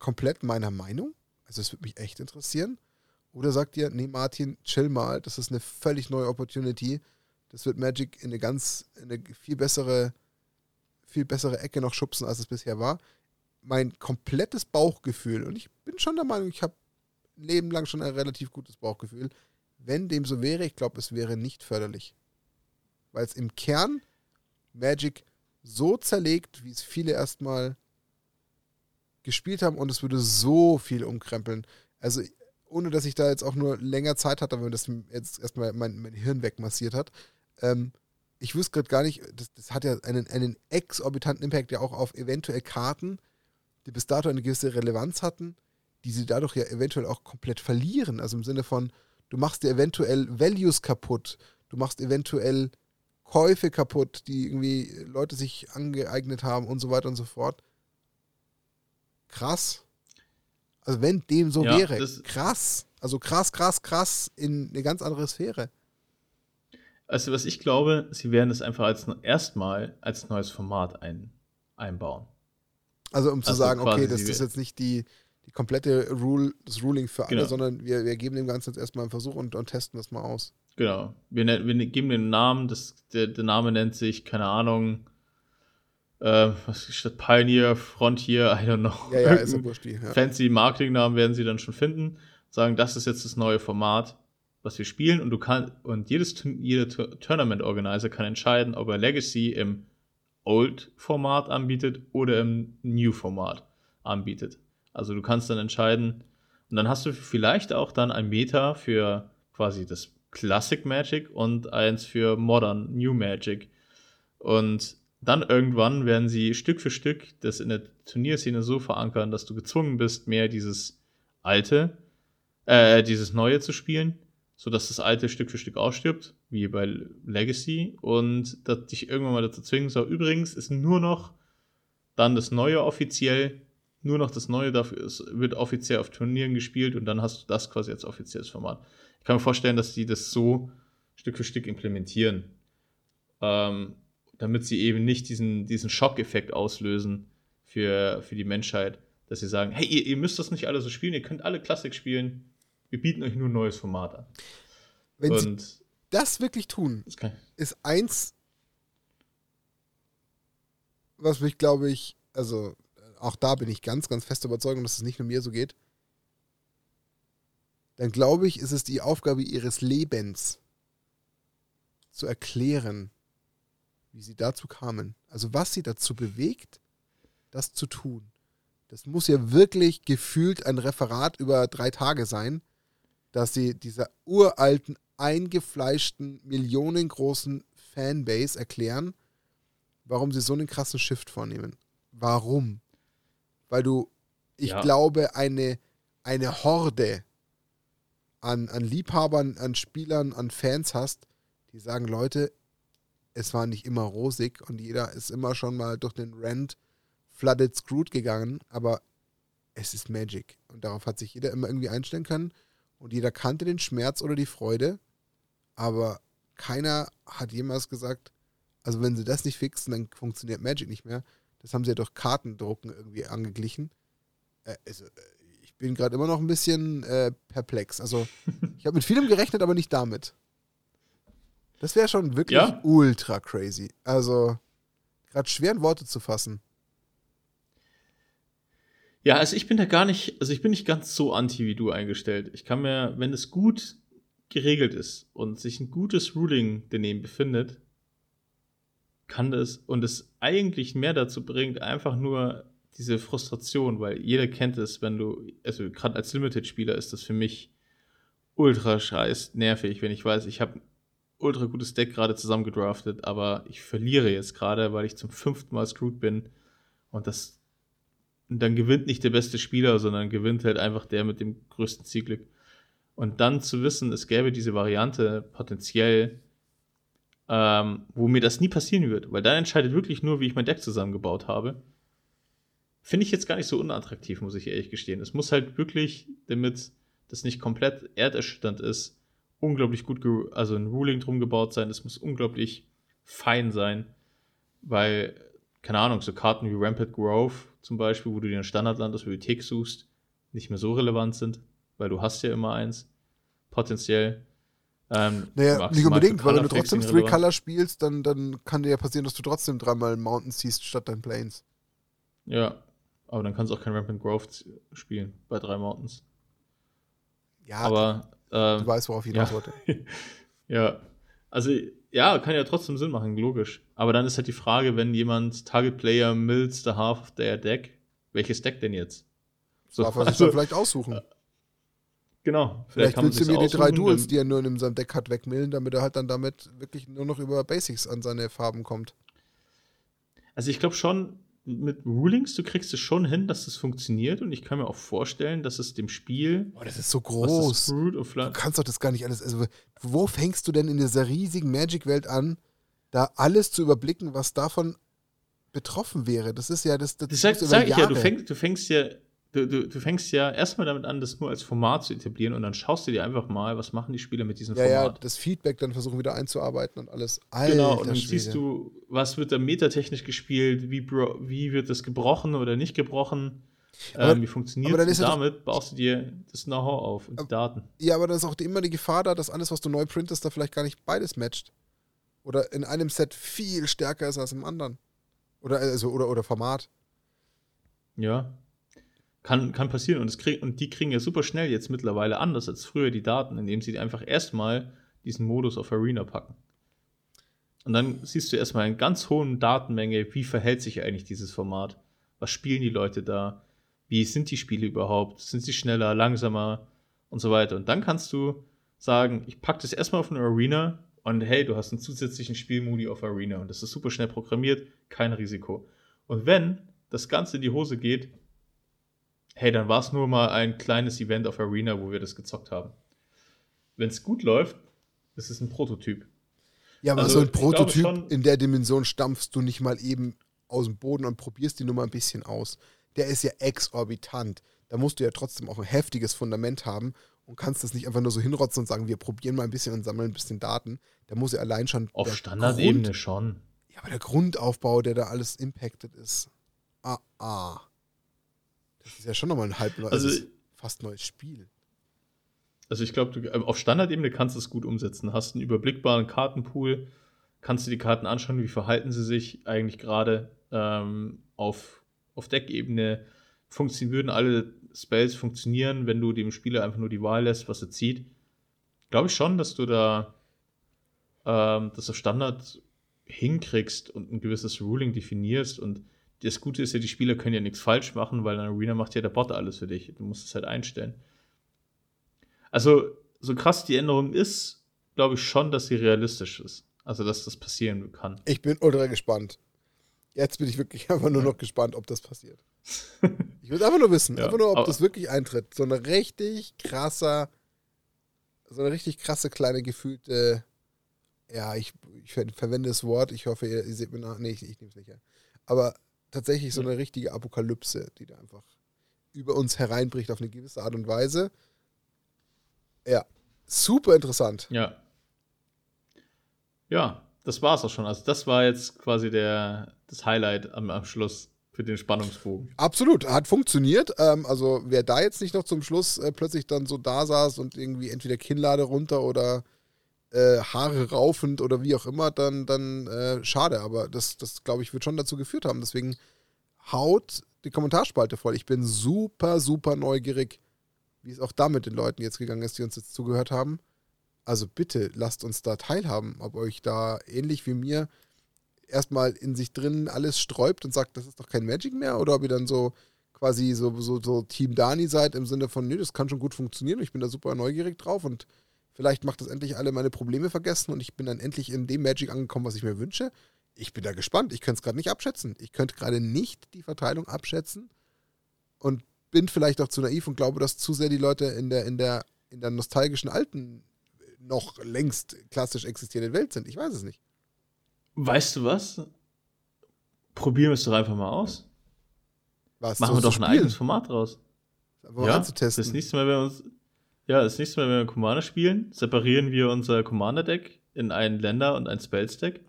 Speaker 1: komplett meiner Meinung? Also es würde mich echt interessieren. Oder sagt ihr, nee, Martin, chill mal, das ist eine völlig neue Opportunity. Das wird Magic in eine ganz, in eine viel bessere, viel bessere Ecke noch schubsen, als es bisher war. Mein komplettes Bauchgefühl, und ich bin schon der Meinung, ich habe ein Leben lang schon ein relativ gutes Bauchgefühl, wenn dem so wäre, ich glaube, es wäre nicht förderlich. Weil es im Kern Magic so zerlegt, wie es viele erstmal gespielt haben und es würde so viel umkrempeln. Also ohne dass ich da jetzt auch nur länger Zeit hatte, wenn das jetzt erstmal mein, mein Hirn wegmassiert hat. Ähm, ich wüsste gerade gar nicht, das, das, hat ja einen, einen exorbitanten Impact ja auch auf eventuell Karten, die bis dato eine gewisse Relevanz hatten, die sie dadurch ja eventuell auch komplett verlieren. Also im Sinne von, du machst dir eventuell Values kaputt, du machst eventuell Käufe kaputt, die irgendwie Leute sich angeeignet haben und so weiter und so fort. Krass. Also wenn dem so ja, wäre, krass. Also krass, krass, krass in eine ganz andere Sphäre.
Speaker 2: Also was ich glaube, sie werden es einfach als erstmal als neues Format ein, einbauen.
Speaker 1: Also um zu also sagen, okay, das ist jetzt nicht die, die komplette Rule, das Ruling für alle, genau. sondern wir, wir geben dem Ganzen jetzt erstmal einen Versuch und, und testen das mal aus.
Speaker 2: Genau. Wir, wir geben den Namen, das, der, der Name nennt sich, keine Ahnung, äh, was statt Pioneer, Frontier, I don't know.
Speaker 1: Ja, ja, ist wurscht, ja.
Speaker 2: Fancy Marketingnamen werden sie dann schon finden. Sagen, das ist jetzt das neue Format, was wir spielen und du kannst, und jedes, jeder Tournament Organizer kann entscheiden, ob er Legacy im Old-Format anbietet oder im New-Format anbietet. Also du kannst dann entscheiden, und dann hast du vielleicht auch dann ein Meta für quasi das Classic Magic und eins für Modern New Magic. Und dann irgendwann werden sie Stück für Stück das in der Turnierszene so verankern, dass du gezwungen bist, mehr dieses alte, äh, dieses neue zu spielen, sodass das alte Stück für Stück ausstirbt, wie bei Legacy, und dass dich irgendwann mal dazu zwingen soll. Übrigens ist nur noch dann das neue offiziell, nur noch das neue dafür ist, wird offiziell auf Turnieren gespielt und dann hast du das quasi als offizielles Format. Ich kann mir vorstellen, dass die das so Stück für Stück implementieren. Ähm, damit sie eben nicht diesen, diesen Schockeffekt auslösen für, für die Menschheit, dass sie sagen, hey, ihr, ihr müsst das nicht alle so spielen, ihr könnt alle Klassik spielen, wir bieten euch nur ein neues Format an.
Speaker 1: Wenn Und sie das wirklich tun, das ist eins, was mich, glaube ich, also auch da bin ich ganz, ganz fest überzeugt, dass es nicht nur mir so geht, dann glaube ich, ist es die Aufgabe ihres Lebens zu erklären, wie sie dazu kamen. Also was sie dazu bewegt, das zu tun. Das muss ja wirklich gefühlt ein Referat über drei Tage sein, dass sie dieser uralten, eingefleischten, millionengroßen Fanbase erklären, warum sie so einen krassen Shift vornehmen. Warum? Weil du, ich ja. glaube, eine, eine Horde an, an Liebhabern, an Spielern, an Fans hast, die sagen, Leute, es war nicht immer rosig und jeder ist immer schon mal durch den Rent flooded screwed gegangen, aber es ist Magic. Und darauf hat sich jeder immer irgendwie einstellen können. Und jeder kannte den Schmerz oder die Freude, aber keiner hat jemals gesagt, also wenn sie das nicht fixen, dann funktioniert Magic nicht mehr. Das haben sie ja durch Kartendrucken irgendwie angeglichen. Äh, also, äh, ich bin gerade immer noch ein bisschen äh, perplex. Also ich habe mit vielem gerechnet, aber nicht damit. Das wäre schon wirklich ja? ultra crazy. Also, gerade schwer in Worte zu fassen.
Speaker 2: Ja, also ich bin da gar nicht, also ich bin nicht ganz so anti wie du eingestellt. Ich kann mir, wenn es gut geregelt ist und sich ein gutes Ruling daneben befindet, kann das und es eigentlich mehr dazu bringt, einfach nur diese Frustration, weil jeder kennt es, wenn du, also gerade als Limited-Spieler ist das für mich ultra scheiß nervig, wenn ich weiß, ich habe ultra gutes Deck gerade zusammengedraftet, aber ich verliere jetzt gerade, weil ich zum fünften Mal screwed bin. Und das dann gewinnt nicht der beste Spieler, sondern gewinnt halt einfach der mit dem größten Zielglück. Und dann zu wissen, es gäbe diese Variante potenziell, ähm, wo mir das nie passieren wird, weil dann entscheidet wirklich nur, wie ich mein Deck zusammengebaut habe. Finde ich jetzt gar nicht so unattraktiv, muss ich ehrlich gestehen. Es muss halt wirklich, damit das nicht komplett erderschütternd ist, unglaublich gut, also ein Ruling drum gebaut sein, es muss unglaublich fein sein, weil, keine Ahnung, so Karten wie Rampant Grove zum Beispiel, wo du dir ein Standardland aus Bibliothek suchst, nicht mehr so relevant sind, weil du hast ja immer eins, potenziell.
Speaker 1: Ähm, naja, nicht unbedingt, weil wenn du trotzdem Three Color spielst, dann, dann kann dir ja passieren, dass du trotzdem dreimal Mountains siehst statt deinen Planes.
Speaker 2: Ja, aber dann kannst du auch kein Rampant Grove spielen bei drei Mountains. Ja, aber
Speaker 1: ähm, du weißt, worauf ich hinaus
Speaker 2: ja.
Speaker 1: wollte.
Speaker 2: ja, also ja, kann ja trotzdem Sinn machen, logisch. Aber dann ist halt die Frage, wenn jemand Target Player mills the half of their deck, welches Deck denn jetzt?
Speaker 1: So, Darf er sich also, dann vielleicht aussuchen. Äh,
Speaker 2: genau.
Speaker 1: Vielleicht, vielleicht willst du mir die drei Duels, die er nur in seinem Deck hat, wegmillen, damit er halt dann damit wirklich nur noch über Basics an seine Farben kommt.
Speaker 2: Also ich glaube schon, mit Rulings, du kriegst es schon hin, dass das funktioniert und ich kann mir auch vorstellen, dass es dem Spiel.
Speaker 1: Oh, das ist so groß. du kannst doch das gar nicht alles. Also, wo fängst du denn in dieser riesigen Magic-Welt an, da alles zu überblicken, was davon betroffen wäre? Das ist ja das.
Speaker 2: Das, das sag, sag ich ja, du fängst, du fängst ja du, du, du fängst ja erstmal damit an, das nur als Format zu etablieren und dann schaust du dir einfach mal, was machen die Spieler mit diesem
Speaker 1: ja, Format. Ja, das Feedback dann versuchen wieder einzuarbeiten und alles.
Speaker 2: Alter, genau, und dann Schwede. siehst du, was wird da metatechnisch gespielt, wie, wie wird das gebrochen oder nicht gebrochen. Aber, ähm, wie funktioniert es? damit doch, baust du dir das Know-how auf und die Daten.
Speaker 1: Ja, aber da ist auch immer die Gefahr da, dass alles, was du neu printest, da vielleicht gar nicht beides matcht. Oder in einem Set viel stärker ist als im anderen. Oder, also, oder, oder Format.
Speaker 2: Ja, kann, kann passieren. Und, krieg, und die kriegen ja super schnell jetzt mittlerweile anders als früher die Daten, indem sie einfach erstmal diesen Modus auf Arena packen. Und dann siehst du erstmal in ganz hohen Datenmenge, wie verhält sich eigentlich dieses Format? Was spielen die Leute da? Wie sind die Spiele überhaupt? Sind sie schneller, langsamer und so weiter? Und dann kannst du sagen, ich packe das erstmal auf eine Arena und hey, du hast einen zusätzlichen Spielmodi auf Arena und das ist super schnell programmiert, kein Risiko. Und wenn das Ganze in die Hose geht, hey, dann war es nur mal ein kleines Event auf Arena, wo wir das gezockt haben. Wenn es gut läuft, ist es ein Prototyp.
Speaker 1: Ja, aber also, so ein Prototyp in der Dimension stampfst du nicht mal eben aus dem Boden und probierst die Nummer ein bisschen aus. Der ist ja exorbitant. Da musst du ja trotzdem auch ein heftiges Fundament haben und kannst das nicht einfach nur so hinrotzen und sagen, wir probieren mal ein bisschen und sammeln ein bisschen Daten. Da muss ja allein schon.
Speaker 2: Auf Standardebene schon.
Speaker 1: Ja, aber der Grundaufbau, der da alles impacted ist. Ah, ah. Das ist ja schon nochmal ein halb neues, also, also fast neues Spiel.
Speaker 2: Also ich glaube, äh, auf Standardebene kannst du es gut umsetzen. Hast einen überblickbaren Kartenpool, kannst du die Karten anschauen, wie verhalten sie sich eigentlich gerade ähm, auf, auf Deckebene. Funktionieren, würden alle Spells funktionieren, wenn du dem Spieler einfach nur die Wahl lässt, was er zieht. Glaube ich schon, dass du da ähm, das auf Standard hinkriegst und ein gewisses Ruling definierst und das Gute ist ja, die Spieler können ja nichts falsch machen, weil in Arena macht ja der Bot alles für dich. Du musst es halt einstellen. Also, so krass die Änderung ist, glaube ich schon, dass sie realistisch ist. Also, dass das passieren kann.
Speaker 1: Ich bin ultra gespannt. Jetzt bin ich wirklich einfach nur noch gespannt, ob das passiert. ich will einfach nur wissen, ja, einfach nur, ob das wirklich eintritt. So eine richtig krasser, so eine richtig krasse kleine gefühlte, ja, ich, ich verwende das Wort, ich hoffe, ihr, ihr seht mir nach, nee, ich, ich nehme es nicht her. Aber tatsächlich so eine richtige Apokalypse, die da einfach über uns hereinbricht auf eine gewisse Art und Weise. Ja, super interessant.
Speaker 2: Ja. Ja, das war es auch schon. Also das war jetzt quasi der, das Highlight am, am Schluss für den Spannungsbogen.
Speaker 1: Absolut, hat funktioniert. Ähm, also wer da jetzt nicht noch zum Schluss äh, plötzlich dann so da saß und irgendwie entweder Kinnlade runter oder äh, Haare raufend oder wie auch immer, dann, dann äh, schade. Aber das, das glaube ich, wird schon dazu geführt haben. Deswegen haut die Kommentarspalte voll. Ich bin super, super neugierig, wie es auch da mit den Leuten jetzt gegangen ist, die uns jetzt zugehört haben. Also bitte lasst uns da teilhaben, ob euch da ähnlich wie mir erstmal in sich drin alles sträubt und sagt, das ist doch kein Magic mehr, oder ob ihr dann so quasi so, so, so Team Dani seid im Sinne von, nö, das kann schon gut funktionieren, ich bin da super neugierig drauf und Vielleicht macht das endlich alle meine Probleme vergessen und ich bin dann endlich in dem Magic angekommen, was ich mir wünsche. Ich bin da gespannt. Ich könnte es gerade nicht abschätzen. Ich könnte gerade nicht die Verteilung abschätzen und bin vielleicht auch zu naiv und glaube, dass zu sehr die Leute in der, in der, in der nostalgischen alten, noch längst klassisch existierenden Welt sind. Ich weiß es nicht.
Speaker 2: Weißt du was? Probieren wir es doch einfach mal aus. Was, Machen wir doch ein eigenes Format raus.
Speaker 1: Einfach ja.
Speaker 2: Das nächste Mal, wenn wir uns ja, das nächste Mal, wenn wir Commander spielen, separieren wir unser Commander-Deck in ein Länder- und ein Spells-Deck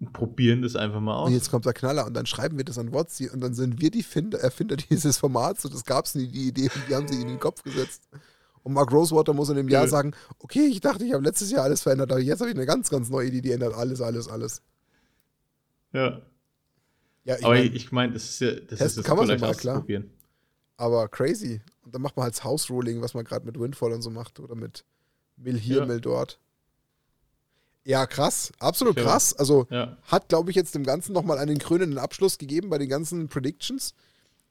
Speaker 2: und probieren das einfach mal aus.
Speaker 1: Und jetzt kommt der Knaller und dann schreiben wir das an WhatsApp und dann sind wir die Finder, Erfinder dieses Formats und das gab es nie, die Idee, und die haben sie in den Kopf gesetzt. Und Mark Rosewater muss in dem Jahr sagen, okay, ich dachte, ich habe letztes Jahr alles verändert, aber jetzt habe ich eine ganz, ganz neue Idee, die ändert alles, alles, alles.
Speaker 2: Ja. ja ich aber mein, ich meine, das ist ja, das ist das
Speaker 1: kann man mal, klar. Aber crazy. Und dann macht man halt das House Ruling, was man gerade mit Windfall und so macht. Oder mit Mill hier, ja. Mill dort. Ja, krass. Absolut ja. krass. Also ja. hat, glaube ich, jetzt dem Ganzen nochmal einen krönenden Abschluss gegeben bei den ganzen Predictions.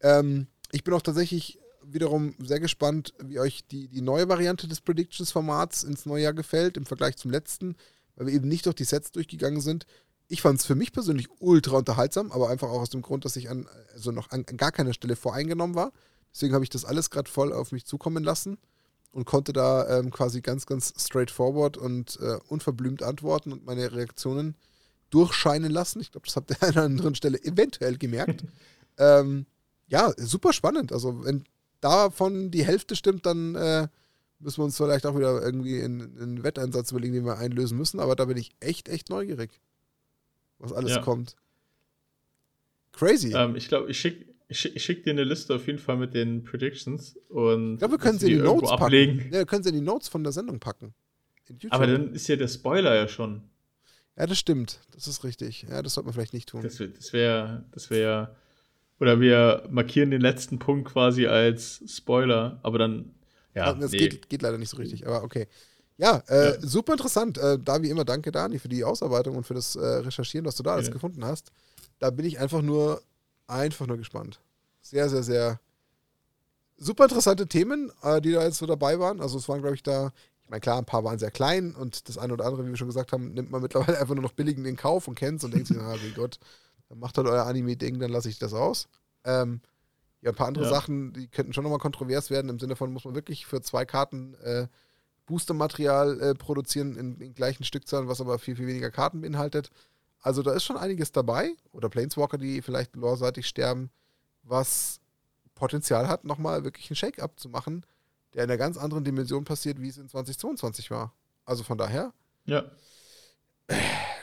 Speaker 1: Ähm, ich bin auch tatsächlich wiederum sehr gespannt, wie euch die, die neue Variante des Predictions-Formats ins neue Jahr gefällt, im Vergleich zum letzten, weil wir eben nicht durch die Sets durchgegangen sind. Ich fand es für mich persönlich ultra unterhaltsam, aber einfach auch aus dem Grund, dass ich an, also noch an, an gar keiner Stelle voreingenommen war. Deswegen habe ich das alles gerade voll auf mich zukommen lassen und konnte da ähm, quasi ganz, ganz straightforward und äh, unverblümt antworten und meine Reaktionen durchscheinen lassen. Ich glaube, das habt ihr an einer anderen Stelle eventuell gemerkt. ähm, ja, super spannend. Also, wenn davon die Hälfte stimmt, dann äh, müssen wir uns vielleicht auch wieder irgendwie einen Wetteinsatz überlegen, den wir einlösen müssen. Aber da bin ich echt, echt neugierig, was alles ja. kommt.
Speaker 2: Crazy. Ähm, ich glaube, ich schicke ich schicke schick dir eine Liste auf jeden Fall mit den Predictions und
Speaker 1: ich glaube, wir können sie in die Notes ablegen. packen. Ja, können sie in die Notes von der Sendung packen.
Speaker 2: Aber dann ist ja der Spoiler ja schon.
Speaker 1: Ja, das stimmt. Das ist richtig. Ja, das sollte man vielleicht nicht tun.
Speaker 2: Das wäre, das wäre, das wär, oder wir markieren den letzten Punkt quasi als Spoiler, aber dann, ja.
Speaker 1: Das nee. geht, geht leider nicht so richtig, aber okay. Ja, äh, ja. super interessant. Äh, da wie immer danke, Dani, für die Ausarbeitung und für das äh, Recherchieren, was du da alles ja. gefunden hast. Da bin ich einfach nur einfach nur gespannt. Sehr, sehr, sehr super interessante Themen, äh, die da jetzt so dabei waren. Also es waren, glaube ich, da, ich meine, klar, ein paar waren sehr klein und das eine oder andere, wie wir schon gesagt haben, nimmt man mittlerweile einfach nur noch billig in den Kauf und kennt es und denkt sich, ah, wie Gott, dann macht halt euer Anime-Ding, dann lasse ich das aus. Ähm, ja, ein paar andere ja. Sachen, die könnten schon nochmal kontrovers werden, im Sinne von, muss man wirklich für zwei Karten äh, Booster-Material äh, produzieren in, in gleichen Stückzahlen, was aber viel, viel weniger Karten beinhaltet. Also da ist schon einiges dabei. Oder Planeswalker, die vielleicht loreseitig sterben, was Potenzial hat, nochmal wirklich einen Shake-up zu machen, der in einer ganz anderen Dimension passiert, wie es in 2022 war. Also von daher.
Speaker 2: Ja.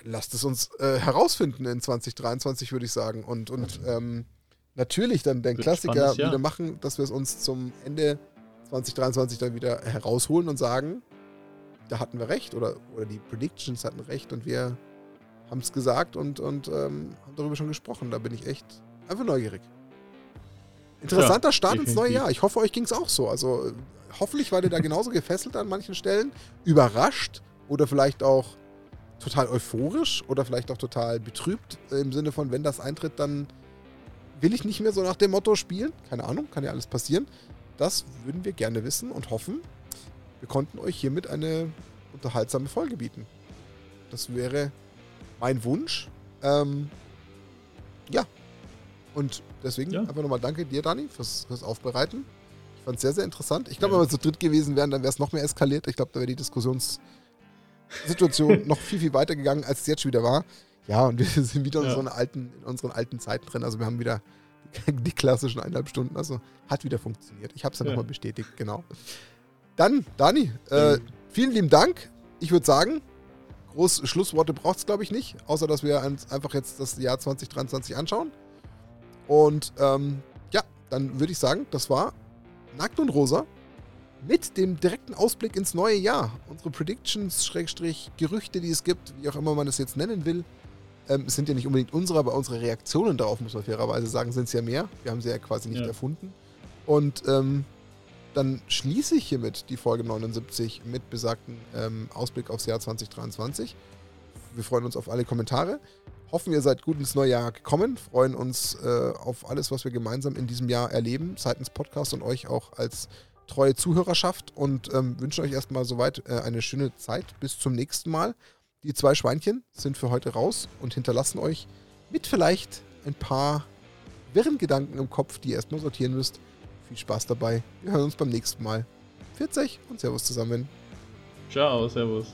Speaker 1: Lasst es uns äh, herausfinden in 2023, würde ich sagen. Und, und ähm, natürlich dann den Klassiker spannend, ja. wieder machen, dass wir es uns zum Ende 2023 dann wieder herausholen und sagen, da hatten wir recht oder, oder die Predictions hatten recht und wir haben es gesagt und, und ähm, haben darüber schon gesprochen. Da bin ich echt einfach neugierig. Interessanter ja, Start definitiv. ins neue Jahr. Ich hoffe, euch ging es auch so. Also hoffentlich war ihr da genauso gefesselt an manchen Stellen, überrascht oder vielleicht auch total euphorisch oder vielleicht auch total betrübt im Sinne von, wenn das eintritt, dann will ich nicht mehr so nach dem Motto spielen. Keine Ahnung, kann ja alles passieren. Das würden wir gerne wissen und hoffen, wir konnten euch hiermit eine unterhaltsame Folge bieten. Das wäre mein Wunsch. Ähm, ja. Und deswegen ja. einfach nochmal danke dir, Dani, fürs, fürs Aufbereiten. Ich fand es sehr, sehr interessant. Ich glaube, ja. wenn wir zu dritt gewesen wären, dann wäre es noch mehr eskaliert. Ich glaube, da wäre die Diskussionssituation noch viel, viel weiter gegangen, als es jetzt schon wieder war. Ja, und wir sind wieder ja. in, so alten, in unseren alten Zeiten drin. Also wir haben wieder die klassischen eineinhalb Stunden. Also hat wieder funktioniert. Ich habe es dann ja. nochmal bestätigt, genau. Dann, Dani, äh, vielen lieben Dank. Ich würde sagen, groß Schlussworte braucht es, glaube ich, nicht, außer dass wir einfach jetzt das Jahr 2023 anschauen. Und ähm, ja, dann würde ich sagen, das war Nackt und Rosa mit dem direkten Ausblick ins neue Jahr. Unsere Predictions, Schrägstrich, Gerüchte, die es gibt, wie auch immer man es jetzt nennen will. Ähm, sind ja nicht unbedingt unsere, aber unsere Reaktionen darauf, muss man fairerweise sagen, sind es ja mehr. Wir haben sie ja quasi nicht ja. erfunden. Und ähm, dann schließe ich hiermit die Folge 79 mit besagten ähm, Ausblick aufs Jahr 2023. Wir freuen uns auf alle Kommentare. Hoffen, ihr seid gut ins neue Jahr gekommen. Freuen uns äh, auf alles, was wir gemeinsam in diesem Jahr erleben, seitens Podcast und euch auch als treue Zuhörerschaft. Und ähm, wünschen euch erstmal soweit äh, eine schöne Zeit. Bis zum nächsten Mal. Die zwei Schweinchen sind für heute raus und hinterlassen euch mit vielleicht ein paar wirren Gedanken im Kopf, die ihr erstmal sortieren müsst. Viel Spaß dabei. Wir hören uns beim nächsten Mal. 40 und Servus zusammen.
Speaker 2: Ciao, Servus.